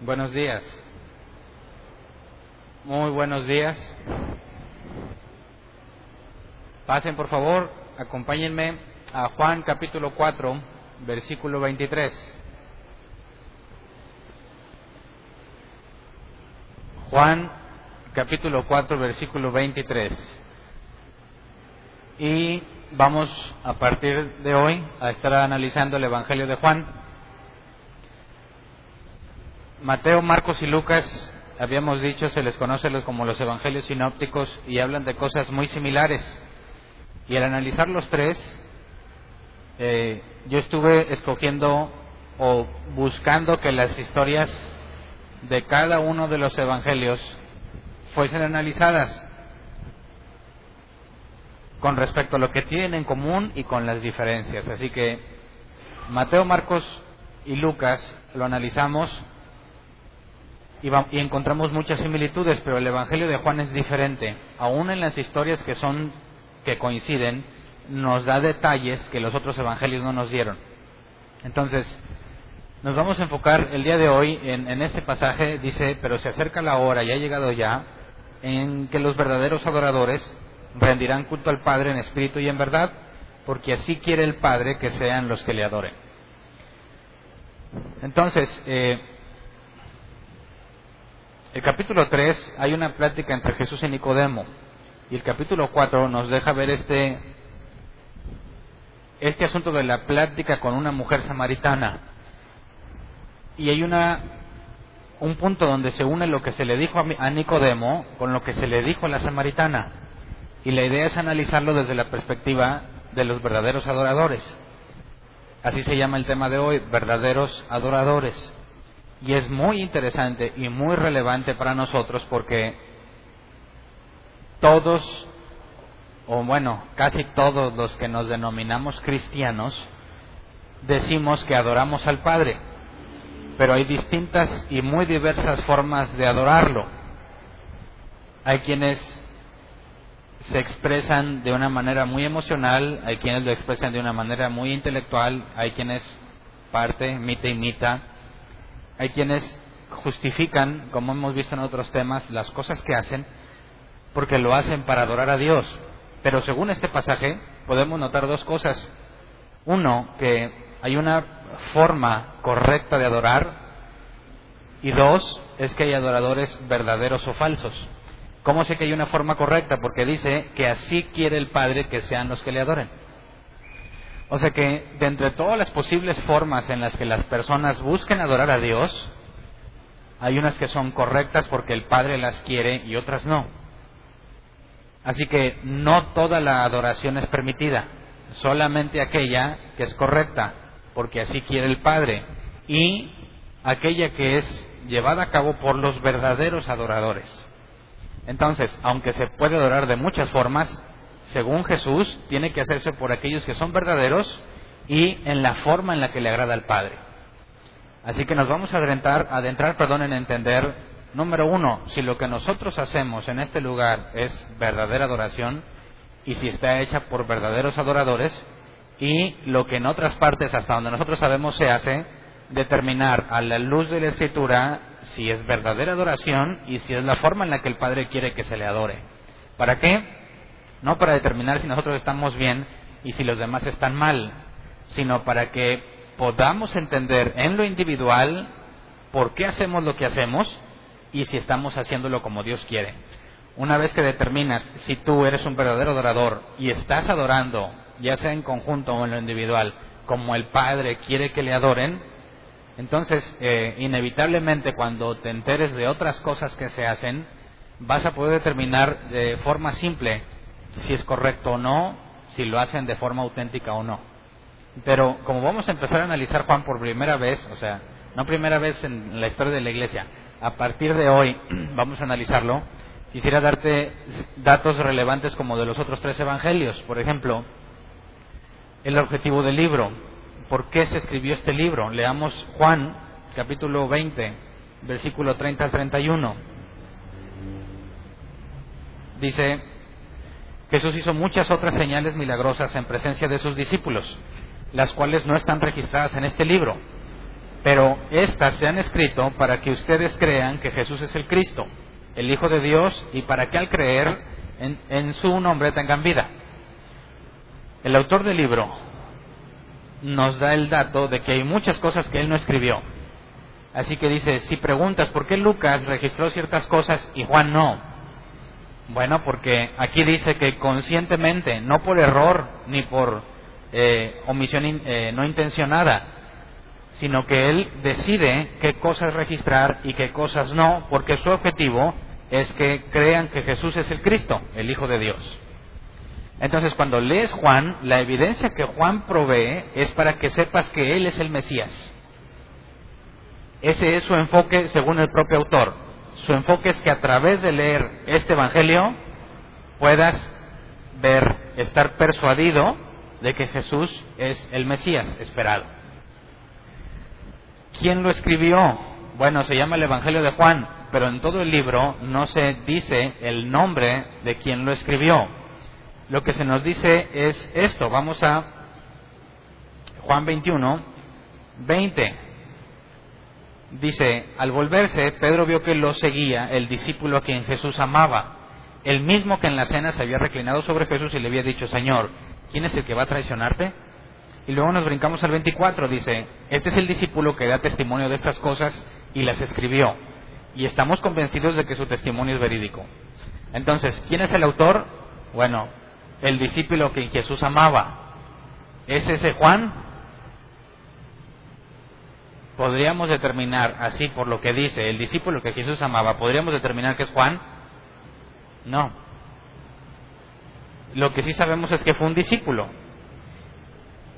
Buenos días. Muy buenos días. Pasen por favor, acompáñenme a Juan capítulo 4, versículo 23. Juan capítulo 4, versículo 23. Y vamos a partir de hoy a estar analizando el Evangelio de Juan. Mateo, Marcos y Lucas, habíamos dicho, se les conoce como los Evangelios sinópticos y hablan de cosas muy similares. Y al analizar los tres, eh, yo estuve escogiendo o buscando que las historias de cada uno de los Evangelios fuesen analizadas con respecto a lo que tienen en común y con las diferencias. Así que Mateo, Marcos y Lucas lo analizamos y, encontramos muchas similitudes, pero el Evangelio de Juan es diferente. Aún en las historias que son que coinciden, nos da detalles que los otros evangelios no nos dieron. Entonces, nos vamos a enfocar el día de hoy en, en este pasaje, dice, pero se acerca la hora y ha llegado ya, en que los verdaderos adoradores rendirán culto al Padre en espíritu y en verdad, porque así quiere el Padre que sean los que le adoren. Entonces, eh, el capítulo 3 hay una plática entre Jesús y Nicodemo, y el capítulo 4 nos deja ver este, este asunto de la plática con una mujer samaritana. Y hay una, un punto donde se une lo que se le dijo a Nicodemo con lo que se le dijo a la samaritana. Y la idea es analizarlo desde la perspectiva de los verdaderos adoradores. Así se llama el tema de hoy, verdaderos adoradores. Y es muy interesante y muy relevante para nosotros porque todos, o bueno, casi todos los que nos denominamos cristianos, decimos que adoramos al Padre, pero hay distintas y muy diversas formas de adorarlo. Hay quienes se expresan de una manera muy emocional, hay quienes lo expresan de una manera muy intelectual, hay quienes parte, mita y mita, hay quienes justifican, como hemos visto en otros temas, las cosas que hacen porque lo hacen para adorar a Dios. Pero según este pasaje podemos notar dos cosas. Uno, que hay una forma correcta de adorar y dos, es que hay adoradores verdaderos o falsos. ¿Cómo sé que hay una forma correcta? Porque dice que así quiere el Padre que sean los que le adoren. O sea que de entre todas las posibles formas en las que las personas busquen adorar a Dios, hay unas que son correctas porque el Padre las quiere y otras no. Así que no toda la adoración es permitida, solamente aquella que es correcta, porque así quiere el Padre, y aquella que es llevada a cabo por los verdaderos adoradores. Entonces, aunque se puede adorar de muchas formas, según Jesús, tiene que hacerse por aquellos que son verdaderos y en la forma en la que le agrada al Padre. Así que nos vamos a adentrar, adentrar perdón, en entender, número uno, si lo que nosotros hacemos en este lugar es verdadera adoración y si está hecha por verdaderos adoradores y lo que en otras partes, hasta donde nosotros sabemos, se hace, determinar a la luz de la Escritura si es verdadera adoración y si es la forma en la que el Padre quiere que se le adore. ¿Para qué? No para determinar si nosotros estamos bien y si los demás están mal, sino para que podamos entender en lo individual por qué hacemos lo que hacemos y si estamos haciéndolo como Dios quiere. Una vez que determinas si tú eres un verdadero adorador y estás adorando, ya sea en conjunto o en lo individual, como el Padre quiere que le adoren, entonces, eh, inevitablemente cuando te enteres de otras cosas que se hacen, vas a poder determinar de forma simple si es correcto o no, si lo hacen de forma auténtica o no. Pero como vamos a empezar a analizar Juan por primera vez, o sea, no primera vez en la historia de la iglesia, a partir de hoy vamos a analizarlo, quisiera darte datos relevantes como de los otros tres evangelios. Por ejemplo, el objetivo del libro por qué se escribió este libro. Leamos Juan, capítulo 20, versículo 30 al 31. Dice, Jesús hizo muchas otras señales milagrosas en presencia de sus discípulos, las cuales no están registradas en este libro. pero estas se han escrito para que ustedes crean que Jesús es el Cristo, el Hijo de Dios, y para que al creer en, en su nombre tengan vida. El autor del libro nos da el dato de que hay muchas cosas que él no escribió. Así que dice, si preguntas por qué Lucas registró ciertas cosas y Juan no, bueno, porque aquí dice que conscientemente, no por error ni por eh, omisión eh, no intencionada, sino que él decide qué cosas registrar y qué cosas no, porque su objetivo es que crean que Jesús es el Cristo, el Hijo de Dios. Entonces, cuando lees Juan, la evidencia que Juan provee es para que sepas que Él es el Mesías. Ese es su enfoque según el propio autor. Su enfoque es que a través de leer este Evangelio puedas ver, estar persuadido de que Jesús es el Mesías esperado. ¿Quién lo escribió? Bueno, se llama el Evangelio de Juan, pero en todo el libro no se dice el nombre de quien lo escribió lo que se nos dice es esto. Vamos a Juan 21, 20. Dice, al volverse, Pedro vio que lo seguía el discípulo a quien Jesús amaba, el mismo que en la cena se había reclinado sobre Jesús y le había dicho, Señor, ¿quién es el que va a traicionarte? Y luego nos brincamos al 24, dice, este es el discípulo que da testimonio de estas cosas y las escribió. Y estamos convencidos de que su testimonio es verídico. Entonces, ¿quién es el autor? Bueno, el discípulo que Jesús amaba. ¿Es ese Juan? Podríamos determinar, así por lo que dice, el discípulo que Jesús amaba, ¿podríamos determinar que es Juan? No. Lo que sí sabemos es que fue un discípulo.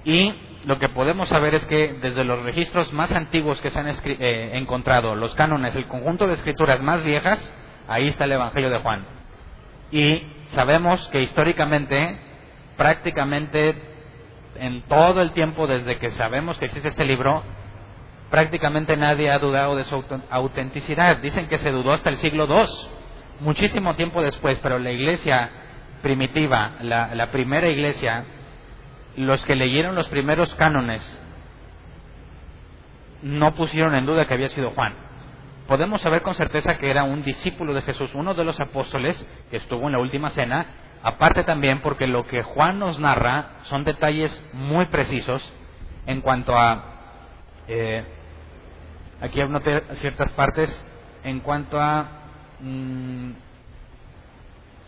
Y lo que podemos saber es que desde los registros más antiguos que se han eh, encontrado, los cánones, el conjunto de escrituras más viejas, ahí está el Evangelio de Juan. Y sabemos que históricamente, prácticamente en todo el tiempo desde que sabemos que existe este libro, prácticamente nadie ha dudado de su autenticidad. Dicen que se dudó hasta el siglo II, muchísimo tiempo después, pero la iglesia primitiva, la, la primera iglesia, los que leyeron los primeros cánones, no pusieron en duda que había sido Juan podemos saber con certeza que era un discípulo de Jesús, uno de los apóstoles que estuvo en la última cena, aparte también porque lo que Juan nos narra son detalles muy precisos en cuanto a, eh, aquí noté ciertas partes, en cuanto a mm,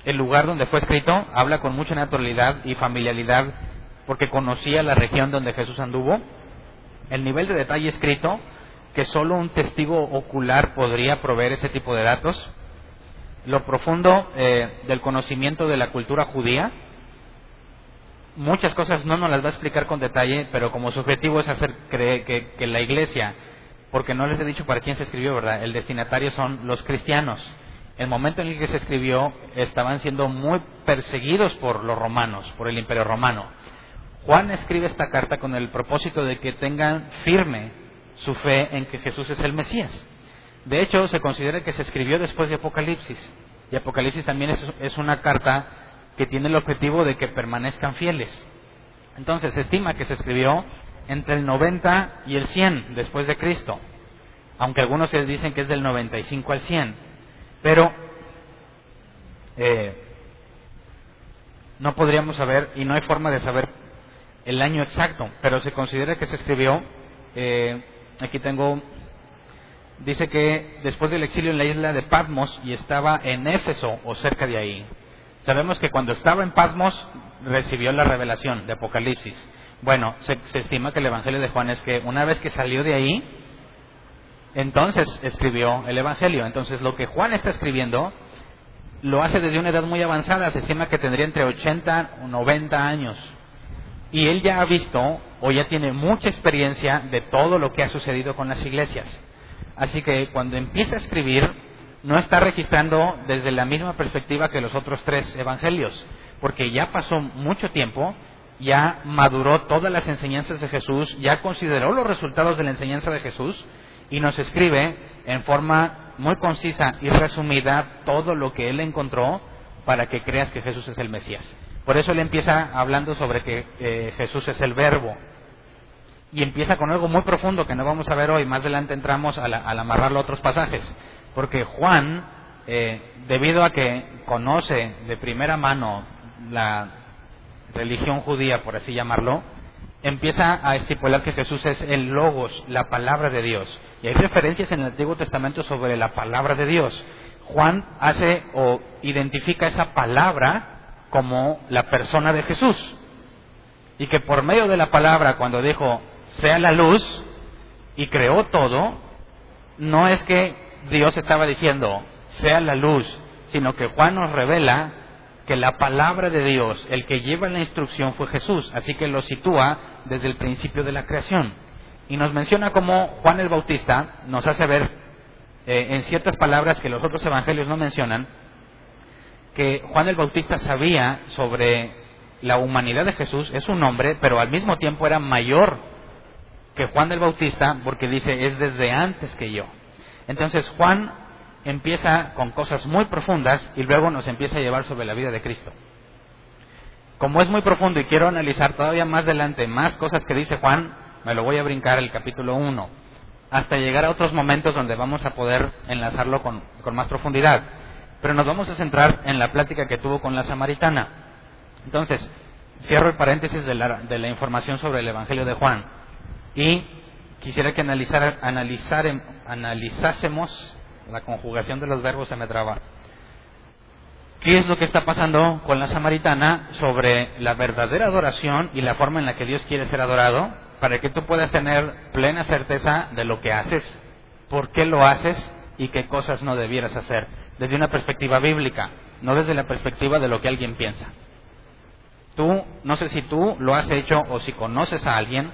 el lugar donde fue escrito, habla con mucha naturalidad y familiaridad porque conocía la región donde Jesús anduvo, el nivel de detalle escrito, que solo un testigo ocular podría proveer ese tipo de datos, lo profundo eh, del conocimiento de la cultura judía, muchas cosas no nos las va a explicar con detalle, pero como su objetivo es hacer creer que, la iglesia, porque no les he dicho para quién se escribió, ¿verdad? El destinatario son los cristianos. El momento en el que se escribió estaban siendo muy perseguidos por los romanos, por el imperio romano. Juan escribe esta carta con el propósito de que tengan firme su fe en que Jesús es el Mesías. De hecho, se considera que se escribió después de Apocalipsis. Y Apocalipsis también es, una carta que tiene el objetivo de que permanezcan fieles. Entonces, se estima que se escribió entre el 90 y el 100 después de Cristo. Aunque algunos se dicen que es del 95 al 100. Pero eh, no podríamos saber y no hay forma de saber el año exacto, pero se considera que se escribió eh, Aquí tengo, dice que después del exilio en la isla de Patmos y estaba en Éfeso o cerca de ahí. Sabemos que cuando estaba en Patmos recibió la revelación de Apocalipsis. Bueno, se, estima que el Evangelio de Juan es que una vez que salió de ahí, entonces escribió el Evangelio. Entonces lo que Juan está escribiendo lo hace desde una edad muy avanzada, se estima que tendría entre 80 o 90 años y él ya ha visto o ya tiene mucha experiencia de todo lo que ha sucedido con las iglesias. Así que cuando empieza a escribir, no está registrando desde la misma perspectiva que los otros tres evangelios, porque ya pasó mucho tiempo, ya maduró todas las enseñanzas de Jesús, ya consideró los resultados de la enseñanza de Jesús y nos escribe en forma muy concisa y resumida todo lo que él encontró para que creas que Jesús es el Mesías. Por eso él empieza hablando sobre que eh, Jesús es el verbo. Y empieza con algo muy profundo que no vamos a ver hoy. Más adelante entramos al, amarrarlo a otros pasajes. Porque Juan, eh, debido a que conoce de primera mano la religión judía, por así llamarlo, empieza a estipular que Jesús es el logos, la palabra de Dios. Y hay referencias en el Antiguo Testamento sobre la palabra de Dios. Juan hace o identifica esa palabra como la persona de Jesús. Y que por medio de la palabra, cuando dijo, sea la luz, y creó todo, no es que Dios estaba diciendo, sea la luz, sino que Juan nos revela que la palabra de Dios, el que lleva la instrucción fue Jesús, así que lo sitúa desde el principio de la creación. Y nos menciona cómo Juan el Bautista nos hace ver eh, en ciertas palabras que los otros evangelios no mencionan, que Juan el Bautista sabía sobre la humanidad de Jesús, es un hombre, pero al mismo tiempo era mayor que Juan el Bautista, porque dice, es desde antes que yo. Entonces Juan empieza con cosas muy profundas y luego nos empieza a llevar sobre la vida de Cristo. Como es muy profundo y quiero analizar todavía más adelante más cosas que dice Juan, me lo voy a brincar el capítulo 1, hasta llegar a otros momentos donde vamos a poder enlazarlo con, más profundidad. Pero nos vamos a centrar en la plática que tuvo con la samaritana. Entonces, cierro el paréntesis de la, de la información sobre el Evangelio de Juan y quisiera que analizar, analizásemos la conjugación de los verbos se me traba. ¿Qué es lo que está pasando con la samaritana sobre la verdadera adoración y la forma en la que Dios quiere ser adorado para que tú puedas tener plena certeza de lo que haces, por qué lo haces y qué cosas no debieras hacer, desde una perspectiva bíblica, no desde la perspectiva de lo que alguien piensa. Tú, no sé si tú lo has hecho o si conoces a alguien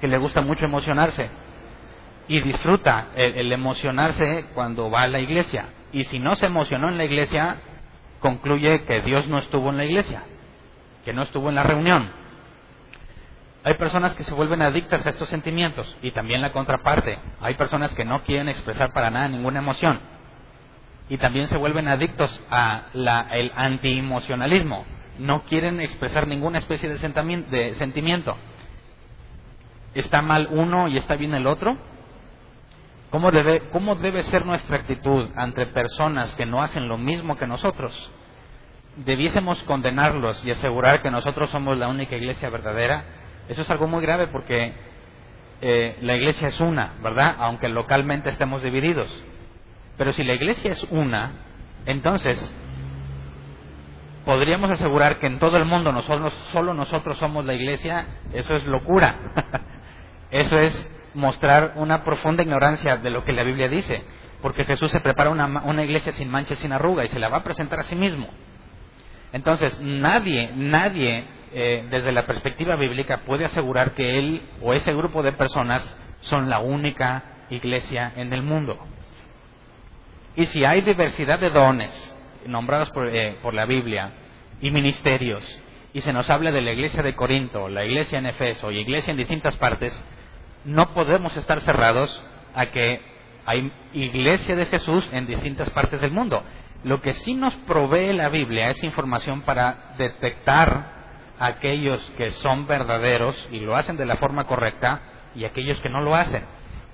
que le gusta mucho emocionarse, y disfruta el, emocionarse cuando va a la iglesia. Y si no se emocionó en la iglesia, concluye que Dios no estuvo en la iglesia, que no estuvo en la reunión. Hay personas que se vuelven adictas a estos sentimientos y también la contraparte. Hay personas que no quieren expresar para nada ninguna emoción y también se vuelven adictos a la, el antiemocionalismo. No quieren expresar ninguna especie de sentimiento. ¿Está mal uno y está bien el otro? ¿Cómo debe, ¿Cómo debe ser nuestra actitud ante personas que no hacen lo mismo que nosotros? ¿Debiésemos condenarlos y asegurar que nosotros somos la única iglesia verdadera? Eso es algo muy grave porque eh, la iglesia es una, ¿verdad? Aunque localmente estemos divididos. Pero si la iglesia es una, entonces podríamos asegurar que en todo el mundo nosotros, solo nosotros somos la iglesia. Eso es locura. Eso es mostrar una profunda ignorancia de lo que la Biblia dice, porque Jesús se prepara una, una iglesia sin mancha y sin arruga y se la va a presentar a sí mismo. Entonces, nadie, nadie, eh, desde la perspectiva bíblica, puede asegurar que él o ese grupo de personas son la única iglesia en el mundo. Y si hay diversidad de dones nombrados por, eh, por la Biblia y ministerios, y se nos habla de la iglesia de Corinto, la iglesia en Efeso y iglesia en distintas partes, no podemos estar cerrados a que hay iglesia de Jesús en distintas partes del mundo. Lo que sí nos provee la Biblia es información para detectar aquellos que son verdaderos y lo hacen de la forma correcta y aquellos que no lo hacen.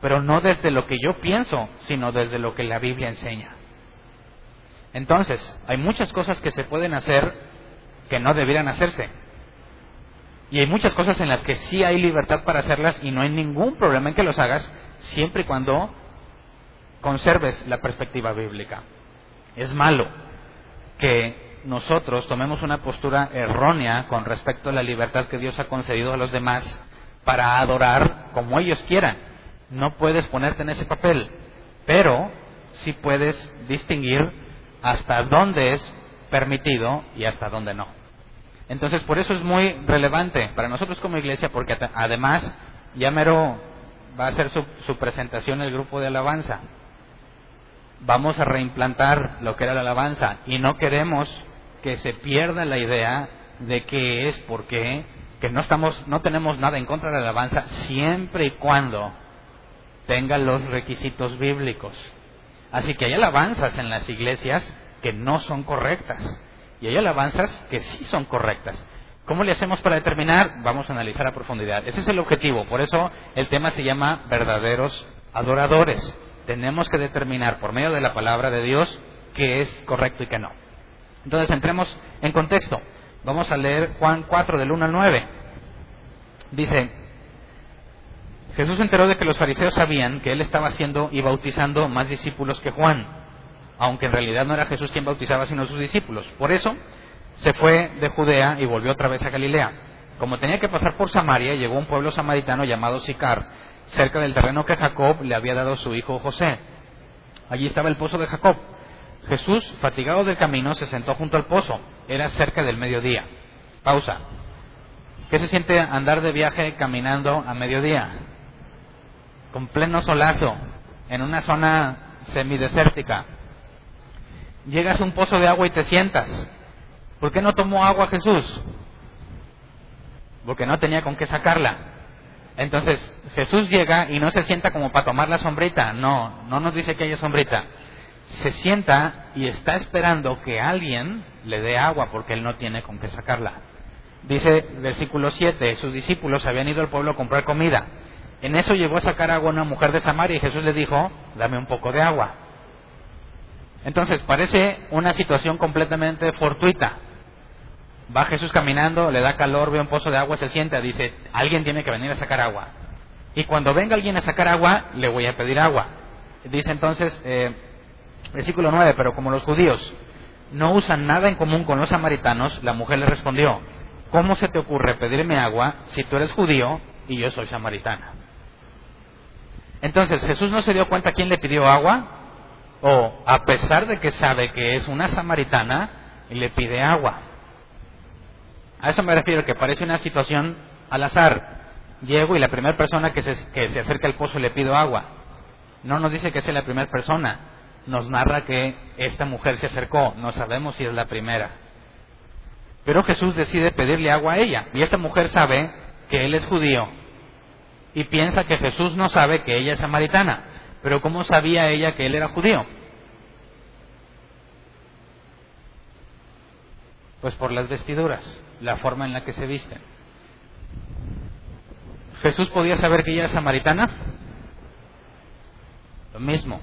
Pero no desde lo que yo pienso, sino desde lo que la Biblia enseña. Entonces, hay muchas cosas que se pueden hacer que no debieran hacerse. Y hay muchas cosas en las que sí hay libertad para hacerlas y no hay ningún problema en que los hagas, siempre y cuando conserves la perspectiva bíblica. Es malo que nosotros tomemos una postura errónea con respecto a la libertad que Dios ha concedido a los demás para adorar como ellos quieran. No puedes ponerte en ese papel, pero sí puedes distinguir hasta dónde es permitido y hasta dónde no. Entonces, por eso es muy relevante para nosotros como iglesia, porque además ya mero va a hacer su, su presentación el grupo de alabanza. Vamos a reimplantar lo que era la alabanza y no queremos que se pierda la idea de que es porque que no estamos no tenemos nada en contra de la alabanza siempre y cuando tenga los requisitos bíblicos. Así que hay alabanzas en las iglesias que no son correctas y hay alabanzas que sí son correctas. ¿Cómo le hacemos para determinar? Vamos a analizar a profundidad. Ese es el objetivo. Por eso el tema se llama verdaderos adoradores. Tenemos que determinar por medio de la palabra de Dios qué es correcto y qué no. Entonces entremos en contexto. Vamos a leer Juan 4 del 1 al 9. Dice, Jesús se enteró de que los fariseos sabían que él estaba haciendo y bautizando más discípulos que Juan, aunque en realidad no era Jesús quien bautizaba sino sus discípulos. Por eso se fue de Judea y volvió otra vez a Galilea. Como tenía que pasar por Samaria, llegó a un pueblo samaritano llamado Sicar, cerca del terreno que Jacob le había dado a su hijo José. Allí estaba el pozo de Jacob. Jesús, fatigado del camino, se sentó junto al pozo. Era cerca del mediodía. Pausa. ¿Qué se siente andar de viaje caminando a mediodía? Con pleno solazo, en una zona semidesértica. Llegas a un pozo de agua y te sientas. ¿Por qué no tomó agua Jesús? Porque no tenía con qué sacarla. Entonces, Jesús llega y no se sienta como para tomar la sombrita. No, no nos dice que haya sombrita. Se sienta y está esperando que alguien le dé agua porque él no tiene con qué sacarla. Dice versículo 7, sus discípulos habían ido al pueblo a comprar comida. En eso llegó a sacar agua una mujer de Samaria y Jesús le dijo, dame un poco de agua. Entonces parece una situación completamente fortuita. Va Jesús caminando, le da calor, ve un pozo de agua, se sienta, dice, alguien tiene que venir a sacar agua. Y cuando venga alguien a sacar agua, le voy a pedir agua. Dice entonces, eh, versículo 9, pero como los judíos no usan nada en común con los samaritanos, la mujer le respondió, ¿cómo se te ocurre pedirme agua si tú eres judío y yo soy samaritana? Entonces, Jesús no se dio cuenta quién le pidió agua, o a pesar de que sabe que es una samaritana, le pide agua. A eso me refiero, que parece una situación al azar. Llego y la primera persona que se, que se acerca al pozo le pido agua. No nos dice que sea la primera persona, nos narra que esta mujer se acercó, no sabemos si es la primera. Pero Jesús decide pedirle agua a ella, y esta mujer sabe que él es judío, y piensa que Jesús no sabe que ella es samaritana. Pero ¿cómo sabía ella que él era judío? Pues por las vestiduras, la forma en la que se visten. ¿Jesús podía saber que ella era samaritana? Lo mismo.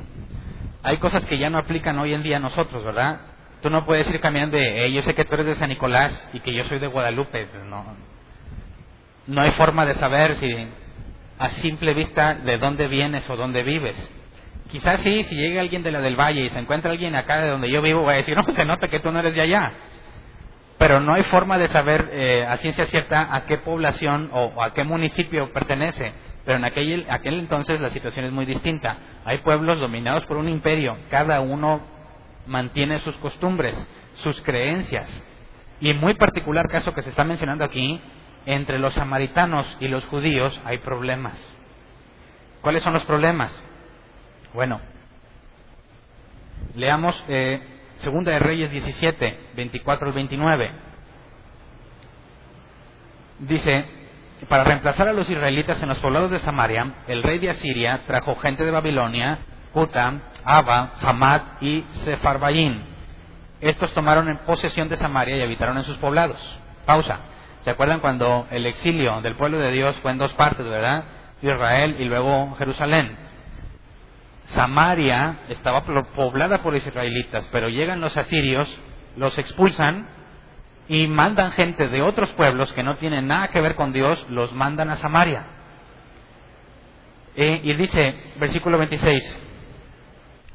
Hay cosas que ya no aplican hoy en día a nosotros, ¿verdad? Tú no puedes ir cambiando de, yo sé que tú eres de San Nicolás y que yo soy de Guadalupe. No, no hay forma de saber si a simple vista de dónde vienes o dónde vives. Quizás sí, si llega alguien de la del Valle y se encuentra alguien acá de donde yo vivo, va a decir, no, se nota que tú no eres de allá. Pero no hay forma de saber eh, a ciencia cierta a qué población o, a qué municipio pertenece. Pero en aquel, aquel entonces la situación es muy distinta. Hay pueblos dominados por un imperio, cada uno mantiene sus costumbres, sus creencias. Y en muy particular caso que se está mencionando aquí, entre los samaritanos y los judíos hay problemas. ¿Cuáles son los problemas? Bueno, leamos eh, Segunda de Reyes 17, 24 al 29. Dice, para reemplazar a los israelitas en los poblados de Samaria, el rey de Asiria trajo gente de Babilonia, Cuta, Abba, Hamad y Sefarbayim. Estos tomaron en posesión de Samaria y habitaron en sus poblados. Pausa. ¿Se acuerdan cuando el exilio del pueblo de Dios fue en dos partes, verdad? Israel y luego Jerusalén. Samaria estaba poblada por israelitas, pero llegan los asirios, los expulsan y mandan gente de otros pueblos que no tienen nada que ver con Dios, los mandan a Samaria. Eh, y dice, versículo 26,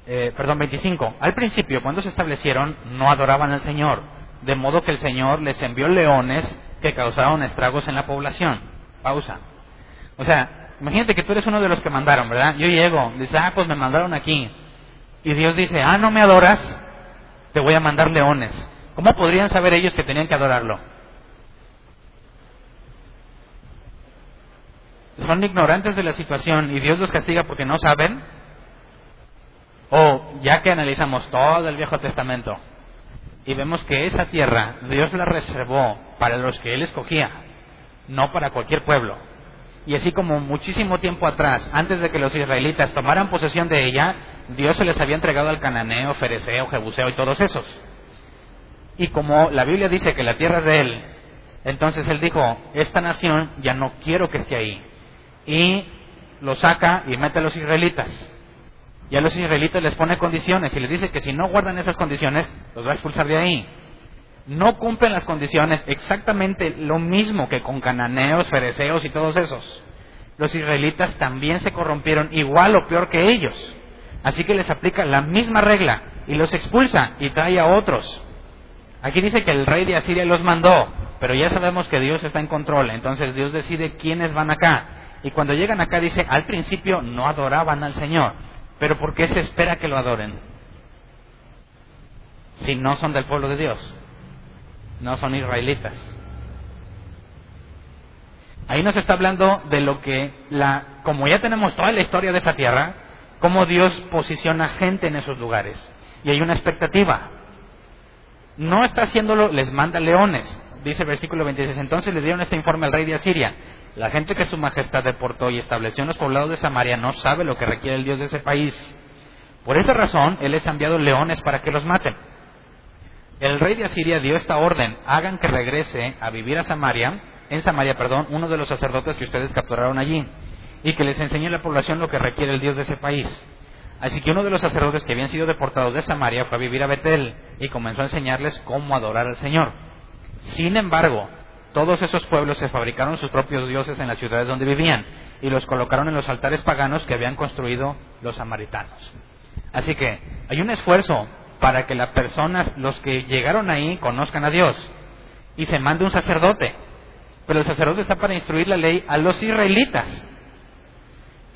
eh, perdón, 25, al principio cuando se establecieron no adoraban al Señor, de modo que el Señor les envió leones que causaron estragos en la población. Pausa. O sea, imagínate que tú eres uno de los que mandaron, ¿verdad? Yo llego, dice, ah, pues me mandaron aquí. Y Dios dice, ah, no me adoras, te voy a mandar leones. ¿Cómo podrían saber ellos que tenían que adorarlo? Son ignorantes de la situación y Dios los castiga porque no saben. O ya que analizamos todo el Viejo Testamento, y vemos que esa tierra Dios la reservó para los que Él escogía, no para cualquier pueblo. Y así como muchísimo tiempo atrás, antes de que los israelitas tomaran posesión de ella, Dios se les había entregado al cananeo, fereceo, jebuseo y todos esos. Y como la Biblia dice que la tierra es de Él Entonces él dijo, esta nación ya no quiero que esté ahí. Y lo saca y mete a los israelitas. Y a los israelitas les pone condiciones y les dice que si no guardan esas condiciones, los va a expulsar de ahí. No cumplen las condiciones exactamente lo mismo que con cananeos, fereceos y todos esos. Los israelitas también se corrompieron igual o peor que ellos. Así que les aplica la misma regla y los expulsa y trae a otros. Aquí dice que el rey de Asiria los mandó, pero ya sabemos que Dios está en control, entonces Dios decide quiénes van acá. Y cuando llegan acá dice, al principio no adoraban al Señor, pero ¿por qué se espera que lo adoren? Si no son del pueblo de Dios, no son israelitas. Ahí nos está hablando de lo que, la, como ya tenemos toda la historia de esa tierra, cómo Dios posiciona gente en esos lugares. Y hay una expectativa. No está haciéndolo, les manda leones. Dice el versículo 26. Entonces le dieron este informe al rey de Asiria. La gente que su majestad deportó y estableció en los poblados de Samaria no sabe lo que requiere el Dios de ese país. Por esa razón, él les ha enviado leones para que los maten. El rey de Asiria dio esta orden, hagan que regrese a vivir a Samaria, en Samaria, perdón, uno de los sacerdotes que ustedes capturaron allí y que les enseñe a la población lo que requiere el Dios de ese país. Así que uno de los sacerdotes que habían sido deportados de Samaria fue a vivir a Betel y comenzó a enseñarles cómo adorar al Señor. Sin embargo, todos esos pueblos se fabricaron sus propios dioses en las ciudades donde vivían y los colocaron en los altares paganos que habían construido los samaritanos. Así que hay un esfuerzo para que las personas, los que llegaron ahí, conozcan a Dios y se mande un sacerdote. Pero el sacerdote está para instruir la ley a los israelitas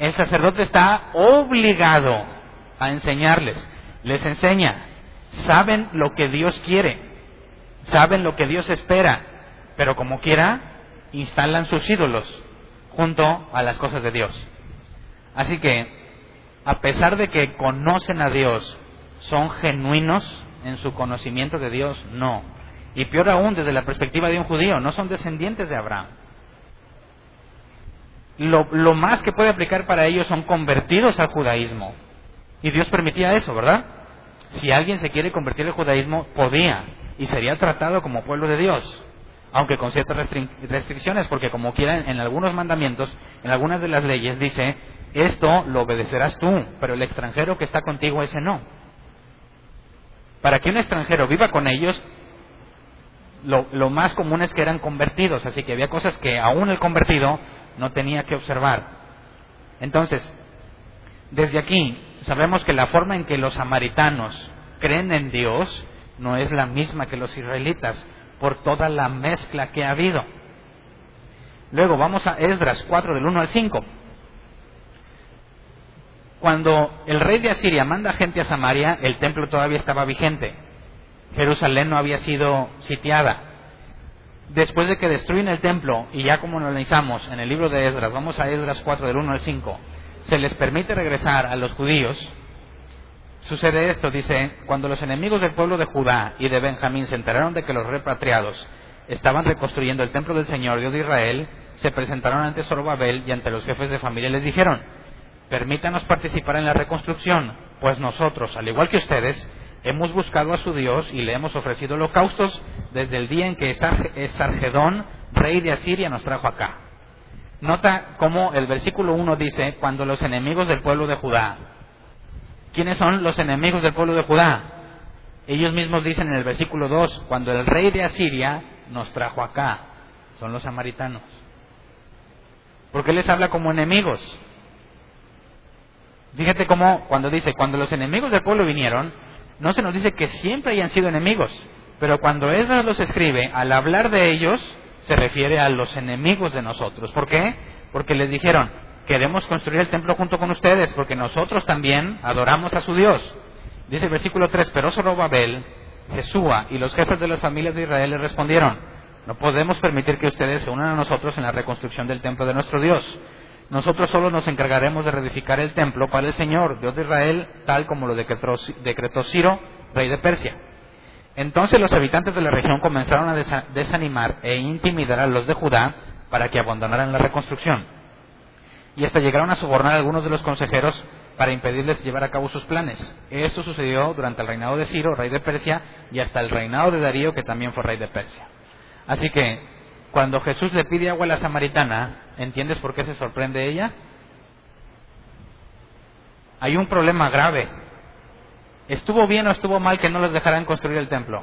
el sacerdote está obligado a enseñarles. Les enseña. Saben lo que Dios quiere. Saben lo que Dios espera. Pero como quiera, instalan sus ídolos junto a las cosas de Dios. Así que, a pesar de que conocen a Dios, son genuinos en su conocimiento de Dios, no. Y peor aún, desde la perspectiva de un judío, no son descendientes de Abraham lo, más que puede aplicar para ellos son convertidos al judaísmo. Y Dios permitía eso, ¿verdad? Si alguien se quiere convertir al judaísmo, podía y sería tratado como pueblo de Dios, aunque con ciertas restricciones, porque como quiera en algunos mandamientos, en algunas de las leyes dice, esto lo obedecerás tú, pero el extranjero que está contigo ese no. Para que un extranjero viva con ellos, lo, más común es que eran convertidos, así que había cosas que aún el convertido no tenía que observar. Entonces, desde aquí sabemos que la forma en que los samaritanos creen en Dios no es la misma que los israelitas por toda la mezcla que ha habido. Luego vamos a Esdras 4 del 1 al 5. Cuando el rey de Asiria manda gente a Samaria, el templo todavía estaba vigente. Jerusalén no había sido sitiada después de que destruyen el templo, y ya como lo analizamos en el libro de Esdras, vamos a Esdras 4 del 1 al 5, se les permite regresar a los judíos, sucede esto, dice, cuando los enemigos del pueblo de Judá y de Benjamín se enteraron de que los repatriados estaban reconstruyendo el templo del Señor Dios de Israel, se presentaron ante Zorobabel y ante los jefes de familia y les dijeron, permítanos participar en la reconstrucción, pues nosotros, al igual que ustedes, hemos buscado a su Dios y le hemos ofrecido holocaustos desde el día en que Sargedón, rey de Asiria, nos trajo acá. Nota cómo el versículo 1 dice, cuando los enemigos del pueblo de Judá. ¿Quiénes son los enemigos del pueblo de Judá? Ellos mismos dicen en el versículo 2, cuando el rey de Asiria nos trajo acá. Son los samaritanos. ¿Por qué les habla como enemigos? Fíjate cómo cuando dice, cuando los enemigos del pueblo vinieron, no se nos dice que siempre hayan sido enemigos, pero cuando Esdras los escribe, al hablar de ellos, se refiere a los enemigos de nosotros. ¿Por qué? Porque les dijeron, queremos construir el templo junto con ustedes, porque nosotros también adoramos a su Dios. Dice el versículo 3, pero Zorobabel, Jesúa y los jefes de las familias de Israel le respondieron, no podemos permitir que ustedes se unan a nosotros en la reconstrucción del templo de nuestro Dios. Nosotros solo nos encargaremos de reedificar el templo para el Señor, Dios de Israel, tal como lo decretó, Ciro, rey de Persia. Entonces los habitantes de la región comenzaron a desanimar e intimidar a los de Judá para que abandonaran la reconstrucción. Y hasta llegaron a sobornar a algunos de los consejeros para impedirles llevar a cabo sus planes. Esto sucedió durante el reinado de Ciro, rey de Persia, y hasta el reinado de Darío, que también fue rey de Persia. Así que cuando Jesús le pide agua a la samaritana, ¿entiendes por qué se sorprende ella? Hay un problema grave. ¿Estuvo bien o estuvo mal que no los dejaran construir el templo?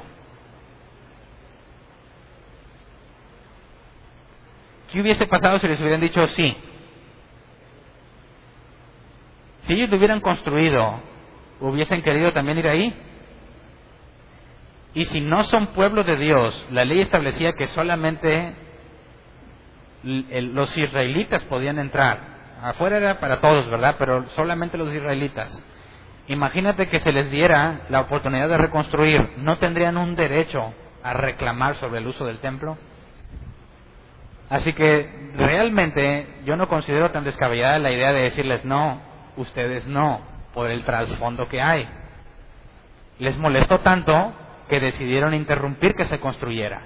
¿Qué hubiese pasado si les hubieran dicho sí? Si ellos lo hubieran construido, ¿hubiesen querido también ir ahí? Y si no son pueblo de Dios, la ley establecía que solamente los israelitas podían entrar. Afuera era para todos, ¿verdad? Pero solamente los israelitas. Imagínate que se les diera la oportunidad de reconstruir, ¿no tendrían un derecho a reclamar sobre el uso del templo? Así que realmente yo no considero tan descabellada la idea de decirles no, ustedes no, por el trasfondo que hay. Les molestó tanto que decidieron interrumpir que se construyera.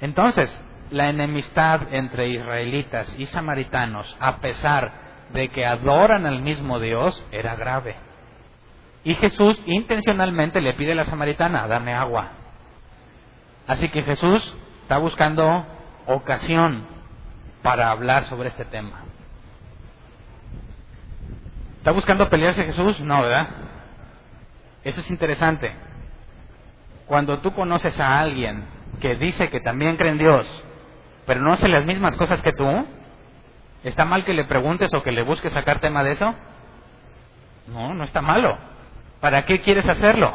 Entonces, la enemistad entre israelitas y samaritanos, a pesar de que adoran al mismo Dios, era grave. Y Jesús intencionalmente le pide a la samaritana, dame agua. Así que Jesús está buscando ocasión para hablar sobre este tema. ¿Está buscando pelearse Jesús? No, ¿verdad? Eso es interesante. Cuando tú conoces a alguien que dice que también cree en Dios, pero no hace las mismas cosas que tú, ¿está mal que le preguntes o que le busques sacar tema de eso? No, no está malo. ¿Para qué quieres hacerlo?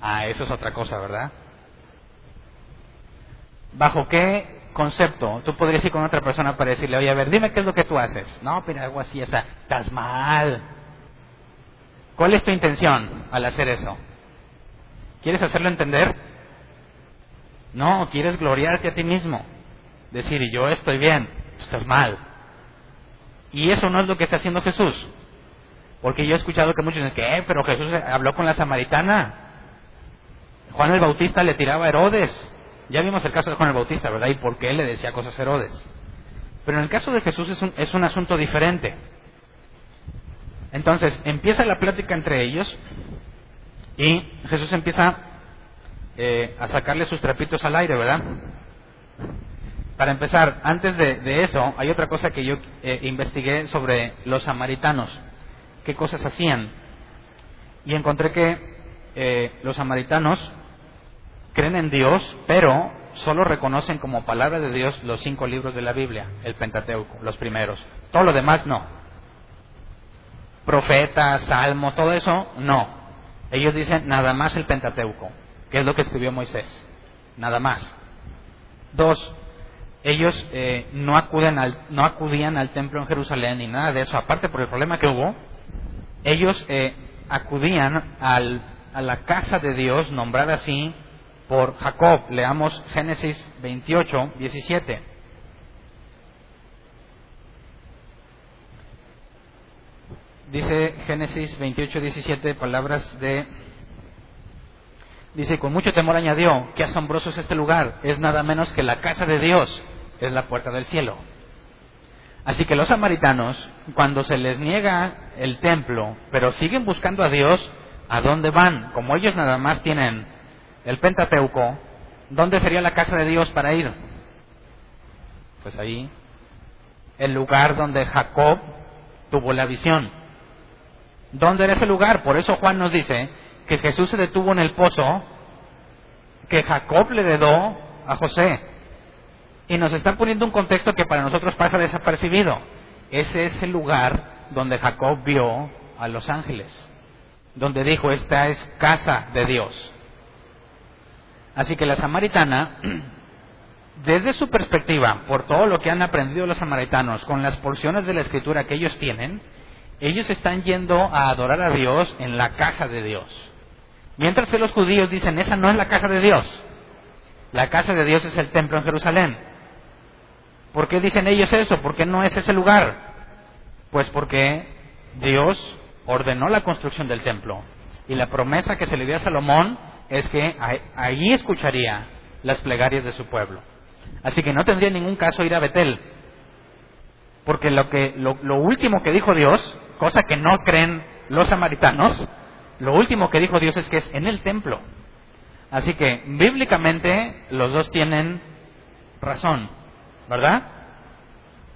Ah, eso es otra cosa, ¿verdad? ¿Bajo qué concepto tú podrías ir con otra persona para decirle, oye, a ver, dime qué es lo que tú haces? No, pero algo así, esa, estás mal. ¿Cuál es tu intención al hacer eso? ¿Quieres hacerlo entender? No, quieres gloriarte a ti mismo. Decir, yo estoy bien, estás mal. Y eso no es lo que está haciendo Jesús. Porque yo he escuchado que muchos dicen, ¿qué? Pero Jesús habló con la samaritana. Juan el Bautista le tiraba a Herodes. Ya vimos el caso de Juan el Bautista, ¿verdad? Y por qué le decía cosas a Herodes. Pero en el caso de Jesús es un, es un asunto diferente. Entonces, empieza la plática entre ellos y Jesús empieza eh, a sacarle sus trapitos al aire, ¿verdad? Para empezar, antes de, eso, hay otra cosa que yo eh, investigué sobre los samaritanos, qué cosas hacían. Y encontré que eh, los samaritanos creen en Dios, pero solo reconocen como palabra de Dios los cinco libros de la Biblia, el Pentateuco, los primeros. Todo lo demás no. Profetas, salmos, todo eso no. Ellos dicen nada más el Pentateuco, que es lo que escribió Moisés. Nada más. Dos, ellos eh, no, acuden al, no acudían al templo en Jerusalén ni nada de eso. Aparte por el problema que hubo, ellos eh, acudían al, a la casa de Dios, nombrada así por Jacob. Leamos Génesis 28, 17. Dice Génesis 28, 17, palabras de... Dice, con mucho temor añadió, qué asombroso es este lugar, es nada menos que la casa de Dios, es la puerta del cielo. Así que los samaritanos, cuando se les niega el templo, pero siguen buscando a Dios, ¿a dónde van? Como ellos nada más tienen el Pentateuco, ¿dónde sería la casa de Dios para ir? Pues ahí, el lugar donde Jacob tuvo la visión. ¿Dónde era ese lugar? Por eso Juan nos dice que Jesús se detuvo en el pozo que Jacob le heredó a José. Y nos está poniendo un contexto que para nosotros pasa desapercibido. Ese es el lugar donde Jacob vio a los ángeles, donde dijo, esta es casa de Dios. Así que la samaritana, desde su perspectiva, por todo lo que han aprendido los samaritanos, con las porciones de la escritura que ellos tienen, ellos están yendo a adorar a Dios en la casa de Dios. Mientras que los judíos dicen, esa no es la casa de Dios. La casa de Dios es el templo en Jerusalén. ¿Por qué dicen ellos eso? ¿Por qué no es ese lugar? Pues porque Dios ordenó la construcción del templo. Y la promesa que se le dio a Salomón es que ahí escucharía las plegarias de su pueblo. Así que no tendría ningún caso ir a Betel, porque lo, que, lo, último que dijo Dios, cosa que no creen los samaritanos, lo último que dijo Dios es que es en el templo. Así que bíblicamente los dos tienen razón, ¿verdad?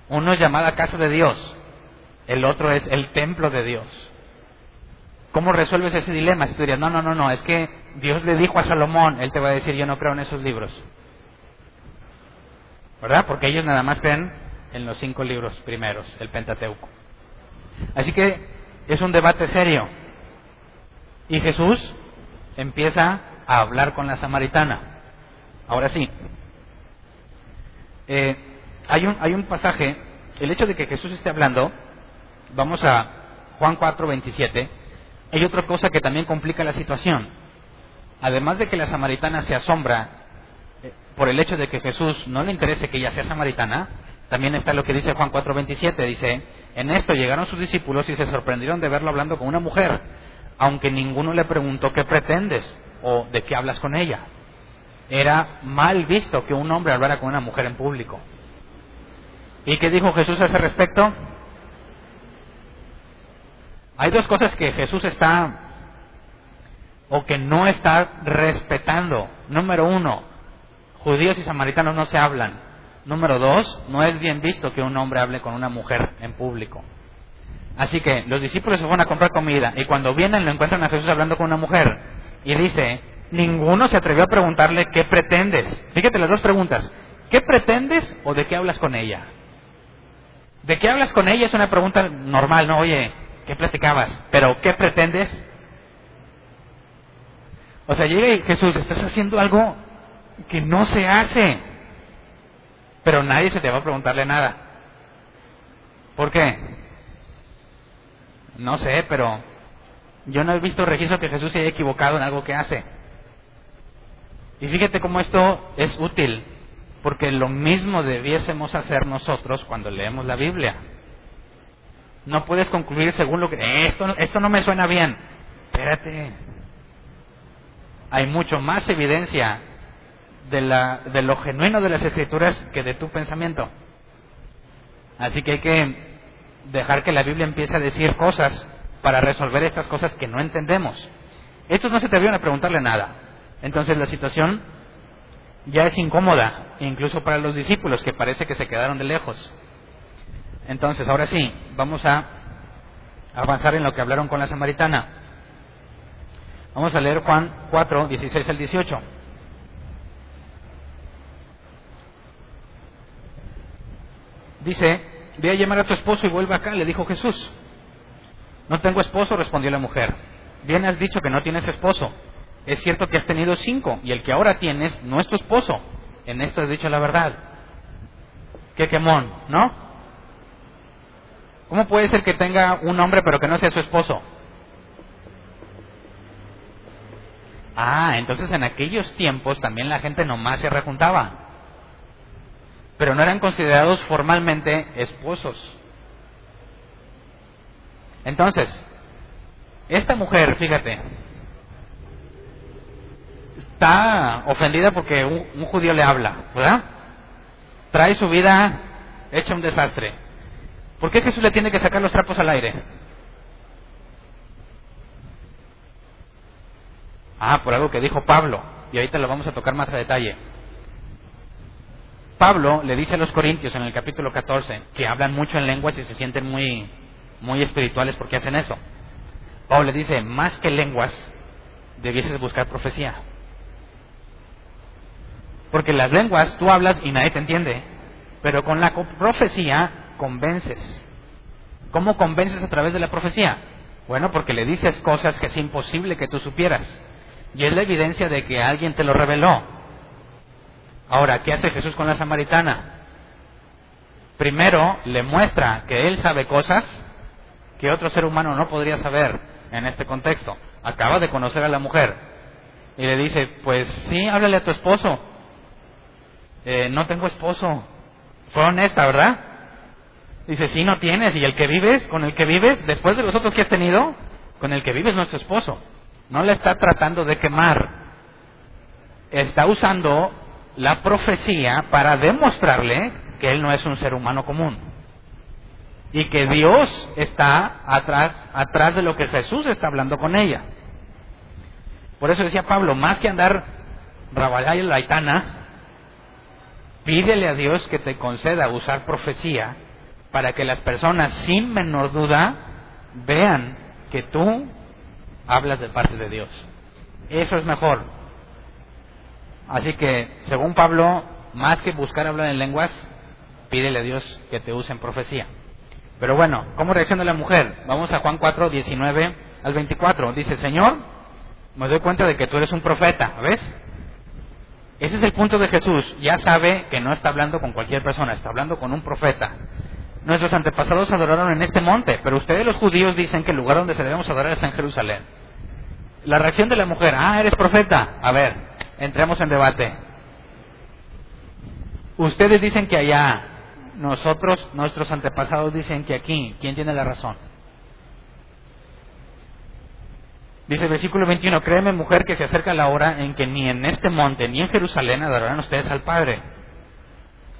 Uno es llamada casa de Dios, el otro es el templo de Dios. ¿Cómo resuelves ese dilema? Si tú dirías, no, no, no, no, es que Dios le dijo a Salomón, él te va a decir, yo no creo en esos libros. ¿Verdad? Porque ellos nada más creen en los cinco libros primeros, el Pentateuco. Así que es un debate serio. Y Jesús empieza a hablar con la samaritana. Ahora sí. Eh, hay, un, hay un pasaje, el hecho de que Jesús esté hablando, vamos a Juan 4, 27, hay otra cosa que también complica la situación. Además de que la samaritana se asombra eh, por el hecho de que Jesús no le interese que ella sea samaritana, también está lo que dice Juan 4:27, dice, en esto llegaron sus discípulos y se sorprendieron de verlo hablando con una mujer, aunque ninguno le preguntó qué pretendes o de qué hablas con ella. Era mal visto que un hombre hablara con una mujer en público. ¿Y qué dijo Jesús a ese respecto? Hay dos cosas que Jesús está o que no está respetando. Número uno, judíos y samaritanos no se hablan. Número dos, no es bien visto que un hombre hable con una mujer en público. Así que los discípulos se van a comprar comida y cuando vienen lo encuentran a Jesús hablando con una mujer y dice, ninguno se atrevió a preguntarle qué pretendes. Fíjate las dos preguntas, ¿qué pretendes o de qué hablas con ella? ¿De qué hablas con ella? Es una pregunta normal, ¿no? Oye, ¿Qué platicabas? Pero ¿qué pretendes? O sea, llega y Jesús, estás haciendo algo que no se hace. Pero nadie se te va a preguntarle nada. ¿Por qué? No sé, pero yo no he visto registro que Jesús se haya equivocado en algo que hace. Y fíjate cómo esto es útil, porque lo mismo debiésemos hacer nosotros cuando leemos la Biblia. No puedes concluir según lo que... Esto, esto no me suena bien. Espérate. Hay mucho más evidencia de, la, de lo genuino de las escrituras que de tu pensamiento. Así que hay que dejar que la Biblia empiece a decir cosas para resolver estas cosas que no entendemos. Estos no se atrevieron a preguntarle nada. Entonces la situación ya es incómoda, incluso para los discípulos que parece que se quedaron de lejos. Entonces, ahora sí, vamos a avanzar en lo que hablaron con la samaritana. Vamos a leer Juan 4, 16 al 18. Dice, ve a llamar a tu esposo y vuelve acá, le dijo Jesús. No tengo esposo, respondió la mujer. Bien has dicho que no tienes esposo. Es cierto que has tenido cinco y el que ahora tienes no es tu esposo. En esto has dicho la verdad. Qué quemón, ¿no? ¿Cómo puede ser que tenga un hombre pero que no sea su esposo? Ah, entonces en aquellos tiempos también la gente nomás se rejuntaba, pero no eran considerados formalmente esposos. Entonces, esta mujer, fíjate, está ofendida porque un, judío le habla, ¿verdad? Trae su vida hecha un desastre ¿Por qué Jesús le tiene que sacar los trapos al aire? Ah, por algo que dijo Pablo, y ahorita lo vamos a tocar más a detalle. Pablo le dice a los corintios en el capítulo 14 que hablan mucho en lenguas y se sienten muy, muy espirituales porque hacen eso. Pablo le dice, más que lenguas, debieses buscar profecía. Porque las lenguas tú hablas y nadie te entiende, pero con la profecía convences? ¿Cómo convences a través de la profecía? Bueno, porque le dices cosas que es imposible que tú supieras. Y es la evidencia de que alguien te lo reveló. Ahora, ¿qué hace Jesús con la samaritana? Primero, le muestra que él sabe cosas que otro ser humano no podría saber en este contexto. Acaba de conocer a la mujer y le dice, pues sí, háblale a tu esposo. Eh, no tengo esposo. Fue honesta, ¿verdad? Dice, si no tienes, y el que vives, con el que vives, después de los otros que has tenido, con el que vives nuestro esposo. No le está tratando de quemar. Está usando la profecía para demostrarle que él no es un ser humano común. Y que Dios está atrás, atrás de lo que Jesús está hablando con ella. Por eso decía Pablo, más que andar raballar la itana, Pídele a Dios que te conceda usar profecía para que las personas sin menor duda vean que tú hablas de parte de Dios. Eso es mejor. Así que, según Pablo, más que buscar hablar en lenguas, pídele a Dios que te use en profecía. Pero bueno, ¿cómo reacciona la mujer? Vamos a Juan 4, 19 al 24. Dice, Señor, me doy cuenta de que tú eres un profeta, ¿ves? Ese es el punto de Jesús. Ya sabe que no está hablando con cualquier persona, está hablando con un profeta. Nuestros antepasados adoraron en este monte, pero ustedes los judíos dicen que el lugar donde se debemos adorar está en Jerusalén. La reacción de la mujer, ah, eres profeta. A ver, entremos en debate. Ustedes dicen que allá, nosotros, nuestros antepasados dicen que aquí. ¿Quién tiene la razón? Dice el versículo 21, créeme mujer que se acerca la hora en que ni en este monte ni en Jerusalén adorarán ustedes al Padre.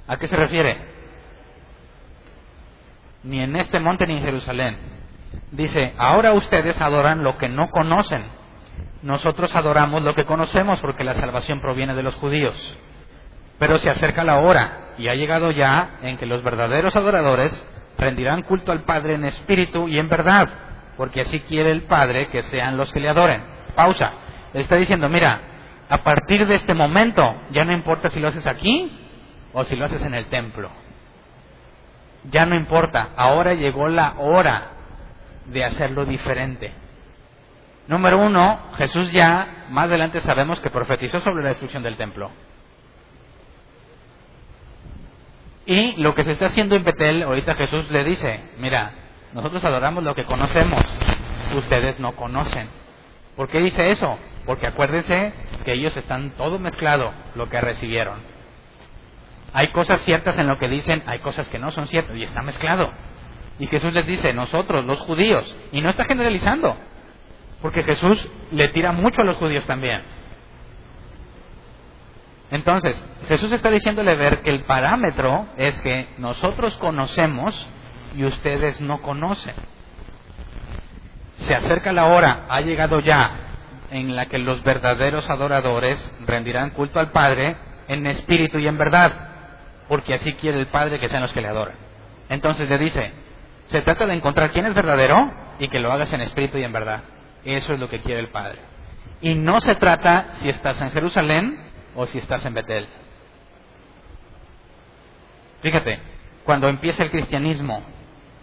¿A qué se refiere? Ni en este monte ni en Jerusalén. Dice, ahora ustedes adoran lo que no conocen. Nosotros adoramos lo que conocemos porque la salvación proviene de los judíos. Pero se acerca la hora y ha llegado ya en que los verdaderos adoradores rendirán culto al Padre en espíritu y en verdad porque así quiere el Padre que sean los que le adoren. Pausa. Él está diciendo, mira, a partir de este momento ya no importa si lo haces aquí o si lo haces en el templo. Ya no importa, ahora llegó la hora de hacerlo diferente. Número uno, Jesús ya, más adelante sabemos que profetizó sobre la destrucción del templo. Y lo que se está haciendo en Betel, ahorita Jesús le dice, mira, nosotros adoramos lo que conocemos, ustedes no conocen. ¿Por qué dice eso? Porque acuérdense que ellos están todo mezclado lo que recibieron. Hay cosas ciertas en lo que dicen, hay cosas que no son ciertas y está mezclado. Y Jesús les dice, nosotros, los judíos, y no está generalizando, porque Jesús le tira mucho a los judíos también. Entonces, Jesús está diciéndole ver que el parámetro es que nosotros conocemos y ustedes no conocen. Se acerca la hora, ha llegado ya, en la que los verdaderos adoradores rendirán culto al Padre en espíritu y en verdad, porque así quiere el Padre que sean los que le adoren. Entonces le dice, se trata de encontrar quién es verdadero y que lo hagas en espíritu y en verdad. Eso es lo que quiere el Padre. Y no se trata si estás en Jerusalén o si estás en Betel. Fíjate, cuando empieza el cristianismo,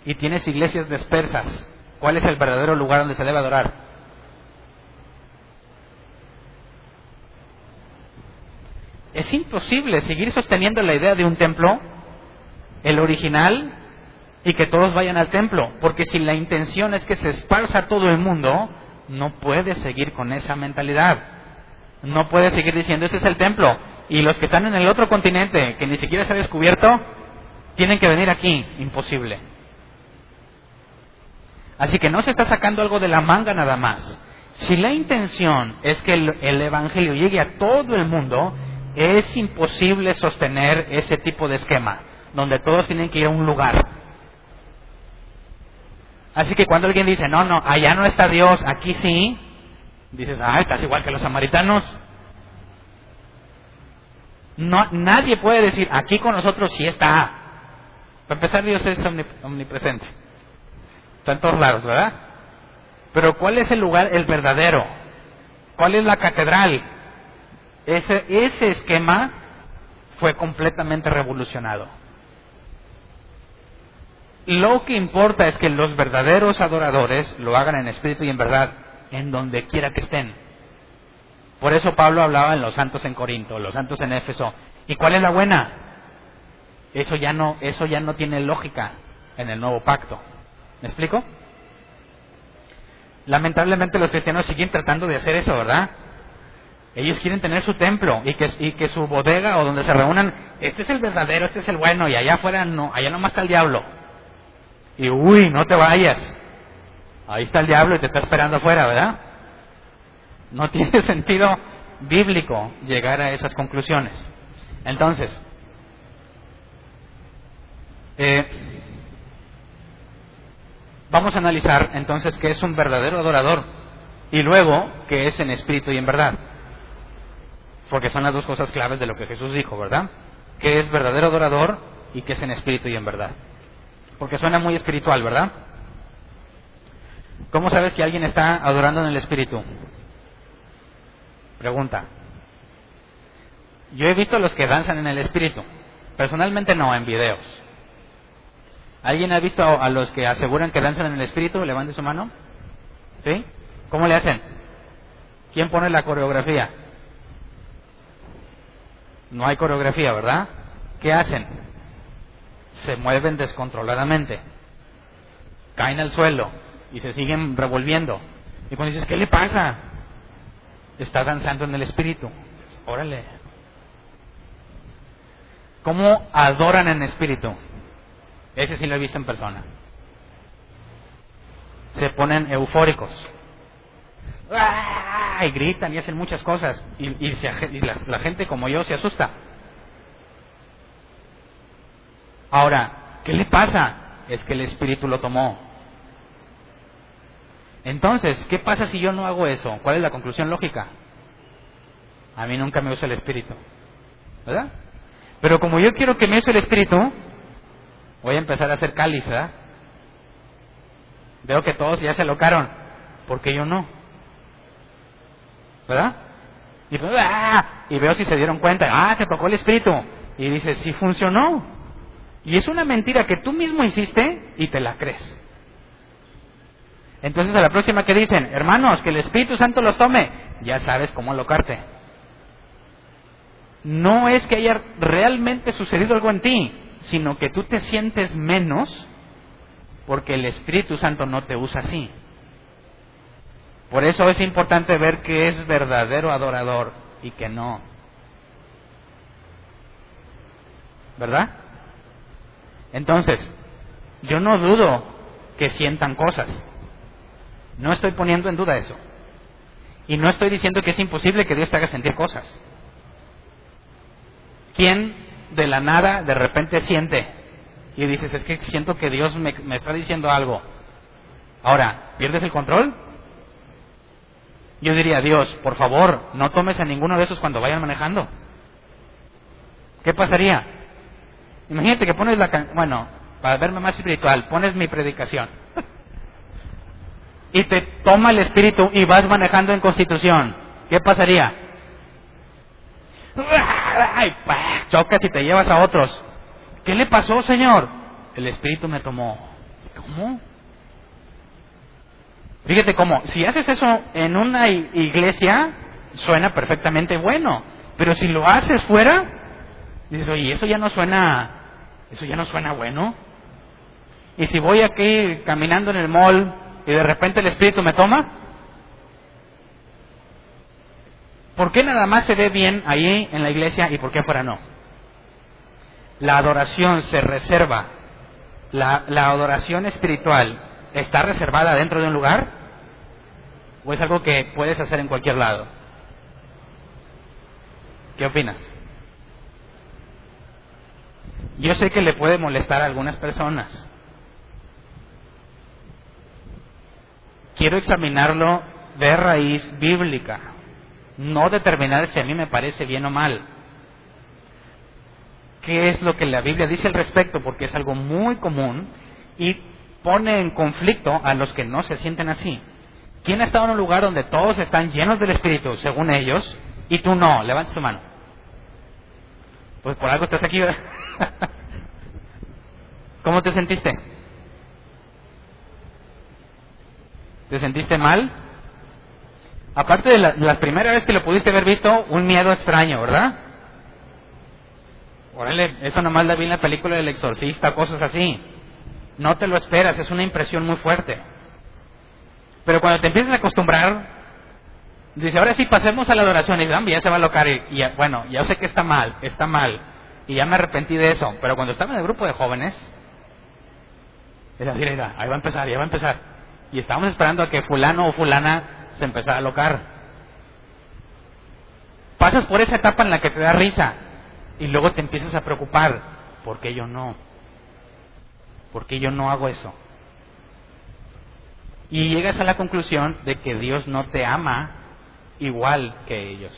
y tienes iglesias dispersas, ¿cuál es el verdadero lugar donde se debe adorar? Es imposible seguir sosteniendo la idea de un templo, el original, y que todos vayan al templo, porque si la intención es que se esparza todo el mundo, no puedes seguir con esa mentalidad. No puedes seguir diciendo, este es el templo, y los que están en el otro continente, que ni siquiera se ha descubierto, tienen que venir aquí. Imposible. Así que no se está sacando algo de la manga nada más. Si la intención es que el, Evangelio llegue a todo el mundo, es imposible sostener ese tipo de esquema, donde todos tienen que ir a un lugar. Así que cuando alguien dice, no, no, allá no está Dios, aquí sí, dices, ah, estás igual que los samaritanos. No, nadie puede decir, aquí con nosotros sí está. Para empezar, Dios es omnipresente. Está en todos lados, ¿verdad? Pero ¿cuál es el lugar, el verdadero? ¿Cuál es la catedral? Ese, ese esquema fue completamente revolucionado. Lo que importa es que los verdaderos adoradores lo hagan en espíritu y en verdad, en donde quiera que estén. Por eso Pablo hablaba en los santos en Corinto, los santos en Éfeso. ¿Y cuál es la buena? Eso ya no, eso ya no tiene lógica en el nuevo pacto. ¿Me explico? Lamentablemente los cristianos siguen tratando de hacer eso, ¿verdad? Ellos quieren tener su templo y que, y que su bodega o donde se reúnan, este es el verdadero, este es el bueno y allá afuera no, allá nomás está el diablo. Y uy, no te vayas. Ahí está el diablo y te está esperando afuera, ¿verdad? No tiene sentido bíblico llegar a esas conclusiones. Entonces, eh, Vamos a analizar entonces qué es un verdadero adorador y luego qué es en espíritu y en verdad. Porque son las dos cosas claves de lo que Jesús dijo, ¿verdad? qué es verdadero adorador y qué es en espíritu y en verdad. Porque suena muy espiritual, ¿verdad? ¿Cómo sabes que alguien está adorando en el espíritu? Pregunta. Yo he visto a los que danzan en el espíritu. Personalmente no, en videos. ¿Alguien ha visto a los que aseguran que danzan en el espíritu? Levante su mano. ¿Sí? ¿Cómo le hacen? ¿Quién pone la coreografía? No hay coreografía, ¿verdad? ¿Qué hacen? Se mueven descontroladamente. Caen al suelo y se siguen revolviendo. Y cuando dices, ¿qué le pasa? Está danzando en el espíritu. Órale. ¿Cómo adoran en espíritu? Ese sí lo he visto en persona. Se ponen eufóricos. ¡Ah! Y gritan y hacen muchas cosas. Y, la, gente como yo se asusta. Ahora, ¿qué le pasa? Es que el espíritu lo tomó. Entonces, ¿qué pasa si yo no hago eso? ¿Cuál es la conclusión lógica? A mí nunca me usa el espíritu. ¿Verdad? Pero como yo quiero que me use el espíritu, voy a empezar a hacer cáliz, ¿verdad? Veo que todos ya se locaron, porque yo no. ¿Verdad? Y, ¡ah! y veo si se dieron cuenta, ah, se tocó el espíritu. Y dices, sí funcionó. Y es una mentira que tú mismo hiciste y te la crees. Entonces a la próxima que dicen, hermanos, que el Espíritu Santo los tome, ya sabes cómo alocarte. No es que haya realmente sucedido algo en ti, sino que tú te sientes menos porque el Espíritu Santo no te usa así. Por eso es importante ver que es verdadero adorador y que no. ¿Verdad? Entonces, yo no dudo que sientan cosas. No estoy poniendo en duda eso. Y no estoy diciendo que es imposible que Dios te haga sentir cosas. ¿Quién de la nada de repente siente y dices, es que siento que Dios me, me está diciendo algo? Ahora, ¿pierdes el control? Yo diría, Dios, por favor, no tomes a ninguno de esos cuando vayan manejando. ¿Qué pasaría? Imagínate que pones la... Bueno, para verme más espiritual, pones mi predicación. y te toma el espíritu y vas manejando en constitución. ¿Qué pasaría? chocas y te llevas a otros. ¿Qué le pasó, Señor? El espíritu me tomó. ¿Cómo? Fíjate cómo, si haces eso en una iglesia, suena perfectamente bueno. Pero si lo haces fuera, dices, oye, eso ya no suena, eso ya no suena bueno. Y si voy aquí caminando en el mall y de repente el Espíritu me toma, ¿por qué nada más se ve bien ahí en la iglesia y por qué fuera no? La adoración se reserva, la, la adoración espiritual está reservada dentro de un lugar ¿O es algo que puedes hacer en cualquier lado? ¿Qué opinas? Yo sé que le puede molestar a algunas personas. Quiero examinarlo de raíz bíblica, no determinar si a mí me parece bien o mal. ¿Qué es lo que la Biblia dice al respecto? Porque es algo muy común y pone en conflicto a los que no se sienten así. ¿Quién ha estado en un lugar donde todos están llenos del Espíritu, según ellos, y tú no? Levanta tu mano. Pues por algo estás aquí. ¿Cómo te sentiste? ¿Te sentiste mal? Aparte de la, primera vez que lo pudiste haber visto, un miedo extraño, ¿verdad? Órale, eso nomás la vi en la película del exorcista, cosas así. No te lo esperas, es una impresión muy fuerte. Pero cuando te empiezas a acostumbrar, dice, ahora sí pasemos a la adoración. Y ya se va a locar. Y, bueno, ya sé que está mal, está mal. Y ya me arrepentí de eso. Pero cuando estaba en el grupo de jóvenes, era decir, ahí va a empezar, ya va a empezar. Y estábamos esperando a que fulano o fulana se empezara a locar. Pasas por esa etapa en la que te da risa y luego te empiezas a preocupar. ¿Por qué yo no? ¿Por qué yo no hago eso? Y llegas a la conclusión de que Dios no te ama igual que ellos.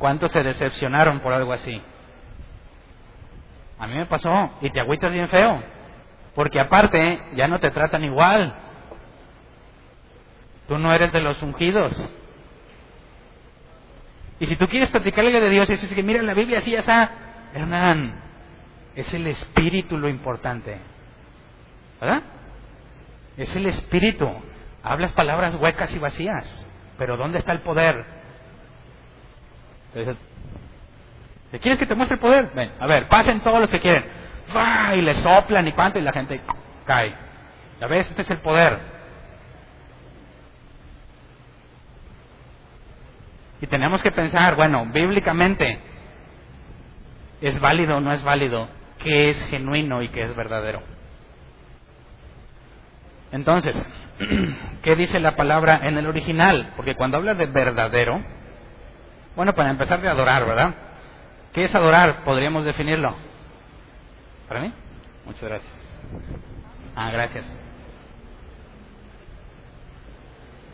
¿Cuántos se decepcionaron por algo así? A mí me pasó y te agüitas bien feo, porque aparte ya no te tratan igual. Tú no eres de los ungidos. Y si tú quieres platicarle de Dios y dices que mira la Biblia así, está, Hernán, es el espíritu lo importante. ¿Verdad? Es el espíritu. Hablas palabras huecas y vacías, pero ¿dónde está el poder? ¿Te quieres que te muestre el poder? Ven, a ver, pasen todos los que quieren. Y le soplan y cuánto y la gente cae. ¿Ya ves? Este es el poder. Y tenemos que pensar, bueno, bíblicamente, ¿es válido o no es válido? ¿Qué es genuino y qué es verdadero? Entonces, ¿qué dice la palabra en el original? Porque cuando habla de verdadero, bueno, para empezar de adorar, ¿verdad? ¿Qué es adorar? Podríamos definirlo. ¿Para mí? Muchas gracias. Ah, gracias.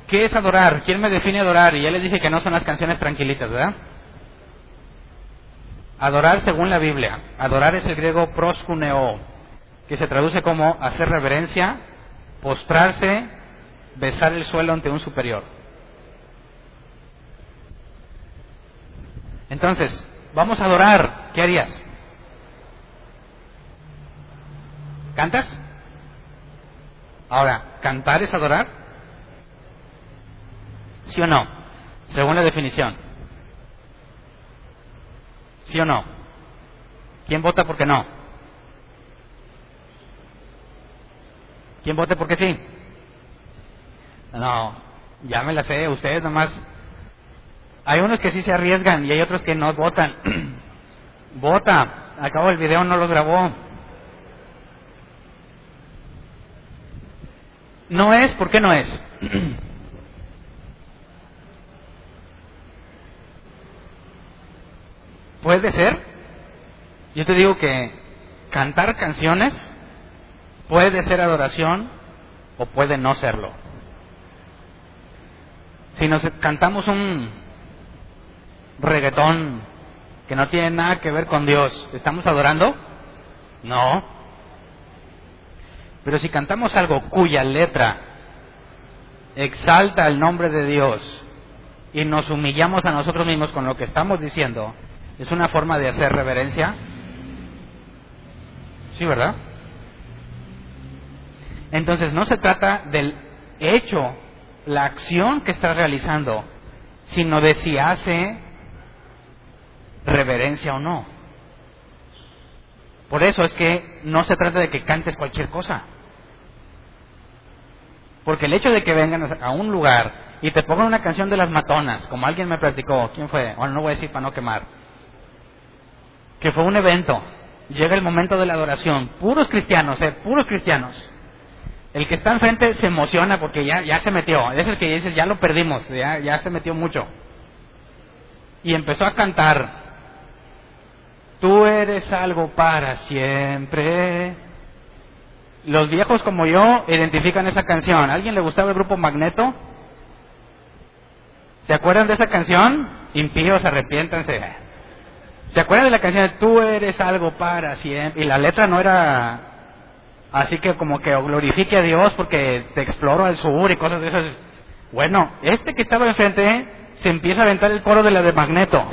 ¿Qué es adorar? ¿Quién me define adorar? Y ya les dije que no son las canciones tranquilitas, ¿verdad? Adorar según la Biblia. Adorar es el griego proskuneo, que se traduce como hacer reverencia, postrarse, besar el suelo ante un superior. Entonces, vamos a adorar. ¿Qué harías? ¿Cantas? Ahora, ¿cantar es adorar? ¿Sí o no? Según la definición. ¿Sí o no? ¿Quién vota porque no? ¿Quién vote porque sí? No, ya me la sé, ustedes nomás. Hay unos que sí se arriesgan y hay otros que no votan. Vota, acabo el video no lo grabó. No es, ¿por qué no es? Puede ser. Yo te digo que cantar canciones puede ser adoración o puede no serlo. Si nos cantamos un reggaetón que no tiene nada que ver con Dios, ¿estamos adorando? No. Pero si cantamos algo cuya letra exalta el nombre de Dios y nos humillamos a nosotros mismos con lo que estamos diciendo, ¿Es una forma de hacer reverencia? Sí, ¿verdad? Entonces no se trata del hecho, la acción que estás realizando, sino de si hace reverencia o no. Por eso es que no se trata de que cantes cualquier cosa. Porque el hecho de que vengan a un lugar y te pongan una canción de las matonas, como alguien me platicó, ¿quién fue? Bueno, no voy a decir para no quemar que fue un evento. Llega el momento de la adoración. Puros cristianos, eh, puros cristianos. El que está enfrente se emociona porque ya, ya se metió. Es el que dice, ya lo perdimos, ya, ya se metió mucho. Y empezó a cantar. Tú eres algo para siempre. Los viejos como yo identifican esa canción. ¿A alguien le gustaba el grupo Magneto? ¿Se acuerdan de esa canción? Impíos, arrepiéntanse. ¿Se acuerdan de la canción de Tú eres algo para siempre? Y la letra no era así que como que glorifique a Dios porque te exploro al sur y cosas de esas. Bueno, este que estaba enfrente se empieza a aventar el coro de la de Magneto.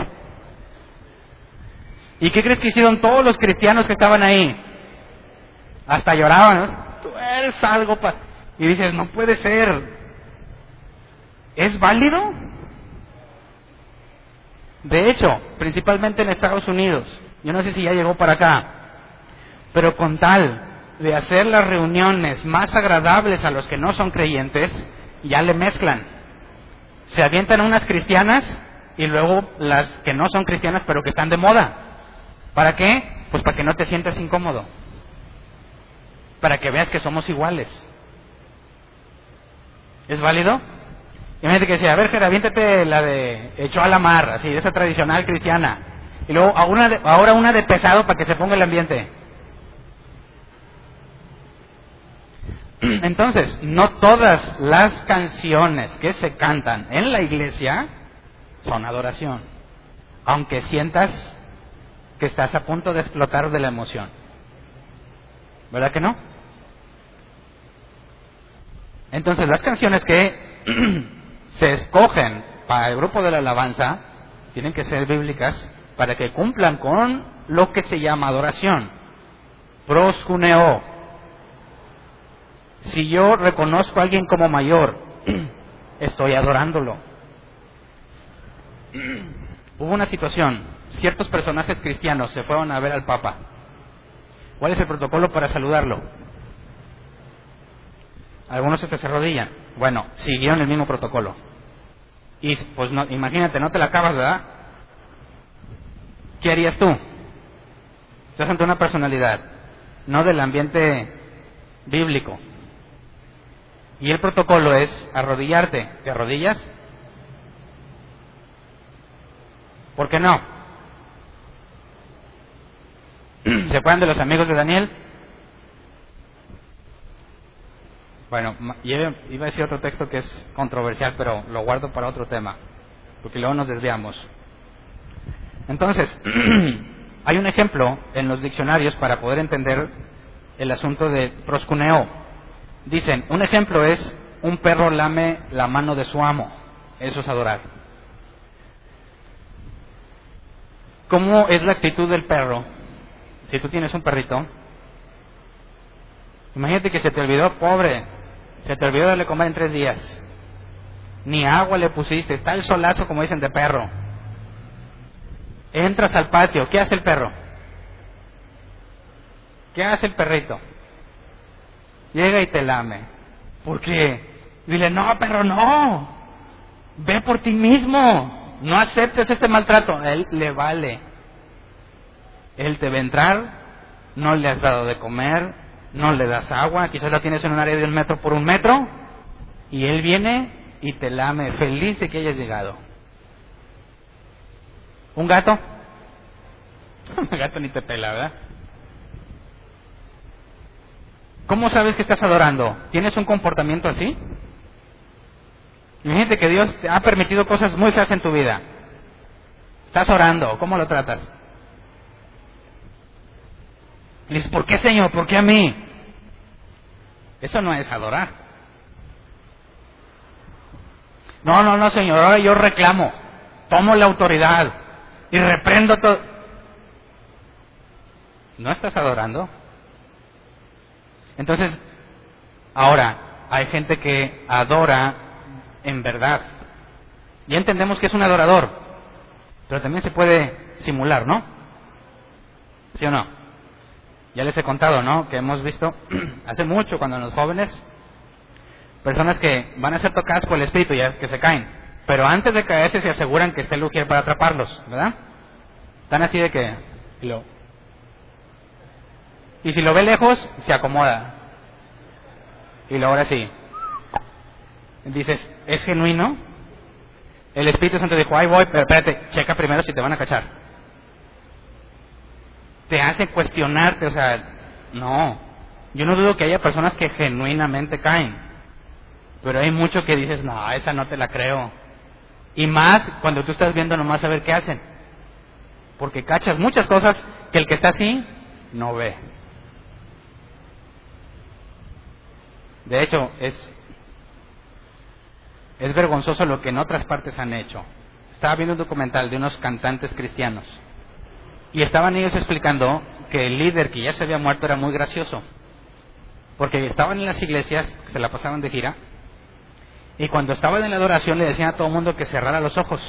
¿Y qué crees que hicieron todos los cristianos que estaban ahí? Hasta lloraban. Tú eres algo para... Y dices, no puede ser. ¿Es válido? De hecho, principalmente en Estados Unidos, yo no sé si ya llegó para acá, pero con tal de hacer las reuniones más agradables a los que no son creyentes, ya le mezclan. Se avientan unas cristianas y luego las que no son cristianas pero que están de moda. ¿Para qué? Pues para que no te sientas incómodo. Para que veas que somos iguales. ¿Es válido? Imagínate que decía, a ver, Jera, aviéntate la de echó a la mar, así, esa tradicional cristiana. Y luego ahora una de pesado para que se ponga el ambiente. Entonces, no todas las canciones que se cantan en la iglesia son adoración. aunque sientas que estás a punto de explotar de la emoción. ¿Verdad que no? Entonces las canciones que se escogen para el grupo de la alabanza tienen que ser bíblicas para que cumplan con lo que se llama adoración. Proscuneo. Si yo reconozco a alguien como mayor, estoy adorándolo. Hubo una situación, ciertos personajes cristianos se fueron a ver al Papa. ¿Cuál es el protocolo para saludarlo? Algunos se te arrodillan. Bueno, siguieron el mismo protocolo. Y pues no, imagínate, no te la acabas, ¿verdad? ¿Qué harías tú? Estás ante una personalidad, no del ambiente bíblico. Y el protocolo es arrodillarte. ¿Te arrodillas? ¿Por qué no? ¿Se acuerdan de los amigos de Daniel? Bueno, iba a decir otro texto que es controversial, pero lo guardo para otro tema, porque luego nos desviamos. Entonces, hay un ejemplo en los diccionarios para poder entender el asunto de proscuneo. Dicen, un ejemplo es un perro lame la mano de su amo. Eso es adorar. ¿Cómo es la actitud del perro? Si tú tienes un perrito, imagínate que se te olvidó, pobre, se te olvidó darle comer en tres días. Ni agua le pusiste, está el solazo como dicen de perro. Entras al patio, ¿qué hace el perro? ¿Qué hace el perrito? Llega y te lame. ¿Por qué? Dile, no, perro, no. Ve por ti mismo. No aceptes este maltrato. A él le vale. Él te va a entrar, no le has dado de comer, no le das agua, quizás la tienes en un área de un metro por un metro, y él viene y te lame, feliz de que hayas llegado. ¿Un gato? Un gato ni te pela, ¿verdad? ¿Cómo sabes que estás adorando? ¿Tienes un comportamiento así? Imagínate que Dios te ha permitido cosas muy feas en tu vida. Estás orando, ¿cómo lo tratas? Y dices, ¿por qué Señor? ¿Por qué a mí? Eso no es adorar. No, no, no, Señor, ahora yo reclamo, tomo la autoridad y reprendo todo. ¿No estás adorando? Entonces, ahora, hay gente que adora en verdad. Ya entendemos que es un adorador, pero también se puede simular, ¿no? ¿Sí o no? Ya les he contado, ¿no? Que hemos visto hace mucho cuando los jóvenes, personas que van a ser tocadas por el espíritu y es que se caen. Pero antes de caerse se aseguran que está el lugar para atraparlos, ¿verdad? Están así de que... Lo, y si lo ve lejos, se acomoda. Y luego ahora sí. Dices, ¿es genuino? El Espíritu Santo dijo, ahí voy, pero espérate, checa primero si te van a cachar te hace cuestionarte, o sea, no. Yo no dudo que haya personas que genuinamente caen, pero hay mucho que dices, no, esa no te la creo. Y más cuando tú estás viendo nomás a ver qué hacen. Porque cachas muchas cosas que el que está así no ve. De hecho, es, es vergonzoso lo que en otras partes han hecho. Estaba viendo un documental de unos cantantes cristianos y estaban ellos explicando que el líder que ya se había muerto era muy gracioso. Porque estaban en las iglesias, se la pasaban de gira, y cuando estaban en la adoración le decían a todo el mundo que cerrara los ojos.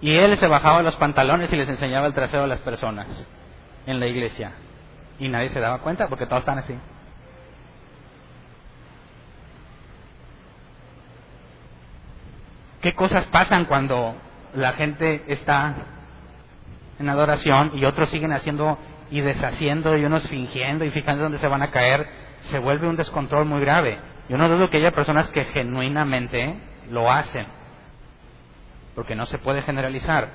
Y él se bajaba los pantalones y les enseñaba el trasero a las personas en la iglesia. Y nadie se daba cuenta porque todos están así. ¿Qué cosas pasan cuando la gente está en adoración y otros siguen haciendo y deshaciendo y unos fingiendo y fijando dónde se van a caer, se vuelve un descontrol muy grave. Yo no dudo que haya personas que genuinamente lo hacen, porque no se puede generalizar,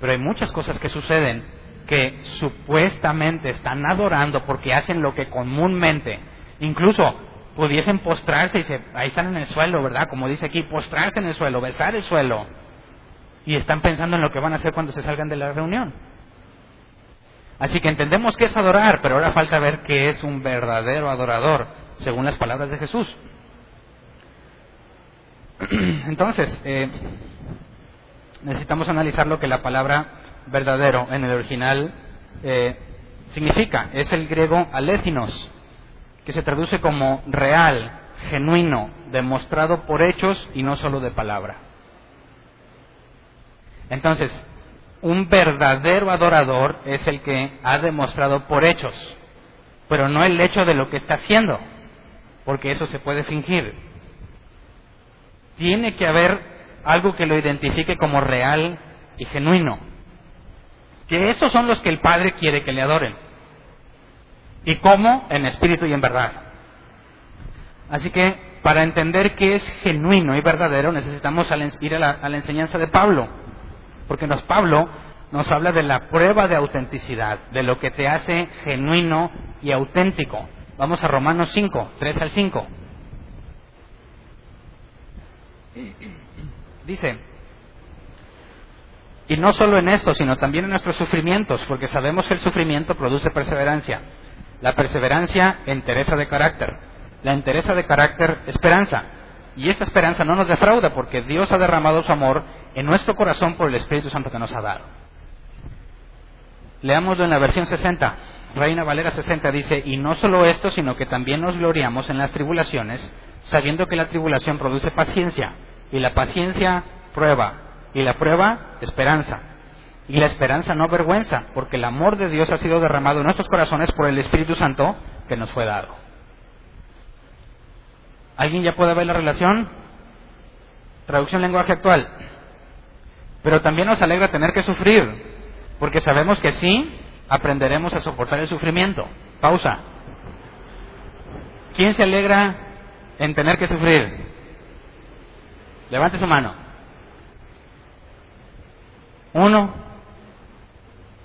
pero hay muchas cosas que suceden que supuestamente están adorando porque hacen lo que comúnmente, incluso pudiesen postrarse y se, ahí están en el suelo, ¿verdad? Como dice aquí, postrarse en el suelo, besar el suelo y están pensando en lo que van a hacer cuando se salgan de la reunión. Así que entendemos que es adorar, pero ahora falta ver qué es un verdadero adorador, según las palabras de Jesús. Entonces, eh, necesitamos analizar lo que la palabra verdadero en el original eh, significa. Es el griego alécinos, que se traduce como real, genuino, demostrado por hechos y no solo de palabra. Entonces, un verdadero adorador es el que ha demostrado por hechos, pero no el hecho de lo que está haciendo, porque eso se puede fingir. Tiene que haber algo que lo identifique como real y genuino. Que esos son los que el Padre quiere que le adoren. ¿Y cómo? En espíritu y en verdad. Así que para entender qué es genuino y verdadero necesitamos ir a la, a la enseñanza de Pablo. Porque nos, Pablo nos habla de la prueba de autenticidad, de lo que te hace genuino y auténtico. Vamos a Romanos 5, 3 al 5. Dice, y no solo en esto, sino también en nuestros sufrimientos, porque sabemos que el sufrimiento produce perseverancia. La perseverancia, entereza de carácter. La entereza de carácter, esperanza. Y esta esperanza no nos defrauda, porque Dios ha derramado su amor en nuestro corazón por el Espíritu Santo que nos ha dado. Leámoslo en la versión 60. Reina Valera 60 dice, y no solo esto, sino que también nos gloriamos en las tribulaciones, sabiendo que la tribulación produce paciencia, y la paciencia prueba, y la prueba esperanza. Y la esperanza no vergüenza, porque el amor de Dios ha sido derramado en nuestros corazones por el Espíritu Santo que nos fue dado. ¿Alguien ya puede ver la relación? Traducción lenguaje actual. Pero también nos alegra tener que sufrir, porque sabemos que sí aprenderemos a soportar el sufrimiento. Pausa. ¿Quién se alegra en tener que sufrir? Levante su mano. Uno,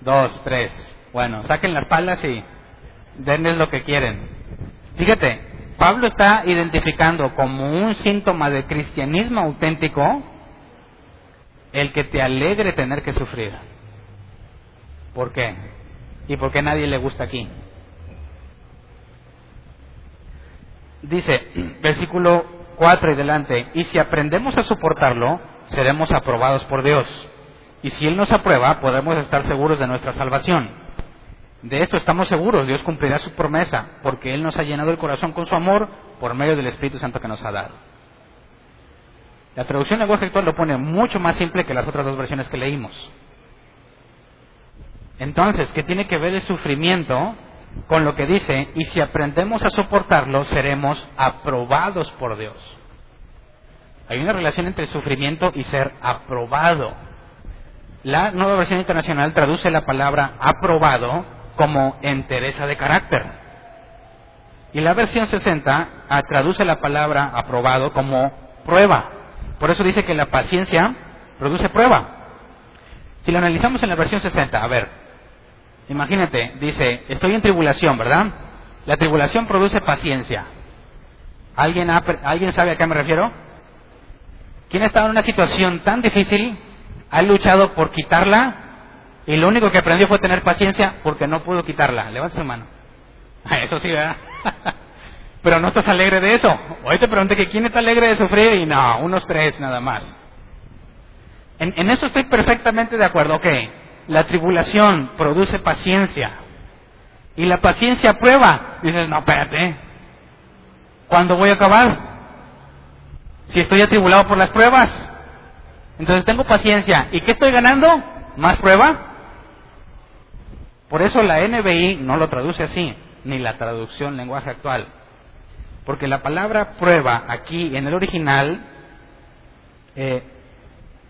dos, tres. Bueno, saquen las palas y denles lo que quieren. Fíjate, Pablo está identificando como un síntoma de cristianismo auténtico el que te alegre tener que sufrir. ¿Por qué? ¿Y por qué nadie le gusta aquí? Dice, versículo 4 y delante, y si aprendemos a soportarlo, seremos aprobados por Dios. Y si Él nos aprueba, podemos estar seguros de nuestra salvación. De esto estamos seguros, Dios cumplirá su promesa, porque Él nos ha llenado el corazón con su amor por medio del Espíritu Santo que nos ha dado. La traducción lenguaje actual lo pone mucho más simple que las otras dos versiones que leímos. Entonces, ¿qué tiene que ver el sufrimiento con lo que dice? Y si aprendemos a soportarlo, seremos aprobados por Dios. Hay una relación entre sufrimiento y ser aprobado. La nueva versión internacional traduce la palabra aprobado como entereza de carácter. Y la versión 60 ah, traduce la palabra aprobado como prueba. Por eso dice que la paciencia produce prueba. Si lo analizamos en la versión 60, a ver, imagínate, dice, estoy en tribulación, ¿verdad? La tribulación produce paciencia. ¿Alguien, ¿Alguien sabe a qué me refiero? ¿Quién ha en una situación tan difícil, ha luchado por quitarla y lo único que aprendió fue tener paciencia porque no pudo quitarla? Levanta su mano. Eso sí, ¿verdad? pero no estás alegre de eso. Hoy te pregunté que quién está alegre de sufrir y no, unos tres nada más. En, eso estoy perfectamente de acuerdo. Ok, la tribulación produce paciencia y la paciencia prueba. Dices, no, espérate, ¿cuándo voy a acabar? Si estoy atribulado por las pruebas. Entonces tengo paciencia. ¿Y qué estoy ganando? ¿Más prueba? Por eso la NBI no lo traduce así, ni la traducción lenguaje actual. Porque la palabra prueba aquí en el original eh,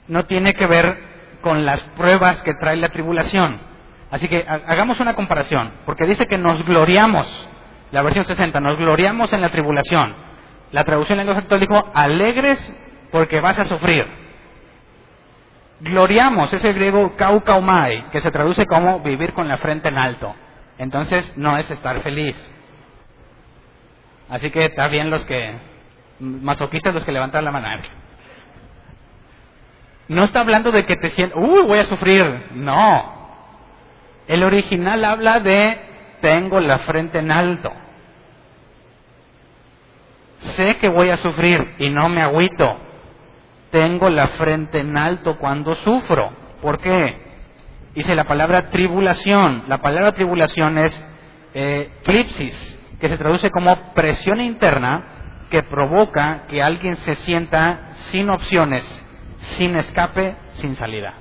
no tiene que ver con las pruebas que trae la tribulación. Así que hagamos una comparación, porque dice que nos gloriamos, la versión 60, nos gloriamos en la tribulación. La traducción en lenguaje actual dijo, alegres porque vas a sufrir. Gloriamos es el griego kaukaumai, que se traduce como vivir con la frente en alto. Entonces no es estar feliz. Así que está bien los que, masoquistas los que levantan la mano. No está hablando de que te sientas, uy, voy a sufrir. No. El original habla de tengo la frente en alto. Sé que voy a sufrir y no me agüito. Tengo la frente en alto cuando sufro. ¿Por qué? Dice la palabra tribulación. La palabra tribulación es eh, clipsis, que se traduce como presión interna que provoca que alguien se sienta sin opciones, sin escape, sin salida.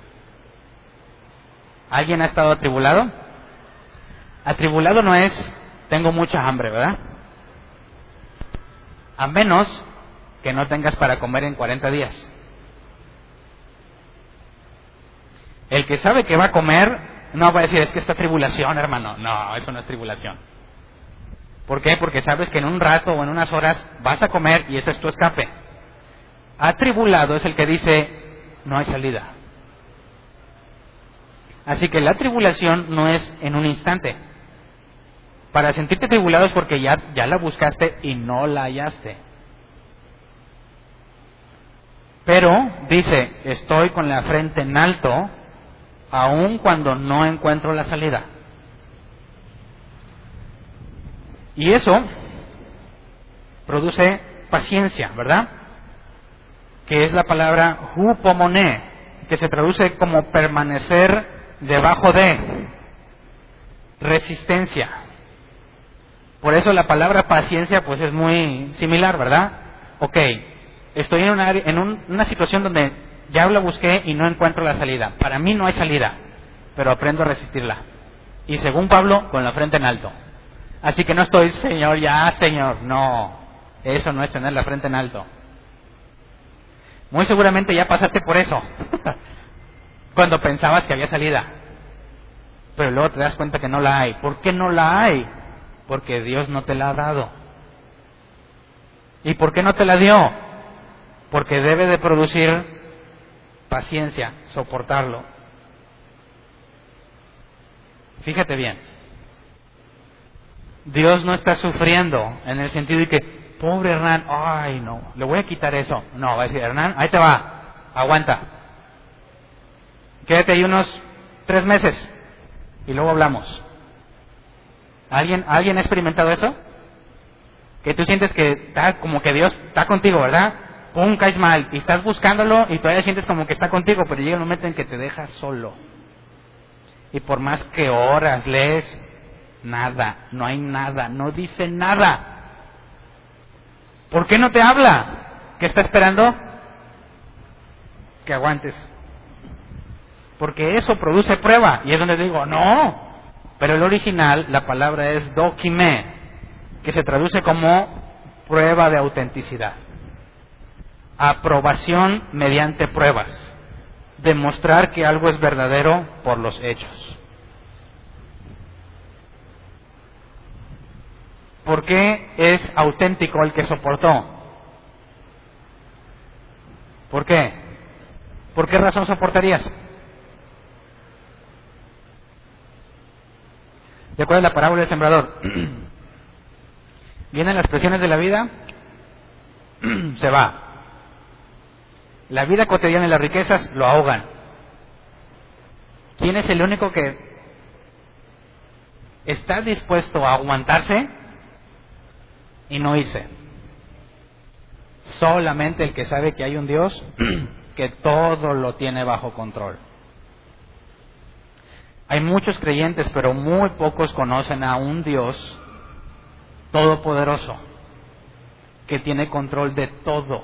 ¿Alguien ha estado atribulado? Atribulado no es tengo mucha hambre, ¿verdad? A menos que no tengas para comer en 40 días. El que sabe que va a comer no va a decir es que esta tribulación, hermano. No, eso no es tribulación. ¿Por qué? Porque sabes que en un rato o en unas horas vas a comer y ese es tu escape. Atribulado es el que dice no hay salida. Así que la tribulación no es en un instante. Para sentirte tribulado es porque ya, ya la buscaste y no la hallaste. Pero dice, estoy con la frente en alto, aun cuando no encuentro la salida. Y eso produce paciencia, ¿verdad? Que es la palabra hupomone, que se traduce como permanecer debajo de resistencia. Por eso la palabra paciencia pues es muy similar, ¿verdad? Ok, estoy en una, en una situación donde ya la busqué y no encuentro la salida. Para mí no hay salida, pero aprendo a resistirla. Y según Pablo, con la frente en alto. Así que no estoy, Señor, ya, Señor. No, eso no es tener la frente en alto. Muy seguramente ya pasaste por eso. Cuando pensabas que había salida. Pero luego te das cuenta que no la hay. ¿Por qué no la hay? Porque Dios no te la ha dado. ¿Y por qué no te la dio? Porque debe de producir paciencia, soportarlo. Fíjate bien. Dios no está sufriendo en el sentido de que, pobre Hernán, ay no, le voy a quitar eso. No, va a decir, Hernán, ahí te va, aguanta. Quédate ahí unos tres meses y luego hablamos. ¿Alguien, ¿Alguien ha experimentado eso? Que tú sientes que está como que Dios está contigo, ¿verdad? Pum, caes mal y estás buscándolo y todavía sientes como que está contigo, pero llega un momento en que te dejas solo. Y por más que horas lees, nada, no hay nada, no dice nada. ¿Por qué no te habla? ¿Qué está esperando? Que aguantes porque eso produce prueba. Y es donde digo, no. Pero el original, la palabra es dokime, que se traduce como prueba de autenticidad. Aprobación mediante pruebas. Demostrar que algo es verdadero por los hechos. ¿Por qué es auténtico el que soportó? ¿Por qué? ¿Por qué razón soportarías? ¿De acuerdo la parábola del sembrador? Vienen las presiones de la vida, se va. La vida cotidiana y las riquezas lo ahogan. ¿Quién es el único que está dispuesto a aguantarse y no irse? Solamente el que sabe que hay un Dios que todo lo tiene bajo control. Hay muchos creyentes, pero muy pocos conocen a un Dios todopoderoso, que tiene control de todo.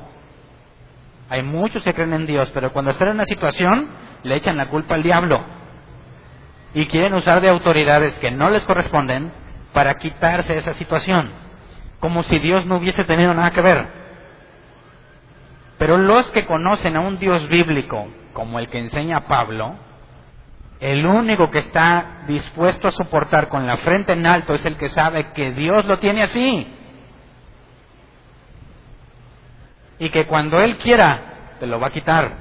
Hay muchos que creen en Dios, pero cuando están en una situación, le echan la culpa al diablo. Y quieren usar de autoridades que no les corresponden para quitarse esa situación. Como si Dios no hubiese tenido nada que ver. Pero los que conocen a un Dios bíblico, como el que enseña Pablo, el único que está dispuesto a soportar con la frente en alto es el que sabe que Dios lo tiene así. Y que cuando Él quiera, te lo va a quitar.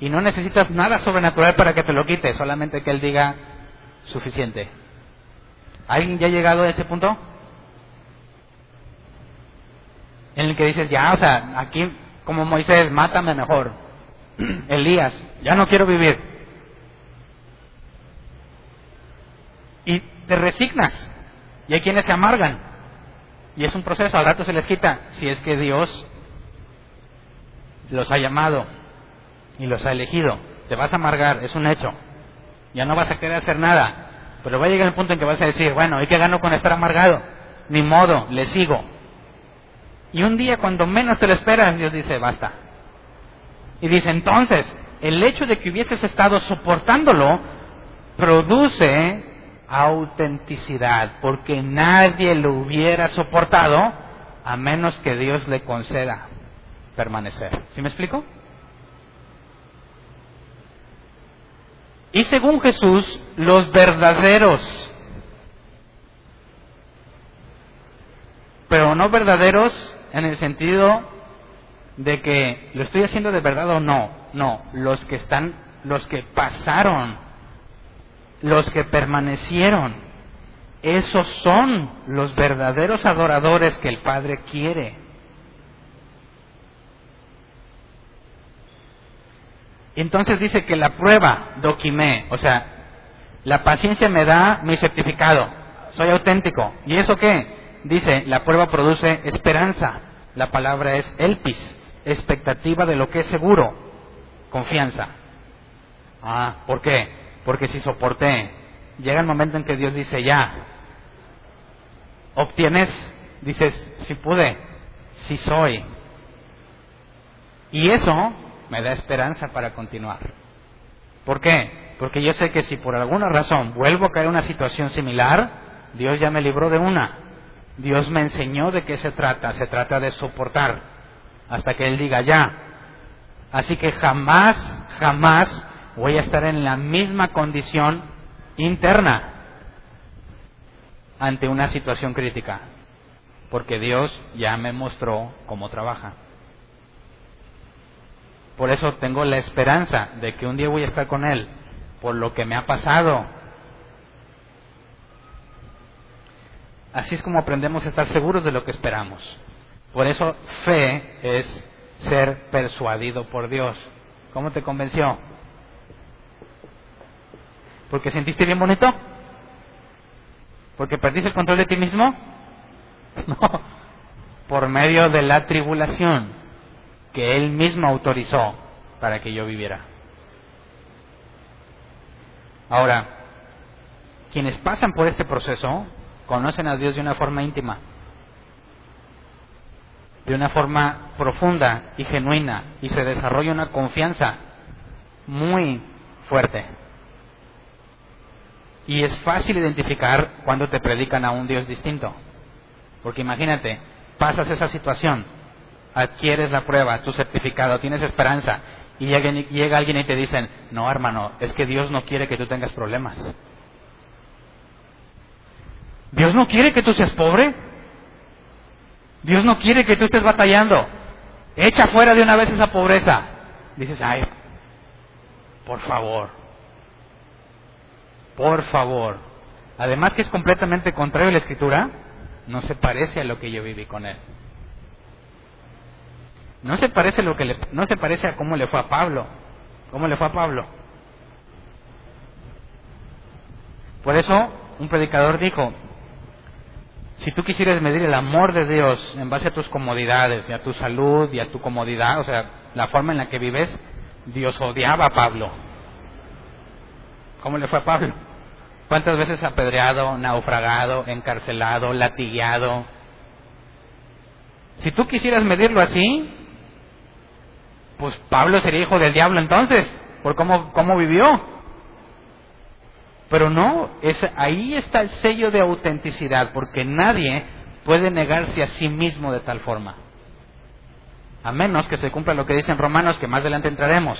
Y no necesitas nada sobrenatural para que te lo quite, solamente que Él diga suficiente. ¿Alguien ya ha llegado a ese punto? En el que dices, ya, o sea, aquí como Moisés, mátame mejor. Elías, ya no quiero vivir. Y te resignas. Y hay quienes se amargan. Y es un proceso, al rato se les quita. Si es que Dios los ha llamado y los ha elegido. Te vas a amargar, es un hecho. Ya no vas a querer hacer nada. Pero va a llegar el punto en que vas a decir, bueno, ¿y qué gano con estar amargado? Ni modo, le sigo. Y un día cuando menos te lo esperas, Dios dice, basta. Y dice, entonces, el hecho de que hubieses estado soportándolo produce autenticidad, porque nadie lo hubiera soportado a menos que Dios le conceda permanecer. ¿Sí me explico? Y según Jesús, los verdaderos, pero no verdaderos en el sentido de que lo estoy haciendo de verdad o no, no, los que están, los que pasaron, los que permanecieron, esos son los verdaderos adoradores que el Padre quiere. Entonces dice que la prueba, doquimé, o sea, la paciencia me da mi certificado, soy auténtico. ¿Y eso qué? Dice, la prueba produce esperanza. La palabra es elpis, expectativa de lo que es seguro, confianza. Ah, ¿por qué? Porque si soporté, llega el momento en que Dios dice ya, obtienes, dices, si pude, si soy. Y eso me da esperanza para continuar. ¿Por qué? Porque yo sé que si por alguna razón vuelvo a caer en una situación similar, Dios ya me libró de una. Dios me enseñó de qué se trata. Se trata de soportar hasta que Él diga ya. Así que jamás, jamás voy a estar en la misma condición interna ante una situación crítica. Porque Dios ya me mostró cómo trabaja. Por eso tengo la esperanza de que un día voy a estar con Él, por lo que me ha pasado. Así es como aprendemos a estar seguros de lo que esperamos. Por eso fe es ser persuadido por Dios. ¿Cómo te convenció? ¿Porque sentiste bien bonito? ¿Porque perdiste el control de ti mismo? No, por medio de la tribulación que Él mismo autorizó para que yo viviera. Ahora, quienes pasan por este proceso conocen a Dios de una forma íntima, de una forma profunda y genuina, y se desarrolla una confianza muy fuerte. Y es fácil identificar cuando te predican a un Dios distinto. Porque imagínate, pasas esa situación, adquieres la prueba, tu certificado, tienes esperanza, y llega, alguien y te dicen, no hermano, es que Dios no quiere que tú tengas problemas. Dios no quiere que tú seas pobre. Dios no quiere que tú estés batallando. Echa fuera de una vez esa pobreza. Dices, ay, por favor, por favor. Además que es completamente contrario a la escritura, no se parece a lo que yo viví con él. No se parece a lo que le, no se parece a cómo le fue a Pablo. ¿Cómo le fue a Pablo? Por eso un predicador dijo, si tú quisieras medir el amor de Dios en base a tus comodidades y a tu salud y a tu comodidad, o sea, la forma en la que vives, Dios odiaba a Pablo. ¿Cómo le fue a Pablo? ¿Cuántas veces apedreado, naufragado, encarcelado, latigueado? Si tú quisieras medirlo así, pues Pablo sería hijo del diablo entonces, por cómo, cómo vivió. Pero no, es, ahí está el sello de autenticidad, porque nadie puede negarse a sí mismo de tal forma. A menos que se cumpla lo que dicen Romanos, que más adelante entraremos.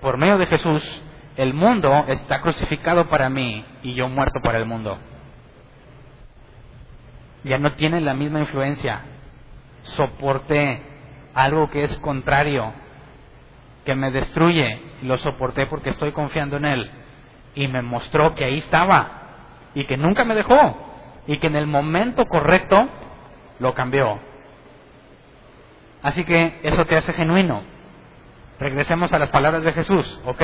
Por medio de Jesús, el mundo está crucificado para mí y yo muerto para el mundo. Ya no tiene la misma influencia. Soporté algo que es contrario, que me destruye, lo soporté porque estoy confiando en Él y me mostró que ahí estaba y que nunca me dejó y que en el momento correcto lo cambió. Así que eso te hace genuino. Regresemos a las palabras de Jesús. Ok.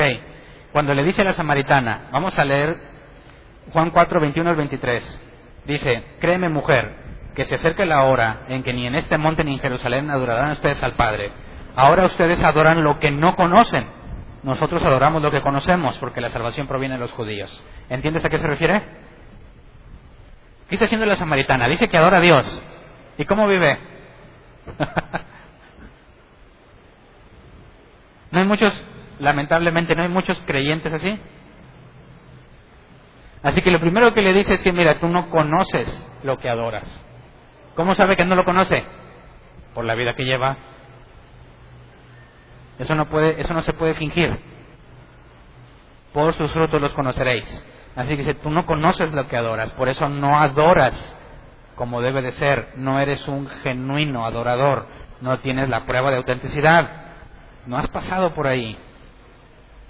Cuando le dice a la samaritana, vamos a leer Juan 4, 21 al 23. Dice, créeme mujer, que se acerca la hora en que ni en este monte ni en Jerusalén adorarán ustedes al Padre. Ahora ustedes adoran lo que no conocen. Nosotros adoramos lo que conocemos porque la salvación proviene de los judíos. ¿Entiendes a qué se refiere? ¿Qué está haciendo la samaritana? Dice que adora a Dios. ¿Y cómo vive? no hay muchos, lamentablemente, no hay muchos creyentes así. Así que lo primero que le dice es que, mira, tú no conoces lo que adoras. ¿Cómo sabe que no lo conoce? Por la vida que lleva. Eso no, puede, eso no se puede fingir. Por sus frutos los conoceréis. Así que dice, tú no conoces lo que adoras, por eso no adoras como debe de ser, no eres un genuino adorador, no tienes la prueba de autenticidad, no has pasado por ahí,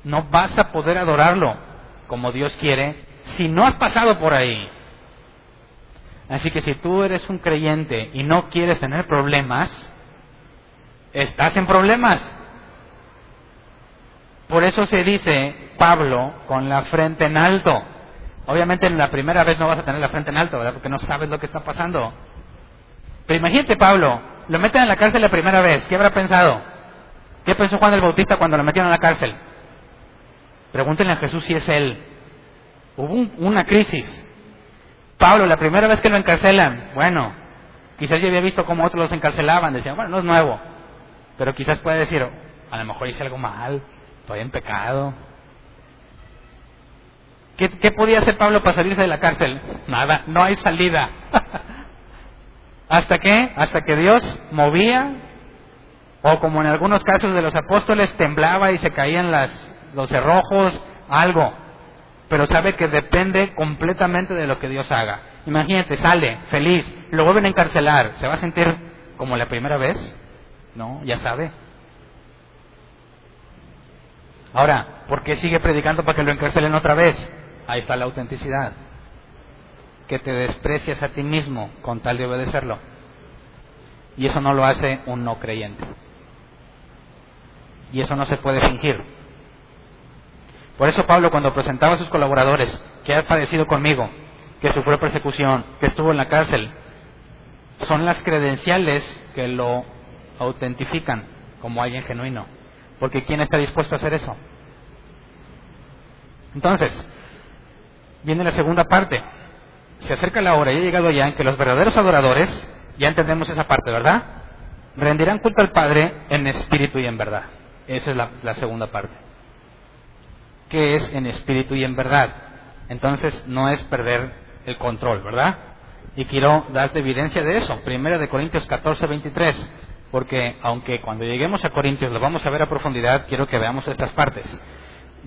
no vas a poder adorarlo como Dios quiere si no has pasado por ahí. Así que si tú eres un creyente y no quieres tener problemas, estás en problemas. Por eso se dice Pablo con la frente en alto. Obviamente en la primera vez no vas a tener la frente en alto, ¿verdad? Porque no sabes lo que está pasando. Pero imagínate, Pablo, lo meten en la cárcel la primera vez. ¿Qué habrá pensado? ¿Qué pensó Juan el Bautista cuando lo metieron en la cárcel? Pregúntenle a Jesús si es él. Hubo una crisis. Pablo, la primera vez que lo encarcelan, bueno, quizás yo había visto cómo otros los encarcelaban. Decían, bueno, no es nuevo. Pero quizás puede decir, a lo mejor hice algo mal, estoy en pecado, ¿Qué, podía hacer Pablo para salirse de la cárcel? Nada, no hay salida. ¿Hasta qué? Hasta que Dios movía, o como en algunos casos de los apóstoles, temblaba y se caían las, los cerrojos, algo. Pero sabe que depende completamente de lo que Dios haga. Imagínate, sale, feliz, lo vuelven a encarcelar, ¿se va a sentir como la primera vez? No, ya sabe. Ahora, ¿por qué sigue predicando para que lo encarcelen otra vez? Ahí está la autenticidad. Que te desprecias a ti mismo con tal de obedecerlo. Y eso no lo hace un no creyente. Y eso no se puede fingir. Por eso Pablo cuando presentaba a sus colaboradores que ha padecido conmigo, que sufrió persecución, que estuvo en la cárcel, son las credenciales que lo autentifican como alguien genuino. Porque ¿quién está dispuesto a hacer eso? Entonces, viene la segunda parte. Se acerca la hora y ha llegado ya en que los verdaderos adoradores, ya entendemos esa parte, ¿verdad? Rendirán culto al Padre en espíritu y en verdad. Esa es la, segunda parte. ¿Qué es en espíritu y en verdad? Entonces no es perder el control, ¿verdad? Y quiero darte evidencia de eso. Primera de Corintios 14, 23. Porque aunque cuando lleguemos a Corintios lo vamos a ver a profundidad, quiero que veamos estas partes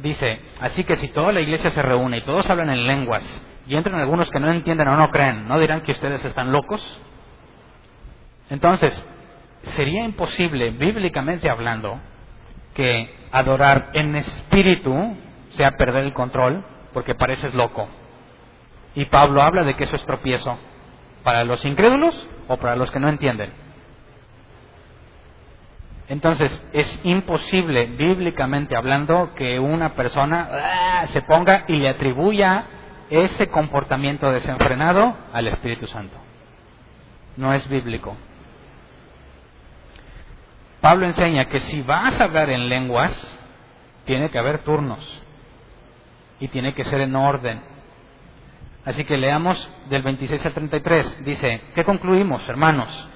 dice, así que si toda la iglesia se reúne y todos hablan en lenguas y entran algunos que no entienden o no creen, ¿no dirán que ustedes están locos? Entonces, sería imposible, bíblicamente hablando, que adorar en espíritu sea perder el control, porque pareces loco. Y Pablo habla de que eso es tropiezo para los incrédulos o para los que no entienden. Entonces, es imposible, bíblicamente hablando, que una persona ah, se ponga y le atribuya ese comportamiento desenfrenado al Espíritu Santo. No es bíblico. Pablo enseña que si vas a hablar en lenguas, tiene que haber turnos y tiene que ser en orden. Así que leamos del 26 al 33. Dice, ¿qué concluimos, hermanos?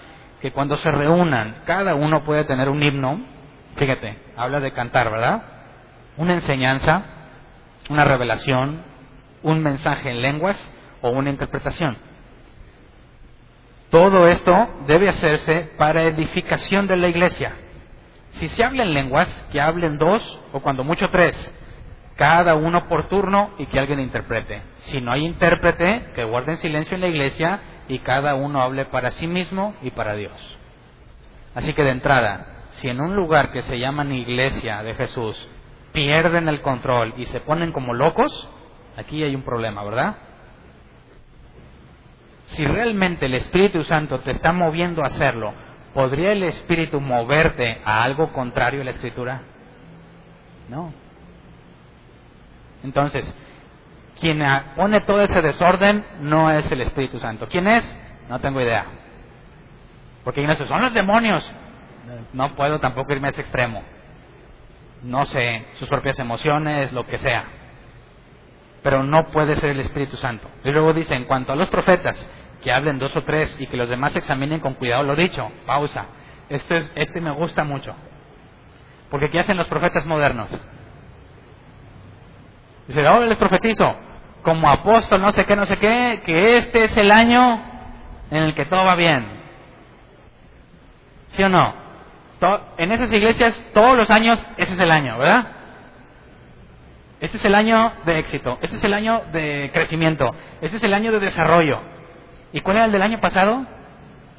Que cuando se reúnan, cada uno puede tener un himno, fíjate, habla de cantar, ¿verdad? Una enseñanza, una revelación, un mensaje en lenguas o una interpretación. Todo esto debe hacerse para edificación de la iglesia. Si se habla en lenguas, que hablen dos o cuando mucho tres, cada uno por turno y que alguien interprete. Si no hay intérprete, que guarden silencio en la iglesia y cada uno hable para sí mismo y para Dios. Así que de entrada, si en un lugar que se llama iglesia de Jesús pierden el control y se ponen como locos, aquí hay un problema, ¿verdad? Si realmente el Espíritu Santo te está moviendo a hacerlo, ¿podría el Espíritu moverte a algo contrario a la Escritura? No. Entonces, quien pone todo ese desorden no es el Espíritu Santo. ¿Quién es? No tengo idea. Porque no son los demonios. No puedo tampoco irme a ese extremo. No sé, sus propias emociones, lo que sea. Pero no puede ser el Espíritu Santo. Y luego dice, en cuanto a los profetas, que hablen dos o tres y que los demás examinen con cuidado lo dicho. Pausa. Este, este me gusta mucho. Porque ¿qué hacen los profetas modernos? Dice, ahora les profetizo, como apóstol, no sé qué, no sé qué, que este es el año en el que todo va bien. ¿Sí o no? En esas iglesias, todos los años, ese es el año, ¿verdad? Este es el año de éxito, este es el año de crecimiento, este es el año de desarrollo. ¿Y cuál era el del año pasado?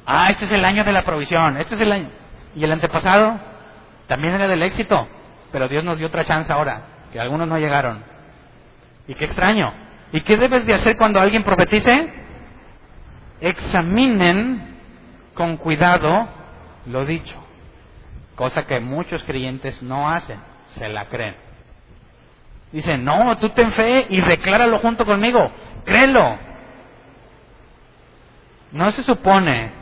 Ah, este es el año de la provisión, este es el año. ¿Y el antepasado? También era del éxito, pero Dios nos dio otra chance ahora, que algunos no llegaron. Y qué extraño. ¿Y qué debes de hacer cuando alguien profetice? Examinen con cuidado lo dicho. Cosa que muchos creyentes no hacen, se la creen. Dicen, no, tú ten fe y decláralo junto conmigo, créelo. No se supone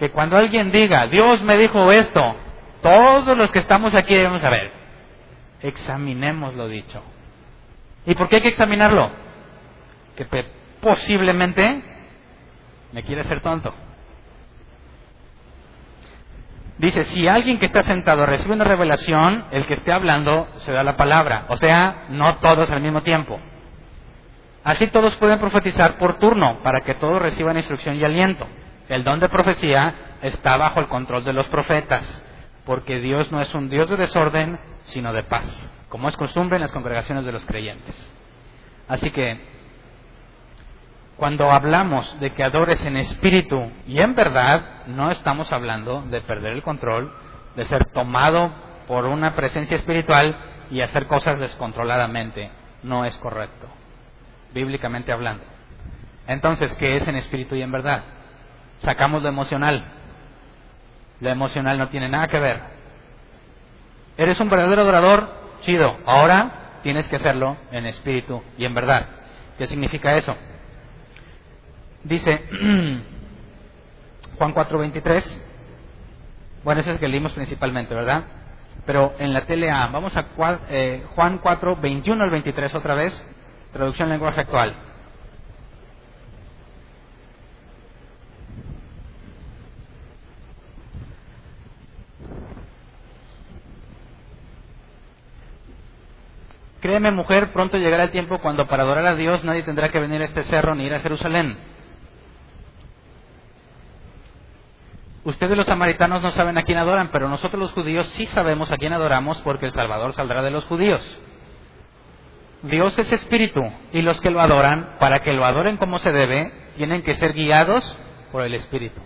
que cuando alguien diga, Dios me dijo esto, todos los que estamos aquí debemos saber, examinemos lo dicho. ¿Y por qué hay que examinarlo? Que posiblemente me quiere hacer tonto. Dice, si alguien que está sentado recibe una revelación, el que esté hablando se da la palabra. O sea, no todos al mismo tiempo. Así todos pueden profetizar por turno, para que todos reciban instrucción y aliento. El don de profecía está bajo el control de los profetas, porque Dios no es un Dios de desorden, sino de paz como es costumbre en las congregaciones de los creyentes. Así que, cuando hablamos de que adores en espíritu y en verdad, no estamos hablando de perder el control, de ser tomado por una presencia espiritual y hacer cosas descontroladamente. No es correcto, bíblicamente hablando. Entonces, ¿qué es en espíritu y en verdad? Sacamos lo emocional. Lo emocional no tiene nada que ver. ¿Eres un verdadero adorador? chido, ahora tienes que hacerlo en espíritu y en verdad. ¿Qué significa eso? Dice Juan 4:23, bueno, ese es el que leímos principalmente, ¿verdad? Pero en la TLA, vamos a eh, Juan 4, 21 al 23 otra vez, traducción lenguaje actual. Créeme mujer, pronto llegará el tiempo cuando para adorar a Dios nadie tendrá que venir a este cerro ni ir a Jerusalén. Ustedes los samaritanos no saben a quién adoran, pero nosotros los judíos sí sabemos a quién adoramos porque el Salvador saldrá de los judíos. Dios es espíritu y los que lo adoran, para que lo adoren como se debe, tienen que ser guiados por el espíritu.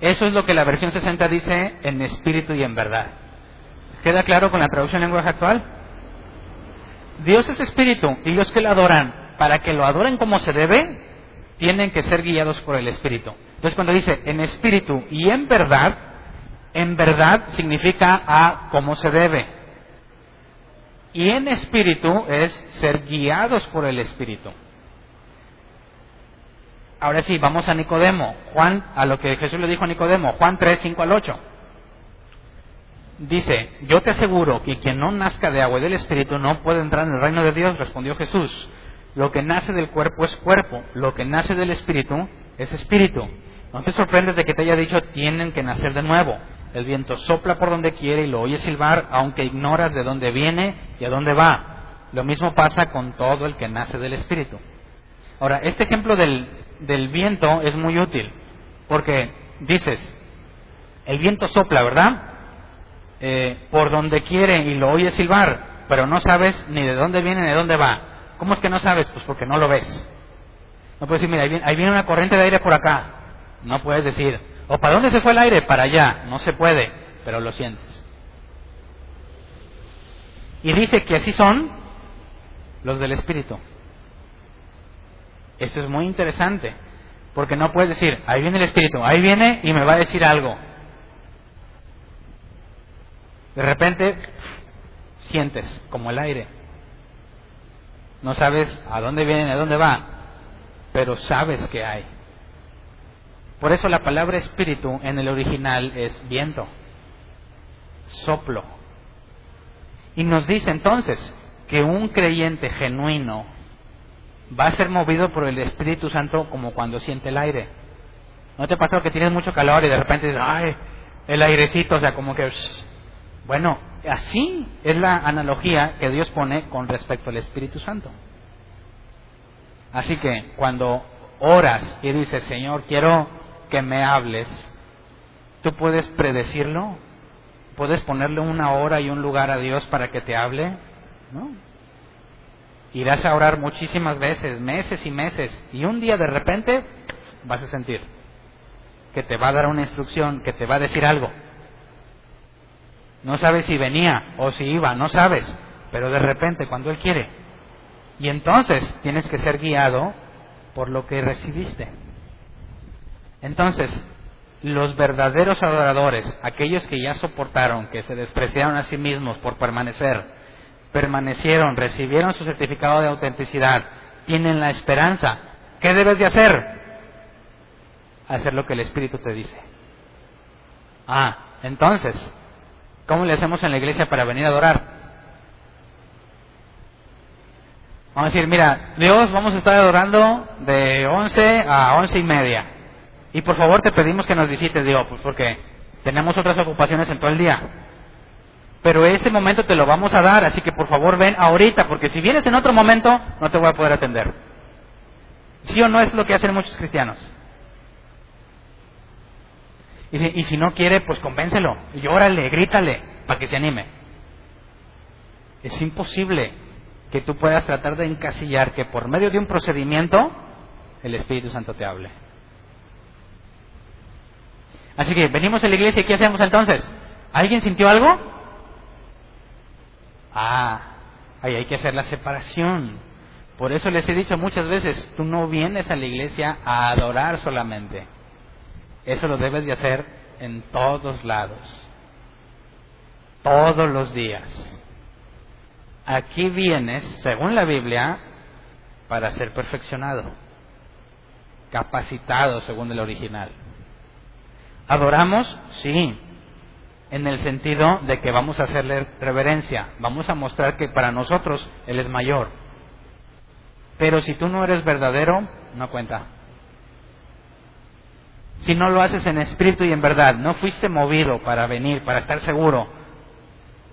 Eso es lo que la versión 60 dice en espíritu y en verdad. ¿Queda claro con la traducción en lenguaje actual? Dios es espíritu y los que lo adoran, para que lo adoren como se debe, tienen que ser guiados por el espíritu. Entonces cuando dice en espíritu y en verdad, en verdad significa a como se debe. Y en espíritu es ser guiados por el espíritu. Ahora sí, vamos a Nicodemo. Juan, a lo que Jesús le dijo a Nicodemo, Juan 3, 5 al 8 dice, yo te aseguro que quien no nazca de agua y del Espíritu no puede entrar en el reino de Dios, respondió Jesús. Lo que nace del cuerpo es cuerpo, lo que nace del Espíritu es Espíritu. No te sorprendes de que te haya dicho tienen que nacer de nuevo. El viento sopla por donde quiere y lo oyes silbar, aunque ignoras de dónde viene y a dónde va. Lo mismo pasa con todo el que nace del Espíritu. Ahora, este ejemplo del, del viento es muy útil, porque dices, el viento sopla, ¿verdad? Eh, por donde quiere y lo oyes silbar, pero no sabes ni de dónde viene ni de dónde va. ¿Cómo es que no sabes? Pues porque no lo ves. No puedes decir, mira, ahí viene, una corriente de aire por acá. No puedes decir, ¿o para dónde se fue el aire? Para allá. No se puede, pero lo sientes. Y dice que así son los del Espíritu. Esto es muy interesante, porque no puedes decir, ahí viene el Espíritu, ahí viene y me va a decir algo. De repente sientes como el aire. No sabes a dónde viene, a dónde va, pero sabes que hay. Por eso la palabra espíritu en el original es viento, soplo. Y nos dice entonces que un creyente genuino va a ser movido por el Espíritu Santo como cuando siente el aire. ¿No te pasa que tienes mucho calor y de repente dices, ay, el airecito, o sea, como que... Bueno, así es la analogía que Dios pone con respecto al Espíritu Santo. Así que cuando oras y dices, Señor, quiero que me hables, ¿tú puedes predecirlo? ¿Puedes ponerle una hora y un lugar a Dios para que te hable? ¿No? Irás a orar muchísimas veces, meses y meses, y un día de repente vas a sentir que te va a dar una instrucción, que te va a decir algo. No sabes si venía o si iba, no sabes, pero de repente cuando Él quiere. Y entonces tienes que ser guiado por lo que recibiste. Entonces, los verdaderos adoradores, aquellos que ya soportaron, que se despreciaron a sí mismos por permanecer, permanecieron, recibieron su certificado de autenticidad, tienen la esperanza. ¿Qué debes de hacer? hacer lo que el Espíritu te dice. Ah, entonces, ¿cómo le hacemos en la iglesia para venir a adorar? Vamos a decir, mira, Dios, vamos a estar adorando de 11 a once y media. Y por favor te pedimos que nos visites, Dios, pues porque tenemos otras ocupaciones en todo el día. Pero ese momento te lo vamos a dar, así que por favor ven ahorita, porque si vienes en otro momento no te voy a poder atender. ¿Sí o no es lo que hacen muchos cristianos? Y si, no quiere, pues convéncelo, llórale, grítale, para que se anime. Es imposible que tú puedas tratar de encasillar que por medio de un procedimiento el Espíritu Santo te hable. Así que venimos a la iglesia y ¿qué hacemos entonces? ¿Alguien sintió algo? Ah, ahí hay que hacer la separación. Por eso les he dicho muchas veces, tú no vienes a la iglesia a adorar solamente. Eso lo debes de hacer en todos lados, todos los días. Aquí vienes, según la Biblia, para ser perfeccionado, capacitado según el original. ¿Adoramos? Sí, en el sentido de que vamos a hacerle reverencia, vamos a mostrar que para nosotros Él es mayor. Pero si tú no eres verdadero, no cuenta si no lo haces en espíritu y en verdad, no fuiste movido para venir, para estar seguro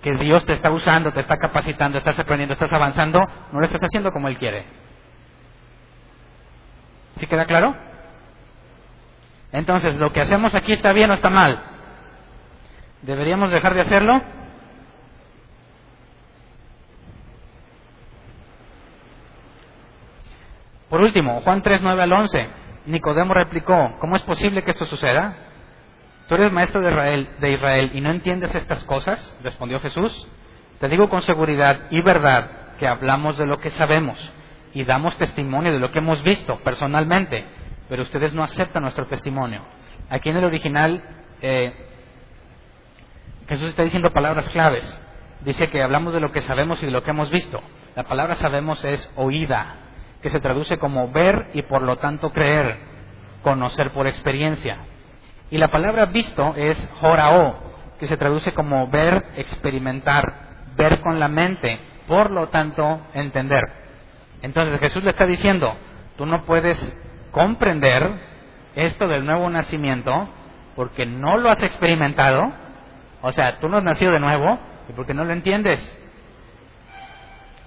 que Dios te está usando, te está capacitando, estás aprendiendo, estás avanzando, no lo estás haciendo como Él quiere. ¿Sí queda claro? Entonces, ¿lo que hacemos aquí está bien o está mal? ¿Deberíamos dejar de hacerlo? Por último, Juan 3, 9 al 11. Nicodemo replicó, ¿cómo es posible que esto suceda? ¿Tú eres maestro de Israel, de Israel y no entiendes estas cosas? Respondió Jesús. Te digo con seguridad y verdad que hablamos de lo que sabemos y damos testimonio de lo que hemos visto personalmente, pero ustedes no aceptan nuestro testimonio. Aquí en el original eh, Jesús está diciendo palabras claves. Dice que hablamos de lo que sabemos y de lo que hemos visto. La palabra sabemos es oída, que se traduce como ver y por lo tanto creer, conocer por experiencia. Y la palabra visto es jorao, que se traduce como ver, experimentar, ver con la mente, por lo tanto entender. Entonces Jesús le está diciendo, tú no puedes comprender esto del nuevo nacimiento porque no lo has experimentado, o sea, tú no has nacido de nuevo y porque no lo entiendes.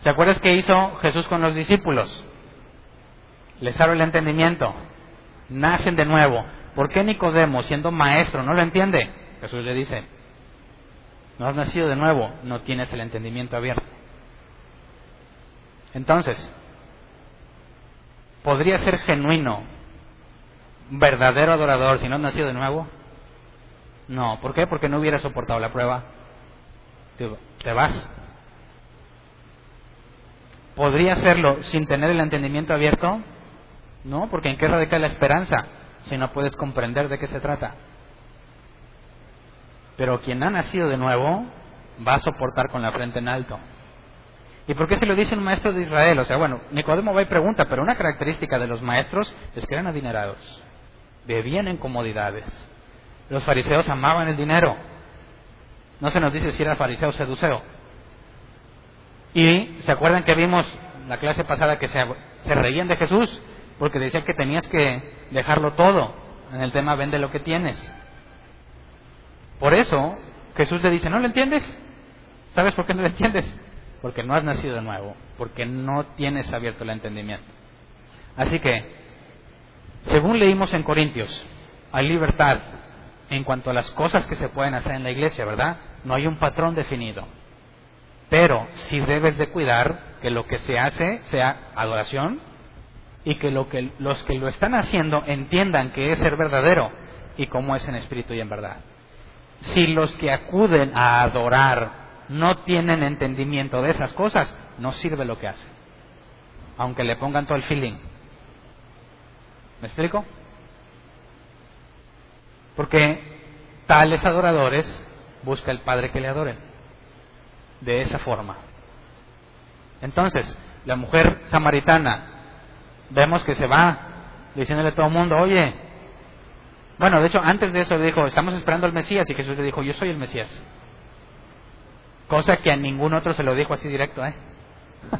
¿Se acuerdas qué hizo Jesús con los discípulos? les abre el entendimiento, nacen de nuevo. ¿Por qué Nicodemo, siendo maestro, no lo entiende? Jesús le dice, no has nacido de nuevo, no tienes el entendimiento abierto. Entonces, ¿podría ser genuino, verdadero adorador si no nacido de nuevo? No, ¿por qué? Porque no hubiera soportado la prueba. Te vas. ¿Podría hacerlo sin tener el entendimiento abierto? No, porque ¿en qué radica la esperanza si no puedes comprender de qué se trata? Pero quien ha nacido de nuevo va a soportar con la frente en alto. ¿Y por qué se lo dice un maestro de Israel? O sea, bueno, Nicodemo va y pregunta, pero una característica de los maestros es que eran adinerados, bebían en comodidades. Los fariseos amaban el dinero. No se nos dice si era fariseo o seduceo. Y se acuerdan que vimos la clase pasada que se, se reían de Jesús porque decían que tenías que dejarlo todo en el tema vende lo que tienes. Por eso Jesús le dice, ¿no lo entiendes? ¿Sabes por qué no lo entiendes? Porque no has nacido de nuevo, porque no tienes abierto el entendimiento. Así que, según leímos en Corintios, hay libertad en cuanto a las cosas que se pueden hacer en la iglesia, ¿verdad? No hay un patrón definido. Pero si debes de cuidar que lo que se hace sea adoración y que los que lo están haciendo entiendan que es ser verdadero y cómo es en espíritu y en verdad. Si los que acuden a adorar no tienen entendimiento de esas cosas, no sirve lo que hacen. Aunque le pongan todo el feeling. ¿Me explico? Porque tales adoradores busca el Padre que le adoren. De esa forma. Entonces, la mujer samaritana, vemos que se va diciéndole a todo el mundo, oye, bueno, de hecho, antes de eso dijo, estamos esperando al Mesías, y Jesús le dijo, yo soy el Mesías. Cosa que a ningún otro se lo dijo así directo, ¿eh?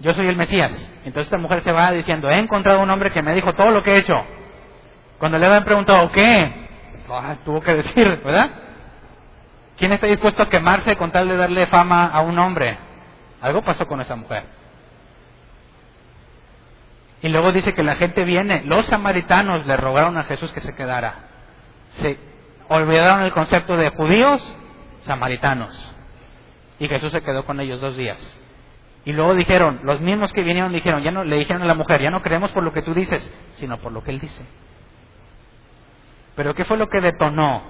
Yo soy el Mesías. Entonces esta mujer se va diciendo, he encontrado un hombre que me dijo todo lo que he hecho. Cuando le habían preguntado, ¿qué? Ah, tuvo que decir, ¿verdad? ¿Quién está dispuesto a quemarse con tal de darle fama a un hombre? Algo pasó con esa mujer. Y luego dice que la gente viene, los samaritanos le rogaron a Jesús que se quedara. Se olvidaron el concepto de judíos, samaritanos. Y Jesús se quedó con ellos dos días. Y luego dijeron, los mismos que vinieron dijeron, ya no, le dijeron a la mujer, ya no creemos por lo que tú dices, sino por lo que él dice. Pero ¿qué fue lo que detonó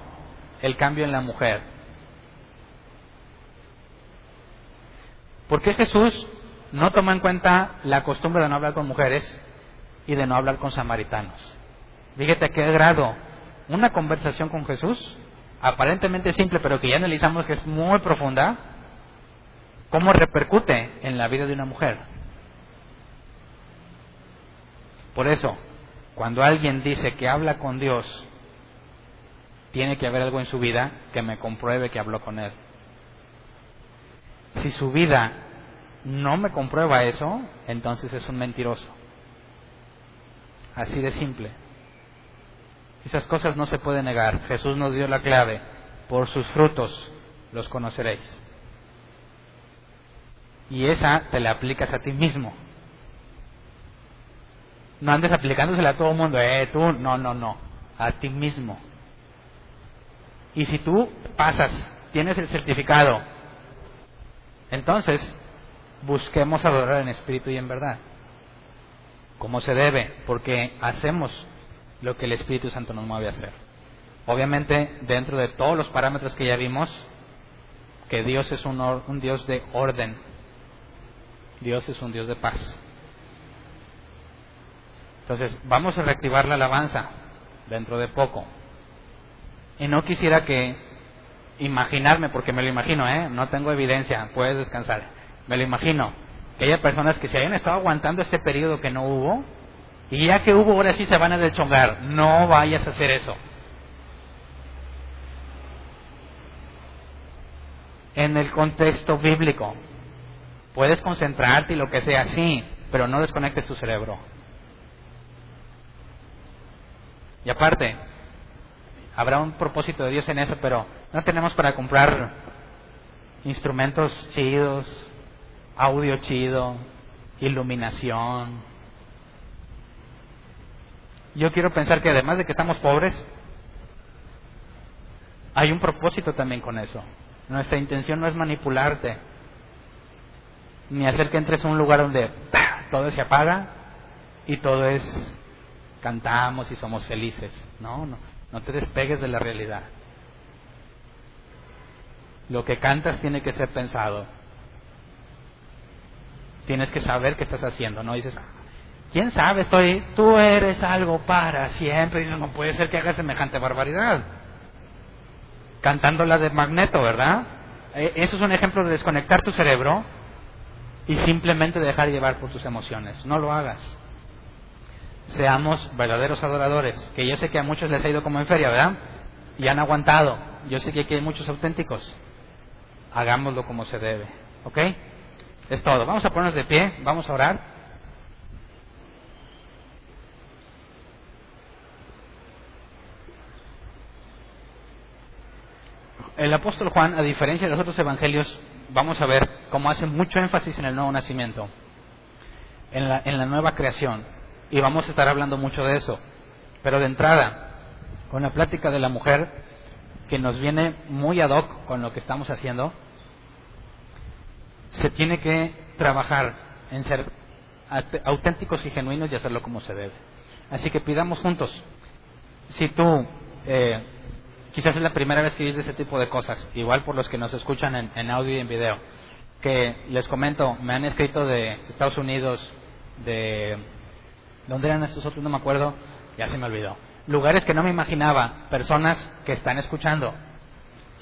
el cambio en la mujer? ¿Por qué Jesús no tomó en cuenta la costumbre de no hablar con mujeres y de no hablar con samaritanos? Fíjate a qué grado una conversación con Jesús, aparentemente simple, pero que ya analizamos que es muy profunda, cómo repercute en la vida de una mujer. Por eso, cuando alguien dice que habla con Dios, tiene que haber algo en su vida que me compruebe que habló con Él. Si su vida no me comprueba eso, entonces es un mentiroso. Así de simple. Esas cosas no se pueden negar. Jesús nos dio la clave. Por sus frutos los conoceréis. Y esa te la aplicas a ti mismo. No andes aplicándosela a todo el mundo. Eh, tú, no, no, no. A ti mismo. Y si tú pasas, tienes el certificado, entonces busquemos adorar en espíritu y en verdad. Como se debe, porque hacemos lo que el Espíritu Santo nos mueve a hacer. Obviamente, dentro de todos los parámetros que ya vimos, que Dios es un, un Dios de orden, Dios es un Dios de paz. Entonces, vamos a reactivar la alabanza dentro de poco. Y no quisiera que imaginarme, porque me lo imagino, ¿eh? no tengo evidencia, puedes descansar. Me lo imagino, que haya personas que se hayan estado aguantando este periodo que no hubo, y ya que hubo, ahora sí se van a deschongar. No vayas a hacer eso. En el contexto bíblico, puedes concentrarte y lo que sea, sí, pero no desconectes tu cerebro. Y aparte, habrá un propósito de Dios en eso, pero no tenemos para comprar instrumentos chidos, audio chido, iluminación, yo quiero pensar que además de que estamos pobres, hay un propósito también con eso. Nuestra intención no es manipularte, ni hacer que entres a un lugar donde todo se apaga y todo es cantamos y somos felices. No, no, no te despegues de la realidad. Lo que cantas tiene que ser pensado. Tienes que saber qué estás haciendo, no dices, quién sabe, estoy, tú eres algo para siempre. Y no puede ser que hagas semejante barbaridad. cantando la de Magneto, ¿verdad? Eh, eso es un ejemplo de desconectar tu cerebro y simplemente dejar llevar por tus emociones. No lo hagas. Seamos verdaderos adoradores, que yo sé que a muchos les ha ido como en feria, ¿verdad? Y han aguantado. Yo sé que aquí hay muchos auténticos. Hagámoslo como se debe. ¿Ok? Es todo. Vamos a ponernos de pie, vamos a orar. El apóstol Juan, a diferencia de los otros evangelios, vamos a ver cómo hace mucho énfasis en el nuevo nacimiento, en la, nueva creación. Y vamos a estar hablando mucho de eso. Pero de entrada, con la plática de la mujer, que nos viene muy ad hoc con lo que estamos haciendo, se tiene que trabajar en ser auténticos y genuinos y hacerlo como se debe. Así que pidamos juntos, si tú eh, Quizás es la primera vez que dices ese tipo de cosas, igual por los que nos escuchan en, audio y en video. Que les comento, me han escrito de Estados Unidos, de. ¿Dónde eran estos otros? No me acuerdo, ya se me olvidó. Lugares que no me imaginaba, personas que están escuchando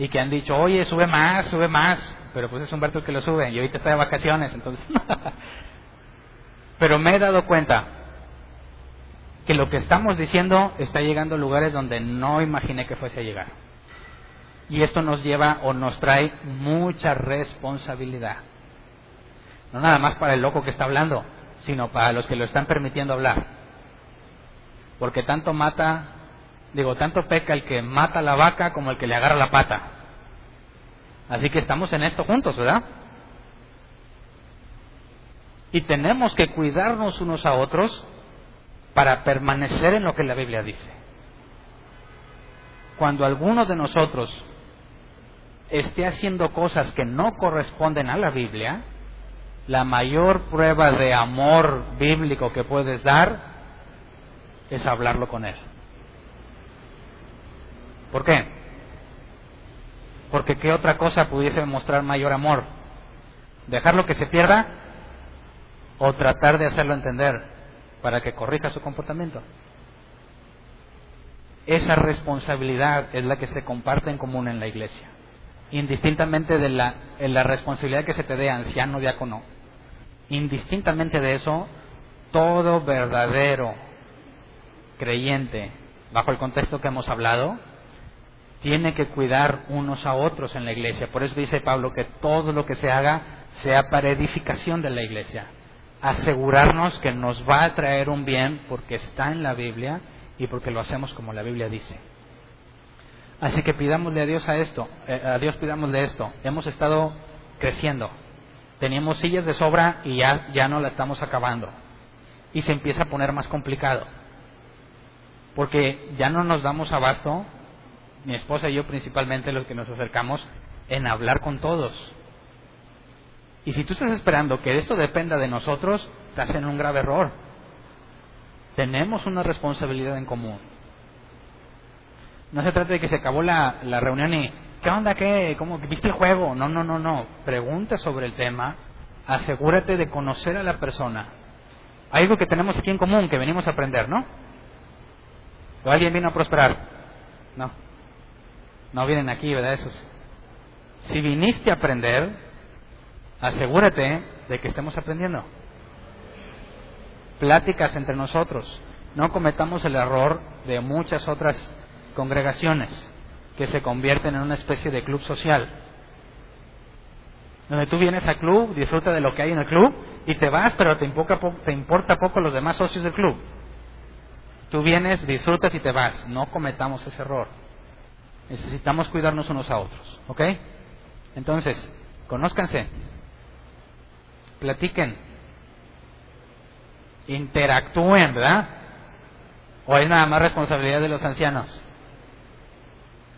y que han dicho, oye, sube más, sube más, pero pues es Humberto el que lo sube y ahorita está de vacaciones, entonces. pero me he dado cuenta que lo que estamos diciendo está llegando a lugares donde no imaginé que fuese a llegar. Y esto nos lleva o nos trae mucha responsabilidad. No nada más para el loco que está hablando, sino para los que lo están permitiendo hablar. Porque tanto mata, digo, tanto peca el que mata la vaca como el que le agarra la pata. Así que estamos en esto juntos, ¿verdad? Y tenemos que cuidarnos unos a otros para permanecer en lo que la Biblia dice. Cuando alguno de nosotros esté haciendo cosas que no corresponden a la Biblia, la mayor prueba de amor bíblico que puedes dar es hablarlo con Él. ¿Por qué? Porque ¿qué otra cosa pudiese mostrar mayor amor? ¿Dejarlo que se pierda? ¿O tratar de hacerlo entender? Para que corrija su comportamiento. Esa responsabilidad es la que se comparte en común en la iglesia, indistintamente de la, responsabilidad que se te dé anciano, diácono. Indistintamente de eso, todo verdadero creyente, bajo el contexto que hemos hablado, tiene que cuidar unos a otros en la iglesia. Por eso dice Pablo que todo lo que se haga sea para edificación de la iglesia asegurarnos que nos va a traer un bien porque está en la Biblia y porque lo hacemos como la Biblia dice. Así que pidámosle a Dios a esto, eh, a Dios pidámosle esto. Hemos estado creciendo. Teníamos sillas de sobra y ya, ya no la estamos acabando. Y se empieza a poner más complicado. Porque ya no nos damos abasto, mi esposa y yo principalmente los que nos acercamos, en hablar con todos y si tú estás esperando que esto dependa de nosotros, estás en un grave error. Tenemos una responsabilidad en común. No se trata de que se acabó la, reunión y, ¿qué onda? ¿Qué? ¿Cómo? ¿Viste el juego? No, no, no, no. Pregunta sobre el tema. Asegúrate de conocer a la persona. Hay algo que tenemos aquí en común, que venimos a aprender, ¿no? ¿O alguien vino a prosperar? No. No vienen aquí, ¿verdad? Esos. Si viniste a aprender, asegúrate de que estemos aprendiendo. Pláticas entre nosotros. No cometamos el error de muchas otras congregaciones que se convierten en una especie de club social. Donde tú vienes al club, disfruta de lo que hay en el club y te vas, pero te te importa poco los demás socios del club. Tú vienes, disfrutas y te vas. No cometamos ese error. Necesitamos cuidarnos unos a otros. ¿Ok? Entonces, conózcanse, platiquen, interactúen, ¿verdad? ¿O es nada más responsabilidad de los ancianos?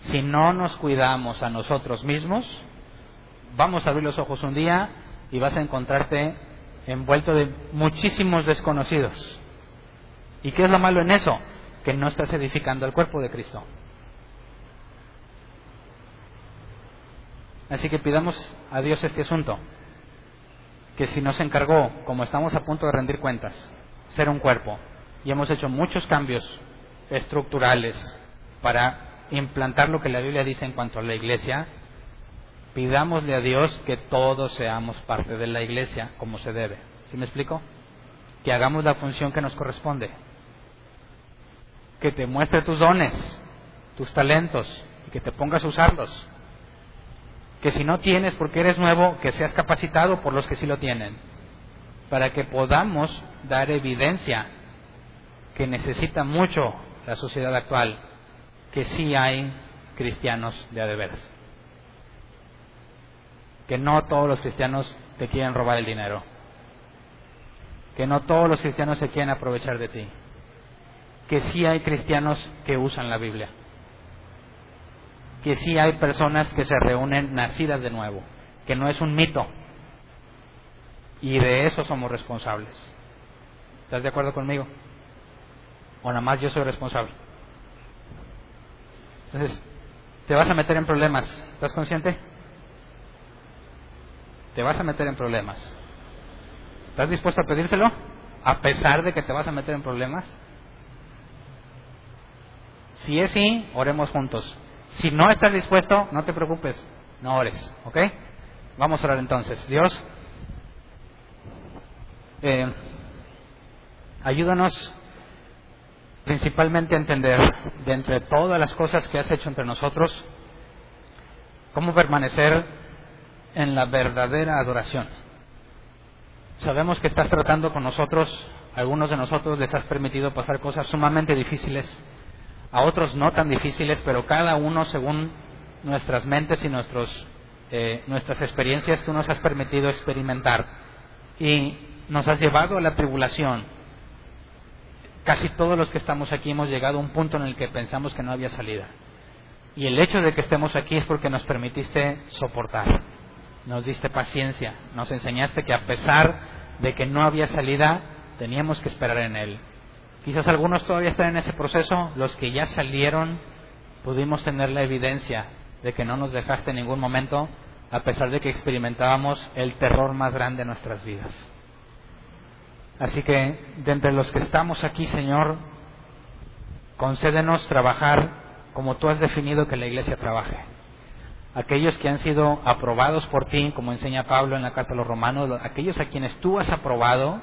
Si no nos cuidamos a nosotros mismos, vamos a abrir los ojos un día y vas a encontrarte envuelto de muchísimos desconocidos. ¿Y qué es lo malo en eso? Que no estás edificando el cuerpo de Cristo. Así que pidamos a Dios este asunto que si nos encargó, como estamos a punto de rendir cuentas, ser un cuerpo, y hemos hecho muchos cambios estructurales para implantar lo que la Biblia dice en cuanto a la iglesia, pidámosle a Dios que todos seamos parte de la iglesia como se debe. ¿Sí me explico? Que hagamos la función que nos corresponde. Que te muestre tus dones, tus talentos y que te pongas a usarlos. Que si no tienes porque eres nuevo, que seas capacitado por los que sí lo tienen. Para que podamos dar evidencia que necesita mucho la sociedad actual, que sí hay cristianos de adeveras. Que no todos los cristianos te quieren robar el dinero. Que no todos los cristianos se quieren aprovechar de ti. Que sí hay cristianos que usan la Biblia. Que sí hay personas que se reúnen nacidas de nuevo. Que no es un mito. Y de eso somos responsables. ¿Estás de acuerdo conmigo? o nada más yo soy responsable. Entonces, te vas a meter en problemas. ¿Estás consciente? Te vas a meter en problemas. ¿Estás dispuesto a pedírselo? A pesar de que te vas a meter en problemas. Si es sí, oremos juntos. Si no estás dispuesto, no te preocupes, no ores, ¿ok? Vamos a orar entonces. Dios, eh, ayúdanos principalmente entender, de entre todas las cosas que has hecho entre nosotros, cómo permanecer en la verdadera adoración. Sabemos que estás tratando con nosotros, a algunos de nosotros les has permitido pasar cosas sumamente difíciles, a otros no tan difíciles, pero cada uno según nuestras mentes y nuestros, eh, nuestras experiencias tú nos has permitido experimentar y nos has llevado a la tribulación, Casi todos los que estamos aquí hemos llegado a un punto en el que pensamos que no había salida. Y el hecho de que estemos aquí es porque nos permitiste soportar, nos diste paciencia, nos enseñaste que a pesar de que no había salida, teníamos que esperar en Él. Quizás algunos todavía están en ese proceso, los que ya salieron pudimos tener la evidencia de que no nos dejaste en ningún momento, a pesar de que experimentábamos el terror más grande de nuestras vidas. Así que, de entre los que estamos aquí, Señor, concédenos trabajar como tú has definido que la iglesia trabaje. Aquellos que han sido aprobados por ti, como enseña Pablo en la carta a los romanos, aquellos a quienes tú has aprobado,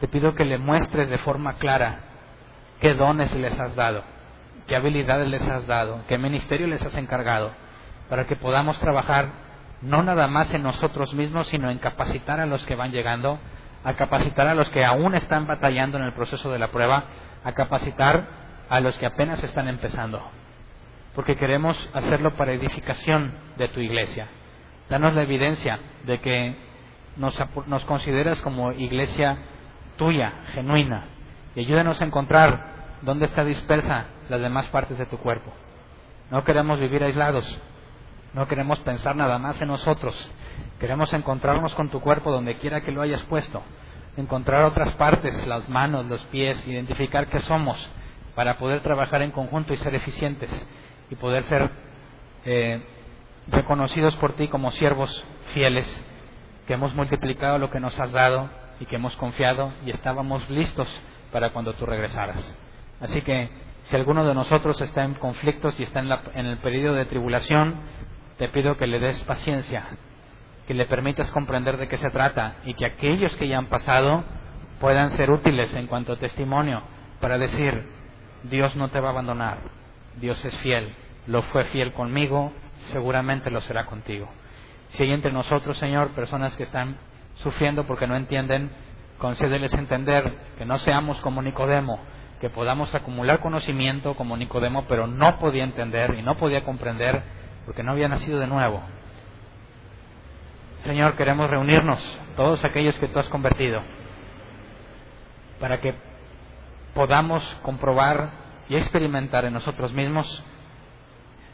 te pido que le muestres de forma clara qué dones les has dado, qué habilidades les has dado, qué ministerio les has encargado, para que podamos trabajar no nada más en nosotros mismos, sino en capacitar a los que van llegando a capacitar a los que aún están batallando en el proceso de la prueba, a capacitar a los que apenas están empezando. Porque queremos hacerlo para edificación de tu iglesia. Danos la evidencia de que nos, nos consideras como iglesia tuya, genuina. Y ayúdanos a encontrar dónde está dispersa las demás partes de tu cuerpo. No queremos vivir aislados. No queremos pensar nada más en nosotros, Queremos encontrarnos con tu cuerpo donde quiera que lo hayas puesto, encontrar otras partes, las manos, los pies, identificar qué somos para poder trabajar en conjunto y ser eficientes y poder ser eh, reconocidos por ti como siervos fieles, que hemos multiplicado lo que nos has dado y que hemos confiado y estábamos listos para cuando tú regresaras. Así que si alguno de nosotros está en conflictos y está en, en el periodo de tribulación, te pido que le des paciencia, que le permitas comprender de qué se trata y que aquellos que ya han pasado puedan ser útiles en cuanto a testimonio para decir, Dios no te va a abandonar, Dios es fiel, lo fue fiel conmigo, seguramente lo será contigo. Si hay entre nosotros, Señor, personas que están sufriendo porque no entienden, concédeles entender que no seamos como Nicodemo, que podamos acumular conocimiento como Nicodemo, pero no podía entender y no podía comprender porque no había nacido de nuevo. Señor, queremos reunirnos, todos aquellos que tú has convertido, para que podamos comprobar y experimentar en nosotros mismos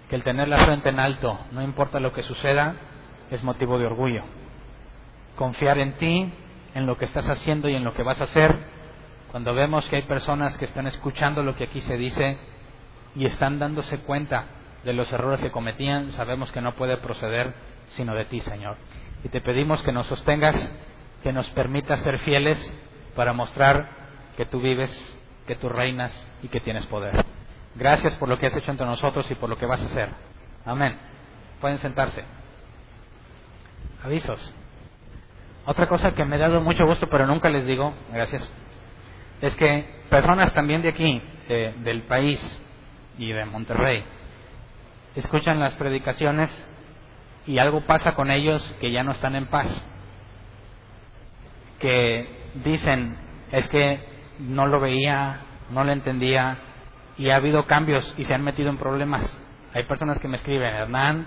que el tener la frente en alto, no importa lo que suceda, es motivo de orgullo. Confiar en ti, en lo que estás haciendo y en lo que vas a hacer, cuando vemos que hay personas que están escuchando lo que aquí se dice y están dándose cuenta de los errores que cometían, sabemos que no puede proceder sino de ti, Señor y te pedimos que nos sostengas, que nos permitas ser fieles para mostrar que tú vives, que tú reinas y que tienes poder. Gracias por lo que has hecho entre nosotros y por lo que vas a hacer. Amén. Pueden sentarse. Avisos. Otra cosa que me ha dado mucho gusto, pero nunca les digo, gracias, es que personas también de aquí, del país y de Monterrey, escuchan las predicaciones y algo pasa con ellos que ya no están en paz. Que dicen, es que no lo veía, no lo entendía y ha habido cambios y se han metido en problemas. Hay personas que me escriben, Hernán,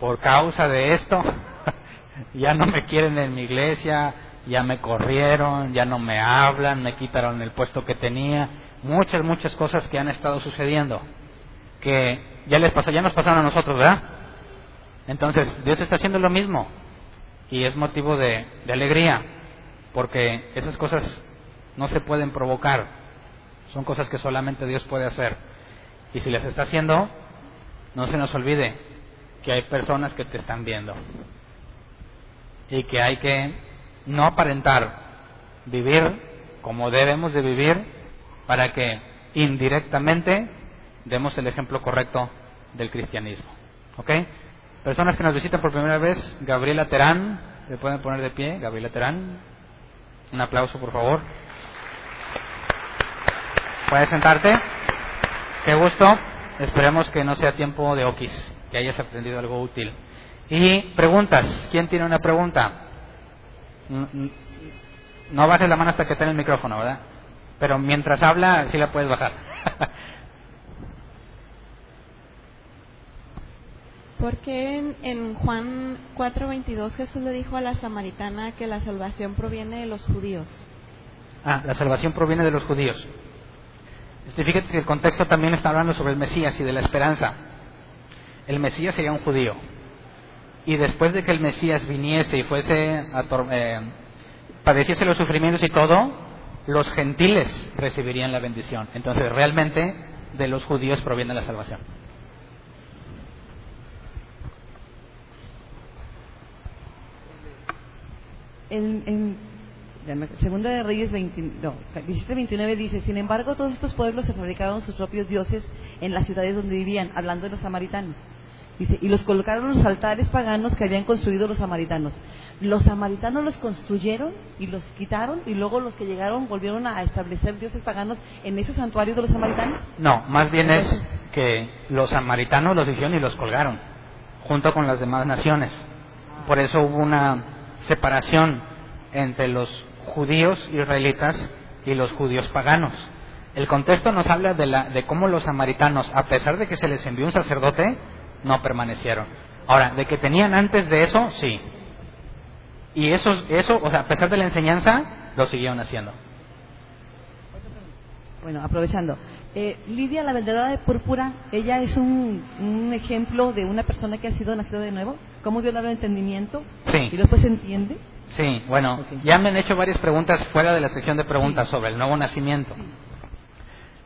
por causa de esto, ya no me quieren en mi iglesia, ya me corrieron, ya no me hablan, me quitaron el puesto que tenía, muchas, muchas cosas que han estado sucediendo, que ya les pasó, ya nos pasaron a nosotros, ¿verdad? Entonces, Dios está haciendo lo mismo y es motivo de, de alegría, porque esas cosas no se pueden provocar, son cosas que solamente Dios puede hacer. Y si les está haciendo, no se nos olvide que hay personas que te están viendo y que hay que no aparentar, vivir como debemos de vivir para que indirectamente demos el ejemplo correcto del cristianismo. ¿Ok? Personas que nos visitan por primera vez, Gabriela Terán, ¿le pueden poner de pie? Gabriela Terán, un aplauso por favor. Puedes sentarte. Qué gusto. Esperemos que no sea tiempo de okis, que hayas aprendido algo útil. Y preguntas. ¿Quién tiene una pregunta? No bajes la mano hasta que tenga el micrófono, ¿verdad? Pero mientras habla, sí la puedes bajar. ¿Por qué en, en Juan 4:22 Jesús le dijo a la samaritana que la salvación proviene de los judíos? Ah, la salvación proviene de los judíos. Este, fíjate que el contexto también está hablando sobre el Mesías y de la esperanza. El Mesías sería un judío y después de que el Mesías viniese y fuese a eh, padeciese los sufrimientos y todo, los gentiles recibirían la bendición. Entonces, realmente de los judíos proviene la salvación. En, Segunda de Reyes 20, no, 29 dice, sin embargo todos estos pueblos se fabricaron sus propios dioses en las ciudades donde vivían, hablando de los samaritanos y los colocaron en los altares paganos que habían construido los samaritanos. Los samaritanos los construyeron y los quitaron y luego los que llegaron volvieron a establecer dioses paganos en esos santuarios de los samaritanos. No, más bien es que los samaritanos los hicieron y los colgaron junto con las demás naciones. Por eso hubo una separación entre los judíos israelitas y los judíos paganos. El contexto nos habla de, la, de cómo los samaritanos, a pesar de que se les envió un sacerdote, no permanecieron. Ahora, de que tenían antes de eso, sí. Y eso, eso, o sea, a pesar de la enseñanza, lo siguieron haciendo. Bueno, aprovechando. Eh, Lidia, la vendedora de púrpura, ella es un, un, ejemplo de una persona que ha sido nacido de nuevo. ¿Cómo Dios le da entendimiento? Sí. ¿Y después se entiende? Sí, bueno, ya me han hecho varias preguntas fuera de la sección de preguntas sobre el nuevo nacimiento.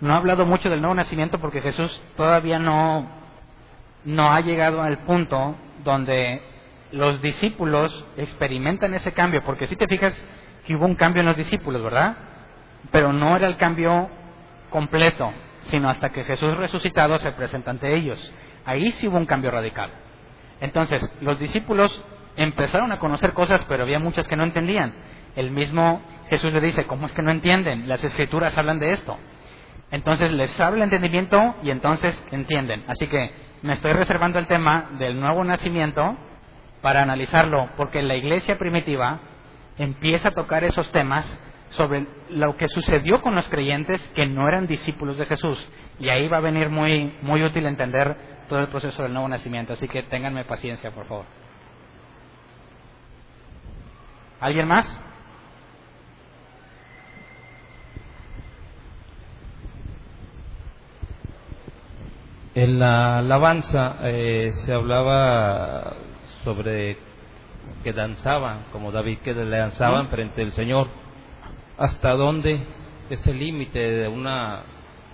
No he hablado mucho del nuevo nacimiento porque Jesús todavía no no ha llegado al punto donde los discípulos experimentan ese cambio, porque si te fijas que hubo un cambio en los discípulos, ¿verdad? Pero no era el cambio completo, sino hasta que Jesús resucitado se presenta ante ellos. Ahí sí hubo un cambio radical. Entonces, los discípulos empezaron a conocer cosas, pero había muchas que no entendían. El mismo Jesús le dice, ¿cómo es que no entienden? Las escrituras hablan de esto. Entonces les habla entendimiento y entonces entienden. Así que me estoy reservando el tema del nuevo nacimiento para analizarlo, porque la iglesia primitiva empieza a tocar esos temas sobre lo que sucedió con los creyentes que no eran discípulos de Jesús. Y ahí va a venir muy, muy útil entender todo el proceso del nuevo nacimiento. Así que ténganme paciencia, por favor. ¿Alguien más? En la alabanza eh, se hablaba sobre que danzaban, como David, que le danzaban frente al Señor. ¿Hasta dónde es el límite de una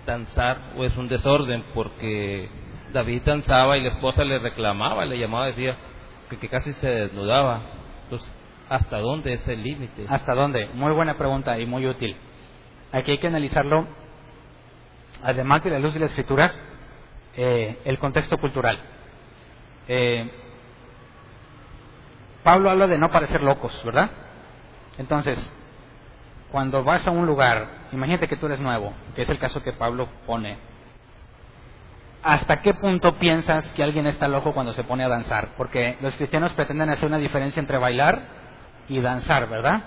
danzar o es un desorden? Porque David danzaba y la esposa le reclamaba, le llamaba, decía que, que casi se desnudaba. Entonces, ¿hasta dónde es el límite? ¿Hasta dónde? Muy buena pregunta y muy útil. Aquí hay que analizarlo además de la luz de las escrituras, eh, el contexto cultural. Eh, Pablo habla de no parecer locos, ¿verdad? Entonces, cuando vas a un lugar, imagínate que tú eres nuevo, que es el caso que Pablo pone. ¿Hasta qué punto piensas que alguien está loco cuando se pone a danzar? Porque los cristianos pretenden hacer una diferencia entre bailar y danzar, ¿verdad?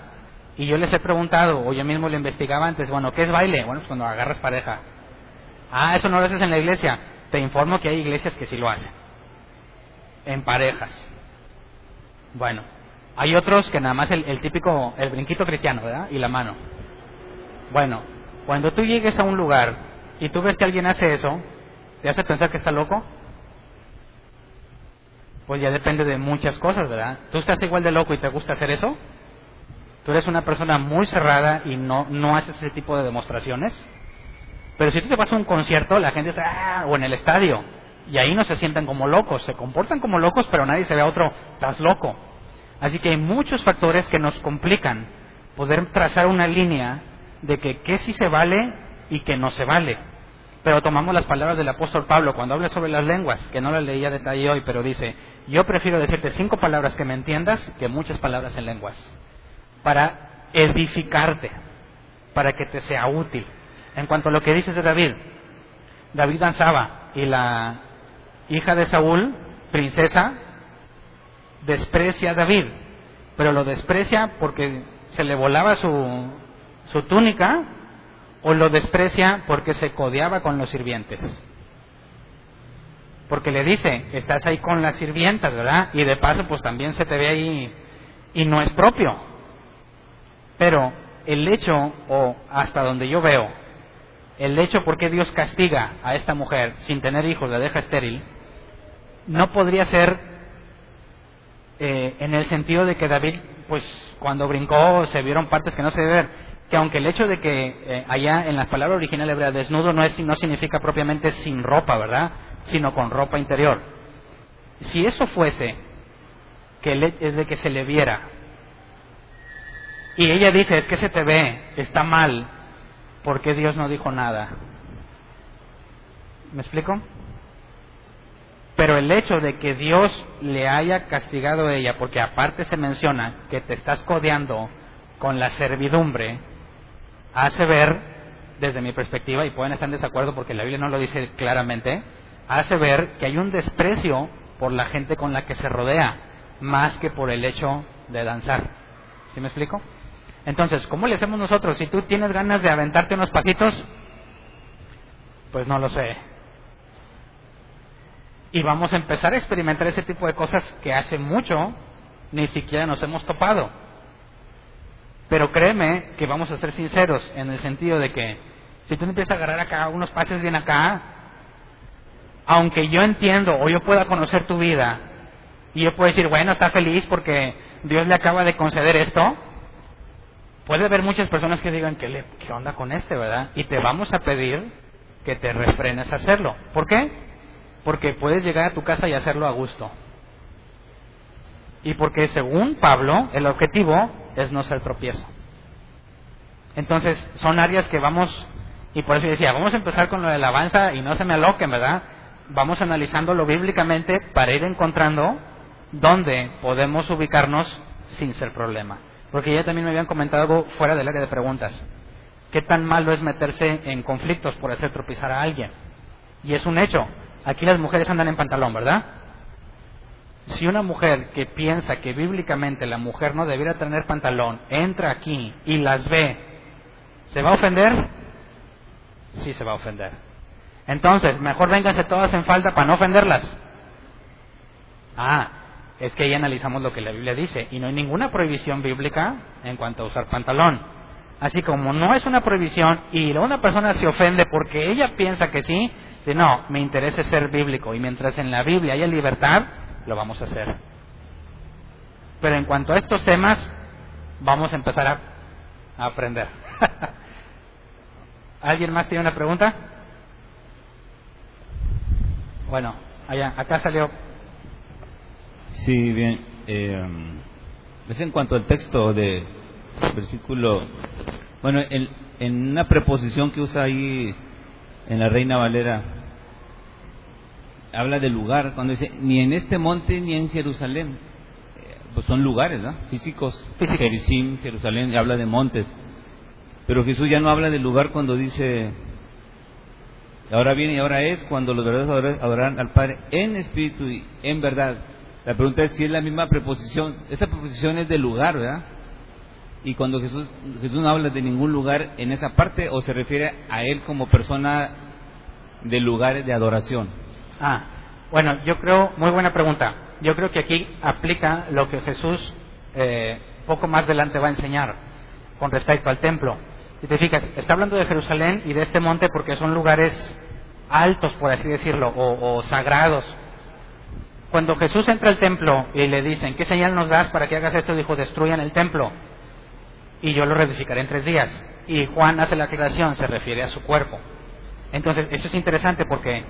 Y yo les he preguntado, o yo mismo lo investigaba antes, bueno, ¿qué es baile? Bueno, pues cuando agarras pareja. Ah, eso no lo haces en la iglesia. Te informo que hay iglesias que sí lo hacen. En parejas. Bueno, hay otros que nada más el, el típico, el brinquito cristiano, ¿verdad? Y la mano. Bueno, cuando tú llegues a un lugar y tú ves que alguien hace eso, ¿te hace pensar que está loco? Pues ya depende de muchas cosas, ¿verdad? ¿Tú estás igual de loco y te gusta hacer eso? ¿Tú eres una persona muy cerrada y no, no haces ese tipo de demostraciones? Pero si tú te vas a un concierto, la gente está, ah, o en el estadio, y ahí no se sienten como locos, se comportan como locos, pero nadie se ve a otro, estás loco. Así que hay muchos factores que nos complican poder trazar una línea de que qué sí se vale y qué no se vale. Pero tomamos las palabras del apóstol Pablo cuando habla sobre las lenguas, que no las leía detalle hoy, pero dice, yo prefiero decirte cinco palabras que me entiendas que muchas palabras en lenguas, para edificarte, para que te sea útil. En cuanto a lo que dices de David, David danzaba y la hija de Saúl, princesa, desprecia a David, pero lo desprecia porque se le volaba su, su túnica o lo desprecia porque se codeaba con los sirvientes. Porque le dice, estás ahí con las sirvientas, ¿verdad? Y de paso, pues también se te ve ahí y no es propio. Pero el hecho, o hasta donde yo veo, el hecho por qué Dios castiga a esta mujer sin tener hijos, la deja estéril, no podría ser eh, en el sentido de que David, pues cuando brincó se vieron partes que no se debe ver, que aunque el hecho de que eh, allá en la palabra original hebrea desnudo no, es, no significa propiamente sin ropa, ¿verdad? Sino con ropa interior. Si eso fuese, que es de que se le viera, y ella dice, es que se te ve, está mal, ¿por qué Dios no dijo nada? ¿Me explico? Pero el hecho de que Dios le haya castigado a ella, porque aparte se menciona que te estás codeando con la servidumbre, hace ver, desde mi perspectiva, y pueden estar en desacuerdo porque la Biblia no lo dice claramente, hace ver que hay un desprecio por la gente con la que se rodea, más que por el hecho de danzar. ¿Sí me explico? Entonces, ¿cómo le hacemos nosotros? Si tú tienes ganas de aventarte unos paquitos, pues no lo sé y vamos a empezar a experimentar ese tipo de cosas que hace mucho ni siquiera nos hemos topado. Pero créeme que vamos a ser sinceros en el sentido de que si tú empiezas a agarrar acá unos pases bien acá, aunque yo entiendo o yo pueda conocer tu vida y yo puedo decir, bueno, está feliz porque Dios le acaba de conceder esto, puede haber muchas personas que digan, ¿qué, le, qué onda con este, verdad? Y te vamos a pedir que te refrenes a hacerlo. ¿Por qué? porque puedes llegar a tu casa y hacerlo a gusto. Y porque según Pablo, el objetivo es no ser tropiezo. Entonces, son áreas que vamos, y por eso decía, vamos a empezar con lo de la alabanza y no se me aloquen, ¿verdad? Vamos analizándolo bíblicamente para ir encontrando dónde podemos ubicarnos sin ser problema. Porque ya también me habían comentado algo fuera del área de preguntas. ¿Qué tan malo es meterse en conflictos por hacer tropezar a alguien? Y es un hecho. Aquí las mujeres andan en pantalón, ¿verdad? Si una mujer que piensa que bíblicamente la mujer no debiera tener pantalón entra aquí y las ve, ¿se va a ofender? Sí se va a ofender. Entonces, mejor vénganse todas en falta para no ofenderlas. Ah, es que ahí analizamos lo que la Biblia dice y no hay ninguna prohibición bíblica en cuanto a usar pantalón. Así como no es una prohibición y una persona se ofende porque ella piensa que sí, no, me interesa ser bíblico y mientras en la Biblia haya libertad, lo vamos a hacer. Pero en cuanto a estos temas, vamos a empezar a, aprender. ¿Alguien más tiene una pregunta? Bueno, allá, acá salió. Sí, bien. Eh, en cuanto al texto de versículo, bueno, en, en una preposición que usa ahí en la Reina Valera habla de lugar, cuando dice, ni en este monte ni en Jerusalén. Eh, Pues son lugares, ¿no? Físicos. Gerizim, Jerusalén, habla de montes. Pero Jesús ya no habla de lugar cuando dice, ahora viene y ahora es, cuando los verdaderos adorarán al Padre en espíritu y en verdad. La pregunta es si es la misma preposición. Esta preposición es de lugar, ¿verdad? Y cuando Jesús, Jesús no habla de ningún lugar en esa parte, o se refiere a Él como persona de lugares de adoración. Ah, bueno, yo creo, muy buena pregunta. Yo creo que aquí aplica lo que Jesús eh, poco más adelante va a enseñar con respecto al templo. Si te fijas, está hablando de Jerusalén y de este monte porque son lugares altos, por así decirlo, o sagrados. Cuando Jesús entra al templo y le dicen, ¿qué señal nos das para que hagas esto? Dijo, destruyan el templo y yo lo reedificaré en tres días. Y Juan hace la aclaración, se refiere a su cuerpo. Entonces, eso es interesante porque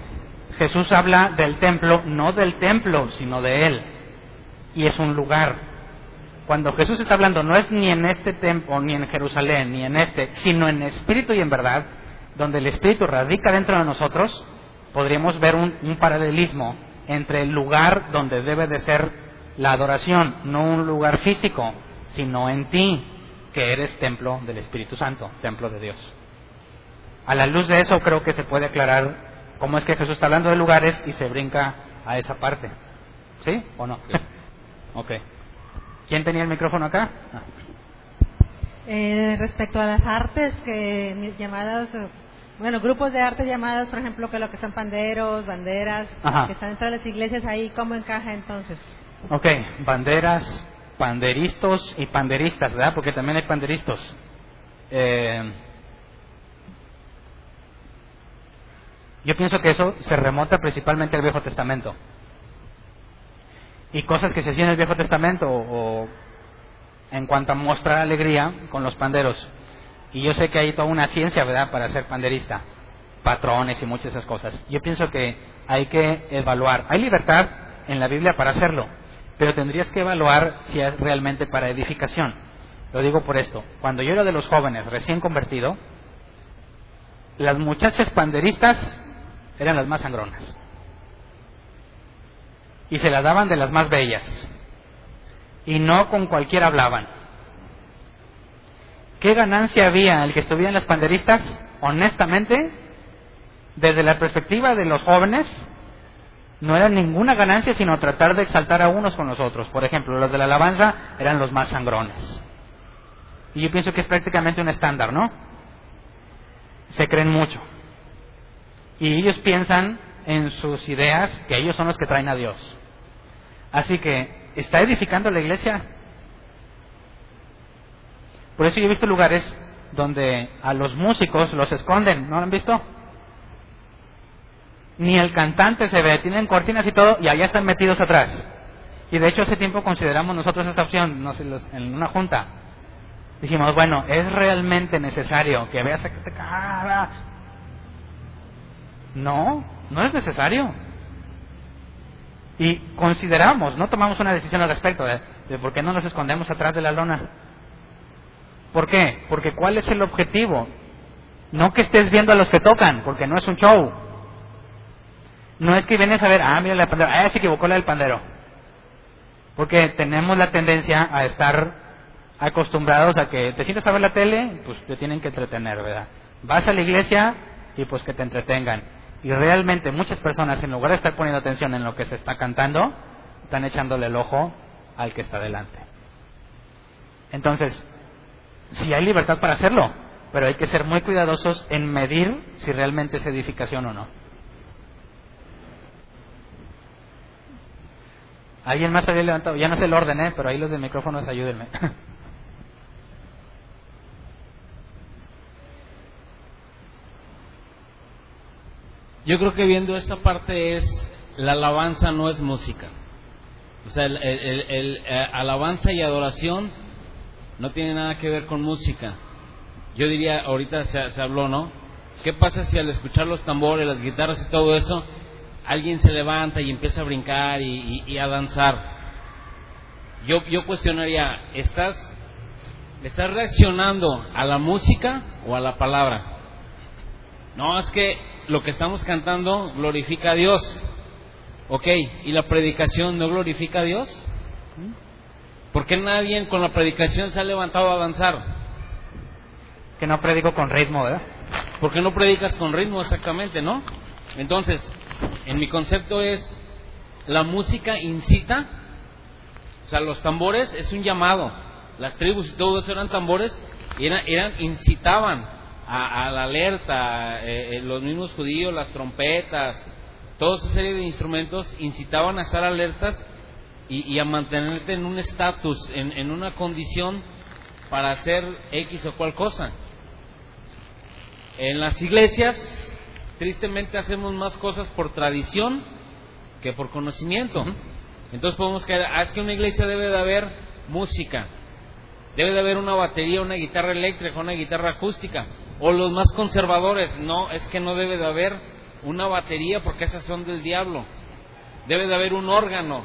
Jesús habla del templo, no del templo, sino de Él. Y es un lugar. Cuando Jesús está hablando, no es ni en este templo, ni en Jerusalén, ni en este, sino en espíritu y en verdad, donde el espíritu radica dentro de nosotros, podríamos ver un, un paralelismo entre el lugar donde debe de ser la adoración, no un lugar físico, sino en ti, que eres templo del Espíritu Santo, templo de Dios. A la luz de eso creo que se puede aclarar cómo es que Jesús está hablando de lugares y se brinca a esa parte. ¿Sí o no? ok. ¿Quién tenía el micrófono acá? Ah. Eh, respecto a las artes que llamadas, eh, bueno, grupos de arte llamadas, por ejemplo, que lo que son panderos, banderas, Ajá. que están dentro de las iglesias ahí, ¿cómo encaja entonces? Ok, banderas, panderistas y panderistas, ¿verdad? Porque también hay panderistas. Eh, yo pienso que eso se remonta principalmente al Viejo Testamento. Y cosas que se hacían en el Viejo Testamento o, o en cuanto a mostrar alegría con los panderos. Y yo sé que hay toda una ciencia, ¿verdad?, para ser panderista. Patrones y muchas de esas cosas. Yo pienso que hay que evaluar. Hay libertad en la Biblia para hacerlo, pero tendrías que evaluar si es realmente para edificación. Lo digo por esto. Cuando yo era de los jóvenes recién convertido, las muchachas panderistas eran las más sangronas. Y se las daban de las más bellas. Y no con cualquiera hablaban. ¿Qué ganancia había el que estuvieran las panderistas? Honestamente, desde la perspectiva de los jóvenes, no era ninguna ganancia sino tratar de exaltar a unos con los otros. Por ejemplo, los de la alabanza eran los más sangrones. Y yo pienso que es prácticamente un estándar, ¿no? Se creen mucho. Y ellos piensan en sus ideas que ellos son los que traen a Dios. Así que, ¿está edificando la iglesia? Por eso yo he visto lugares donde a los músicos los esconden, ¿no lo han visto? Ni el cantante se ve, tienen cortinas y todo, y allá están metidos atrás. Y de hecho hace tiempo consideramos nosotros esta opción, no en una junta. Dijimos, bueno, ¿es realmente necesario que veas a que te cara? No, no es necesario. Y consideramos, no tomamos una decisión al respecto de, de por qué no nos escondemos atrás de la lona. ¿Por qué? Porque ¿cuál es el objetivo? No que estés viendo a los que tocan, porque no es un show. No es que vienes a ver, ah, mira la pandera, ah, se equivocó la del pandero. Porque tenemos la tendencia a estar acostumbrados a que te sientas a ver la tele, pues te tienen que entretener, ¿verdad? Vas a la iglesia y pues que te entretengan. Y realmente muchas personas, en lugar de estar poniendo atención en lo que se está cantando, están echándole el ojo al que está delante. Entonces, sí hay libertad para hacerlo, pero hay que ser muy cuidadosos en medir si realmente es edificación o no. Alguien más había levantado, ya no sé el orden, ¿eh? pero ahí los de micrófonos ayúdenme. Yo creo que viendo esta parte es, la alabanza no es música. O sea, el, el- el- el, eh, alabanza y adoración no tiene nada que ver con música. Yo diría, ahorita se, se habló, ¿no? ¿Qué pasa si al escuchar los tambores, las guitarras y todo eso, alguien se levanta y empieza a brincar y, y- a danzar? Yo, yo cuestionaría, ¿estás, ¿estás reaccionando a la música o a la palabra? No, es que lo que estamos cantando glorifica a Dios. Ok, ¿y la predicación no glorifica a Dios? ¿Por qué nadie con la predicación se ha levantado a danzar? Que no predico con ritmo, ¿verdad? ¿Por qué no predicas con ritmo exactamente, no? Entonces, en mi concepto es, la música incita, o sea, los tambores es un llamado, las tribus y todo eso eran tambores, y eran, eran incitaban a, a la alerta, eh, eh, los mismos judíos, las trompetas, toda esa serie de instrumentos incitaban a estar alertas y, y a mantenerte en un estatus, en, en una condición para hacer X o cual cosa. En las iglesias, tristemente hacemos más cosas por tradición que por conocimiento. Entonces podemos caer, ah, es que una iglesia debe de haber música, debe de haber una batería, una guitarra eléctrica, una guitarra acústica. O los más conservadores, no, es que no debe de haber una batería porque esas son del diablo. Debe de haber un órgano.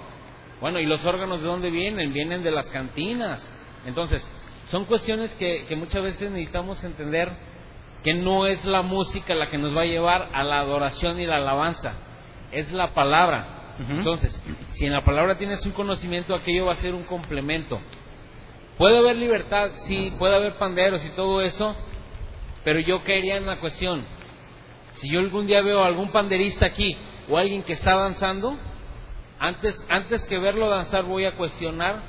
Bueno, ¿y los órganos de dónde vienen? Vienen de las cantinas. Entonces, son cuestiones que, que muchas veces necesitamos entender que no es la música la que nos va a llevar a la adoración y la alabanza, es la palabra. Entonces, si en la palabra tienes un conocimiento, aquello va a ser un complemento. Puede haber libertad, sí, puede haber panderos y todo eso, pero yo quería en la cuestión, si yo algún día veo algún panderista aquí o alguien que está danzando, antes, antes que verlo danzar voy a cuestionar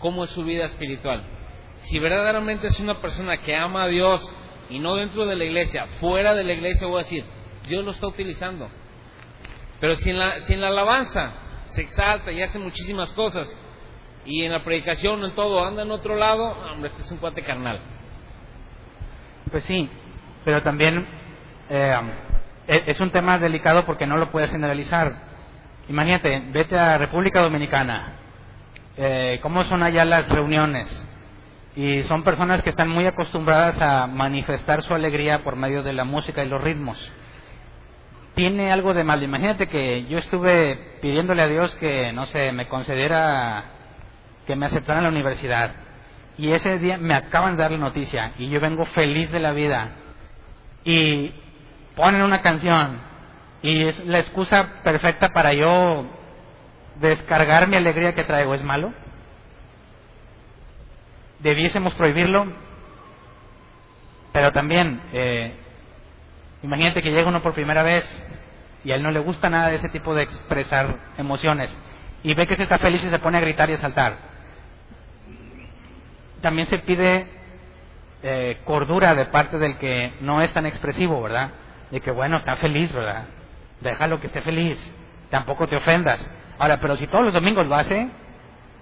cómo es su vida espiritual. Si verdaderamente es una persona que ama a Dios y no dentro de la iglesia, fuera de la iglesia voy a decir, Dios lo está utilizando. Pero si en la, si en la alabanza se exalta y hace muchísimas cosas y en la predicación en todo anda en otro lado, hombre, este es un cuate carnal. Pues sí, pero también eh, es un tema delicado porque no lo puedes generalizar. Imagínate, vete a República Dominicana, eh, cómo son allá las reuniones. Y son personas que están muy acostumbradas a manifestar su alegría por medio de la música y los ritmos. Tiene algo de malo. Imagínate que yo estuve pidiéndole a Dios que, no sé, me concediera que me aceptara en la universidad. Y ese día me acaban de dar la noticia y yo vengo feliz de la vida. Y ponen una canción y es la excusa perfecta para yo descargar mi alegría que traigo. ¿Es malo? ¿Debiésemos prohibirlo? Pero también, eh, imagínate que llega uno por primera vez y a él no le gusta nada de ese tipo de expresar emociones y ve que se está feliz y se pone a gritar y a saltar. También se pide eh, cordura de parte del que no es tan expresivo, ¿verdad? De que, bueno, está feliz, ¿verdad? Déjalo que esté feliz, tampoco te ofendas. Ahora, pero si todos los domingos lo hace,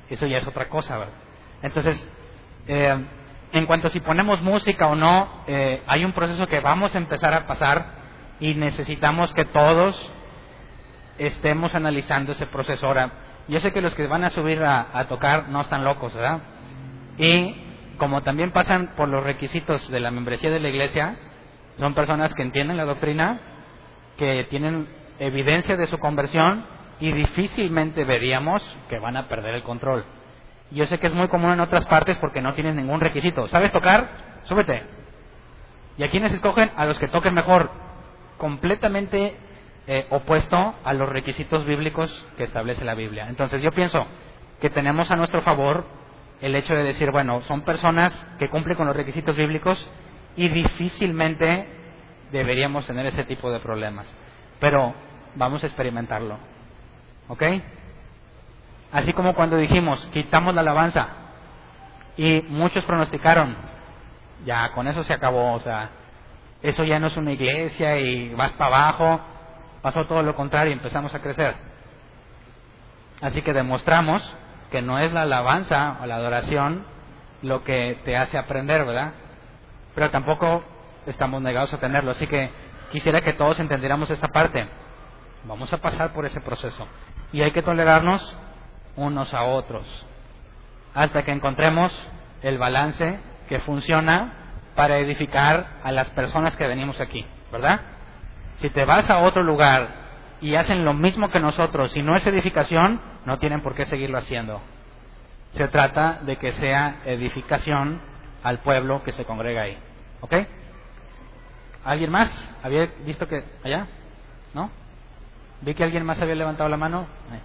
eso ya es otra cosa. Entonces, eh, en cuanto a si ponemos música o no, eh, hay un proceso que vamos a empezar a pasar y necesitamos que todos estemos analizando ese proceso. Ahora, yo sé que los que van a subir a tocar no están locos, ¿verdad? Y como también pasan por los requisitos de la membresía de la iglesia, son personas que entienden la doctrina, que tienen evidencia de su conversión y difícilmente veríamos que van a perder el control. Yo sé que es muy común en otras partes porque no tienen ningún requisito. ¿Sabes tocar? Súbete. ¿Y a quiénes escogen? A los que toquen mejor. Completamente eh, opuesto a los requisitos bíblicos que establece la Biblia. Entonces yo pienso que tenemos a nuestro favor el hecho de decir, bueno, son personas que cumplen con los requisitos bíblicos y difícilmente deberíamos tener ese tipo de problemas. Pero vamos a experimentarlo. ¿Ok? Así como cuando dijimos, quitamos la alabanza y muchos pronosticaron, ya con eso se acabó, o sea, eso ya no es una iglesia y vas para abajo, pasó todo lo contrario, empezamos a crecer. Así que demostramos que no es la alabanza o la adoración lo que te hace aprender, ¿verdad? Pero tampoco estamos negados a tenerlo. Así que quisiera que todos entendiéramos esta parte. Vamos a pasar por ese proceso. Y hay que tolerarnos unos a otros. Hasta que encontremos el balance que funciona para edificar a las personas que venimos aquí, ¿verdad? Si te vas a otro lugar y hacen lo mismo que nosotros y no es edificación, no tienen por qué seguirlo haciendo. Se trata de que sea edificación al pueblo que se congrega ahí. ¿Ok? ¿Alguien más? ¿Había visto que allá? ¿No? Vi que alguien más había levantado la mano. Ahí.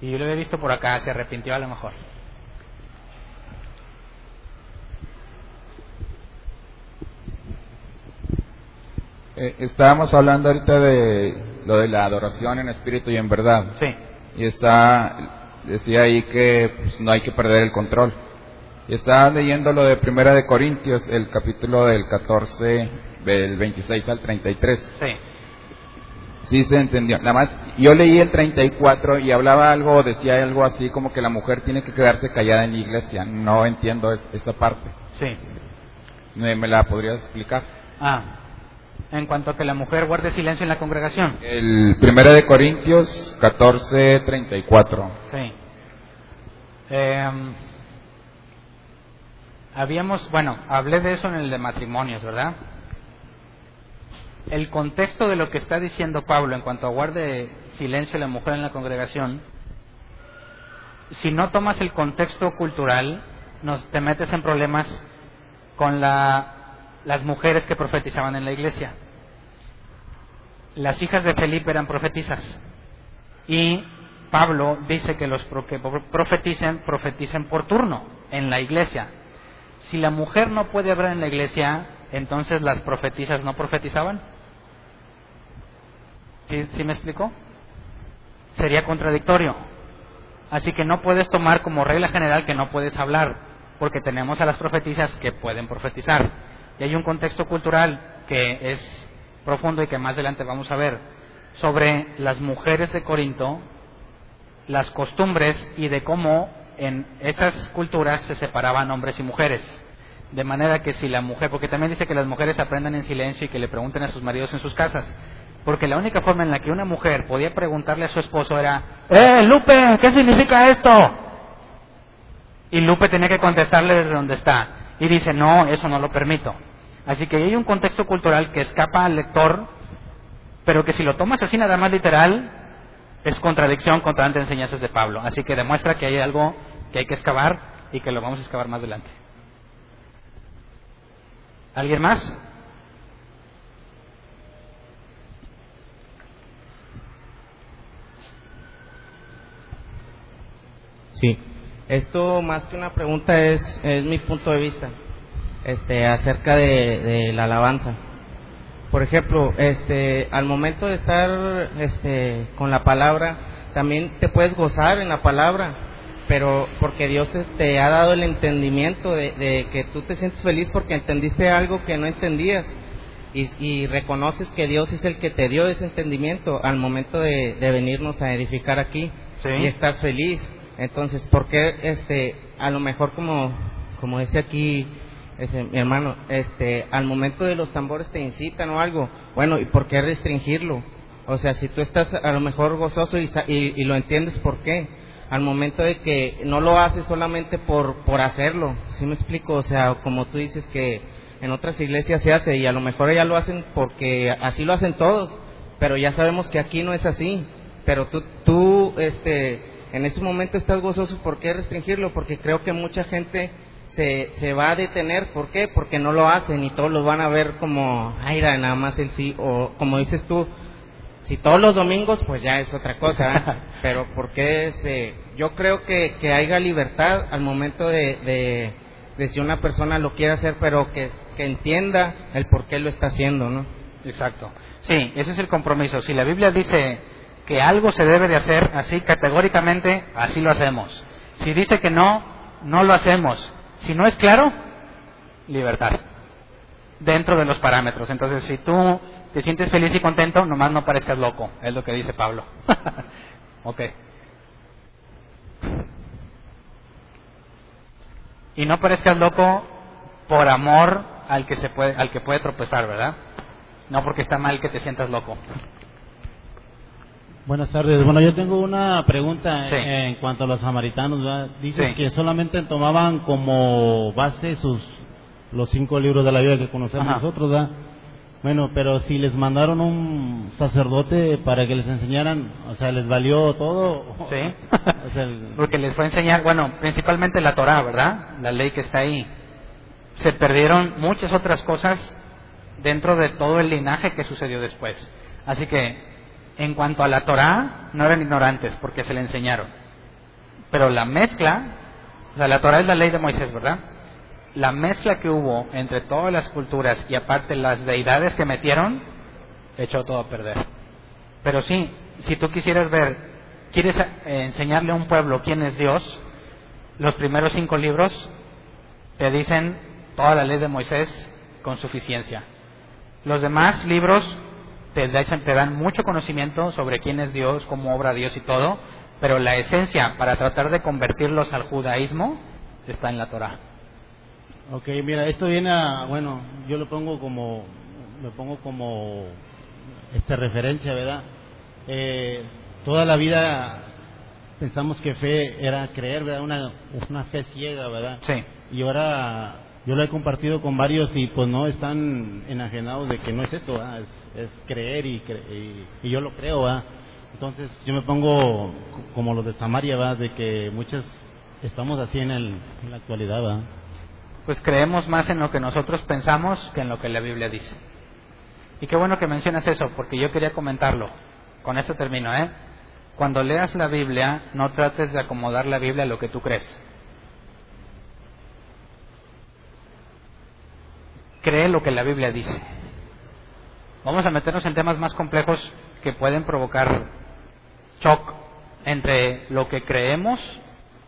Y yo lo había visto por acá, se arrepintió a lo mejor. Eh, estábamos hablando ahorita de lo de la adoración en espíritu y en verdad. Sí. Y está, decía ahí que pues, no hay que perder el control. Y estaba leyendo lo de Primera de Corintios, el capítulo del 14, del 26 al 33. Sí. Sí se entendió. Nada más, yo leí el 34 y hablaba algo, decía algo así como que la mujer tiene que quedarse callada en la iglesia. No entiendo es- esa parte. Sí. ¿Me, me la podrías explicar? Ah, en cuanto a que la mujer guarde silencio en la congregación. El Primera de Corintios 14, 34. Sí. Em, habíamos, bueno, hablé de eso en el de matrimonios, ¿verdad? El contexto de lo que está diciendo Pablo en cuanto a guarde silencio la mujer en la congregación, si no tomas el contexto cultural, nos te metes en problemas con la, las mujeres que profetizaban en la iglesia. Las hijas de Felipe eran profetizas y Pablo dice que los que pro- profeticen, profeticen por turno en la iglesia. Si la mujer no puede hablar en la iglesia, entonces las profetizas no profetizaban. ¿Sí, sí me explico? Sería contradictorio. Así que no puedes tomar como regla general que no puedes hablar, porque tenemos a las profetizas que pueden profetizar. Y hay un contexto cultural que es profundo y que más adelante vamos a ver sobre las mujeres de Corinto, las costumbres y de cómo en esas culturas se separaban hombres y mujeres. De manera que si la mujer, porque también dice que las mujeres aprendan en silencio y que le pregunten a sus maridos en sus casas. Porque la única forma en la que una mujer podía preguntarle a su esposo era, ¡Eh, Lupe, ¿qué significa esto? Y Lupe tenía que contestarle desde donde está. Y dice, no, eso no lo permito. Así que hay un contexto cultural que escapa al lector, pero que si lo tomas así nada más literal, es contradicción contra las enseñanzas de Pablo. Así que demuestra que hay algo que hay que excavar y que lo vamos a excavar más adelante. ¿Alguien más? Sí, esto más que una pregunta es, es mi punto de vista este, acerca de, de la alabanza. Por ejemplo, este, al momento de estar este, con la palabra, también te puedes gozar en la palabra, pero porque Dios te, te ha dado el entendimiento de, de que tú te sientes feliz porque entendiste algo que no entendías y, y reconoces que Dios es el que te dio ese entendimiento al momento de, de venirnos a edificar aquí Sí. y estás feliz. Entonces, ¿por qué este, a lo mejor como, como dice aquí ese, mi hermano, este, al momento de los tambores te incitan o algo? Bueno, ¿y por qué restringirlo? O sea, si tú estás a lo mejor gozoso y, y, y lo entiendes, ¿por qué? Al momento de que no lo haces solamente por, por hacerlo, ¿sí me explico? O sea, como tú dices que en otras iglesias se hace y a lo mejor ya lo hacen porque así lo hacen todos, pero ya sabemos que aquí no es así. Pero tú, tú este, en ese momento estás gozoso, ¿por qué restringirlo? Porque creo que mucha gente se, se va a detener, ¿por qué? Porque no lo hacen y todos lo van a ver como, ay, nada más el sí, o como dices tú, si todos los domingos, pues ya es otra cosa, ¿eh? pero ¿por qué? Este, yo creo que, que haya libertad al momento de, de, de si una persona lo quiere hacer, pero que, que entienda el por qué lo está haciendo, ¿no? Exacto. Sí, ese es el compromiso. Si la Biblia dice que algo se debe de hacer así categóricamente, así lo hacemos. Si dice que no, no lo hacemos. Si no es claro, libertad. Dentro de los parámetros. Entonces, si tú te sientes feliz y contento, nomás no parezcas loco. Es lo que dice Pablo. ok. Y no parezcas loco por amor al que se puede, al que puede tropezar, ¿verdad? No porque está mal que te sientas loco. Buenas tardes. Bueno, yo tengo una pregunta Sí. en cuanto a los samaritanos. ¿verdad? Dicen Sí. que solamente tomaban como base sus los cinco libros de la Biblia que conocemos Ajá. nosotros, ¿verdad? Bueno, pero si les mandaron un sacerdote para que les enseñaran, o sea, ¿les valió todo? Sí. O sea, el- Porque les fue a enseñar, bueno, principalmente la Torah, ¿verdad? La ley que está ahí. Se perdieron muchas otras cosas dentro de todo el linaje que sucedió después. Así que, en cuanto a la Torá, no eran ignorantes porque se le enseñaron. Pero la mezcla, o la Torá es la ley de Moisés, ¿verdad? La mezcla que hubo entre todas las culturas y aparte las deidades que metieron, echó todo a perder. Pero sí, si tú quisieras ver, quieres eh, enseñarle a un pueblo quién es Dios, los primeros cinco libros te dicen toda la ley de Moisés con suficiencia. Los demás libros te, te dan mucho conocimiento sobre quién es Dios, cómo obra Dios y todo, pero la esencia para tratar de convertirlos al judaísmo está en la Torah. Ok, mira, esto viene a, bueno, yo lo pongo como, lo pongo como esta referencia, ¿verdad? Eh, toda la vida pensamos que fe era creer, ¿verdad? Una, una fe ciega, ¿verdad? Sí. Y ahora yo lo he compartido con varios y pues no están enajenados de que no es eso, ¿verdad? Es, es creer y, y, yo lo creo. Entonces yo me pongo como los de Samaria. De que muchos estamos así en, el, en la actualidad. Pues creemos más en lo que nosotros pensamos que en lo que la Biblia dice. Y qué bueno que mencionas eso, porque yo quería comentarlo. Con esto termino, ¿eh? Cuando leas la Biblia, no trates de acomodar la Biblia a lo que tú crees. Cree lo que la Biblia dice. Vamos a meternos en temas más complejos que pueden provocar shock entre lo que creemos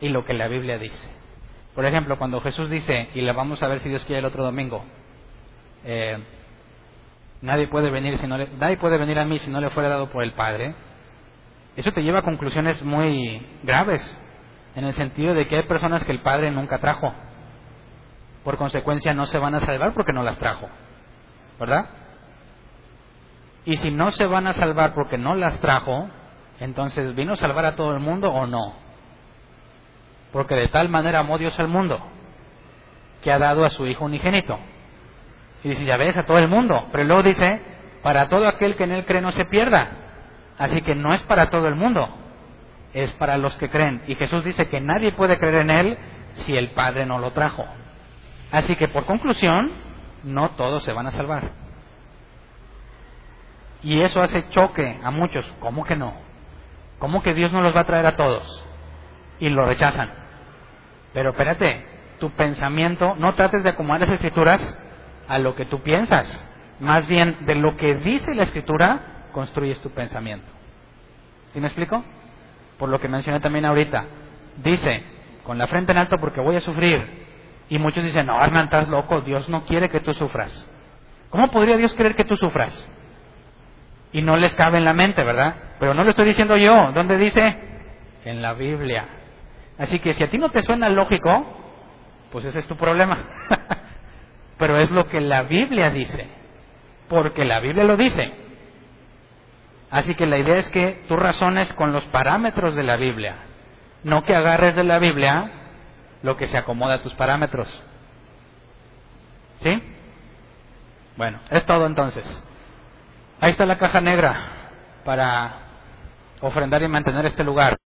y lo que la Biblia dice. Por ejemplo, cuando Jesús dice, y la vamos a ver si Dios quiere el otro domingo, eh, nadie puede venir si no le- nadie puede venir a mí si no le fuera dado por el Padre. Eso te lleva a conclusiones muy graves, en el sentido de que hay personas que el Padre nunca trajo. Por consecuencia no se van a salvar porque no las trajo. ¿Verdad? Y si no se van a salvar porque no las trajo, entonces ¿vino a salvar a todo el mundo o no? Porque de tal manera amó Dios al mundo que ha dado a su Hijo unigénito. Y dice, ya ves, a todo el mundo. Pero luego dice, para todo aquel que en él cree no se pierda. Así que no es para todo el mundo, es para los que creen. Y Jesús dice que nadie puede creer en él si el Padre no lo trajo. Así que por conclusión, no todos se van a salvar. Y eso hace choque a muchos. ¿Cómo que no? ¿Cómo que Dios no los va a traer a todos? Y lo rechazan. Pero espérate, tu pensamiento, no trates de acomodar las escrituras a lo que tú piensas. Más bien, de lo que dice la escritura, construyes tu pensamiento. ¿Sí me explico? Por lo que mencioné también ahorita. Dice, con la frente en alto porque voy a sufrir. Y muchos dicen, no, Hernán, estás loco, Dios no quiere que tú sufras. ¿Cómo podría Dios querer que tú sufras? Y no les cabe en la mente, ¿verdad? Pero no lo estoy diciendo yo. ¿Dónde dice? En la Biblia. Así que si a ti no te suena lógico, pues ese es tu problema. Pero es lo que la Biblia dice. Porque la Biblia lo dice. Así que la idea es que tú razones con los parámetros de la Biblia. No que agarres de la Biblia lo que se acomoda a tus parámetros. ¿Sí? Bueno, es todo entonces. Ahí está la caja negra para ofrendar y mantener este lugar.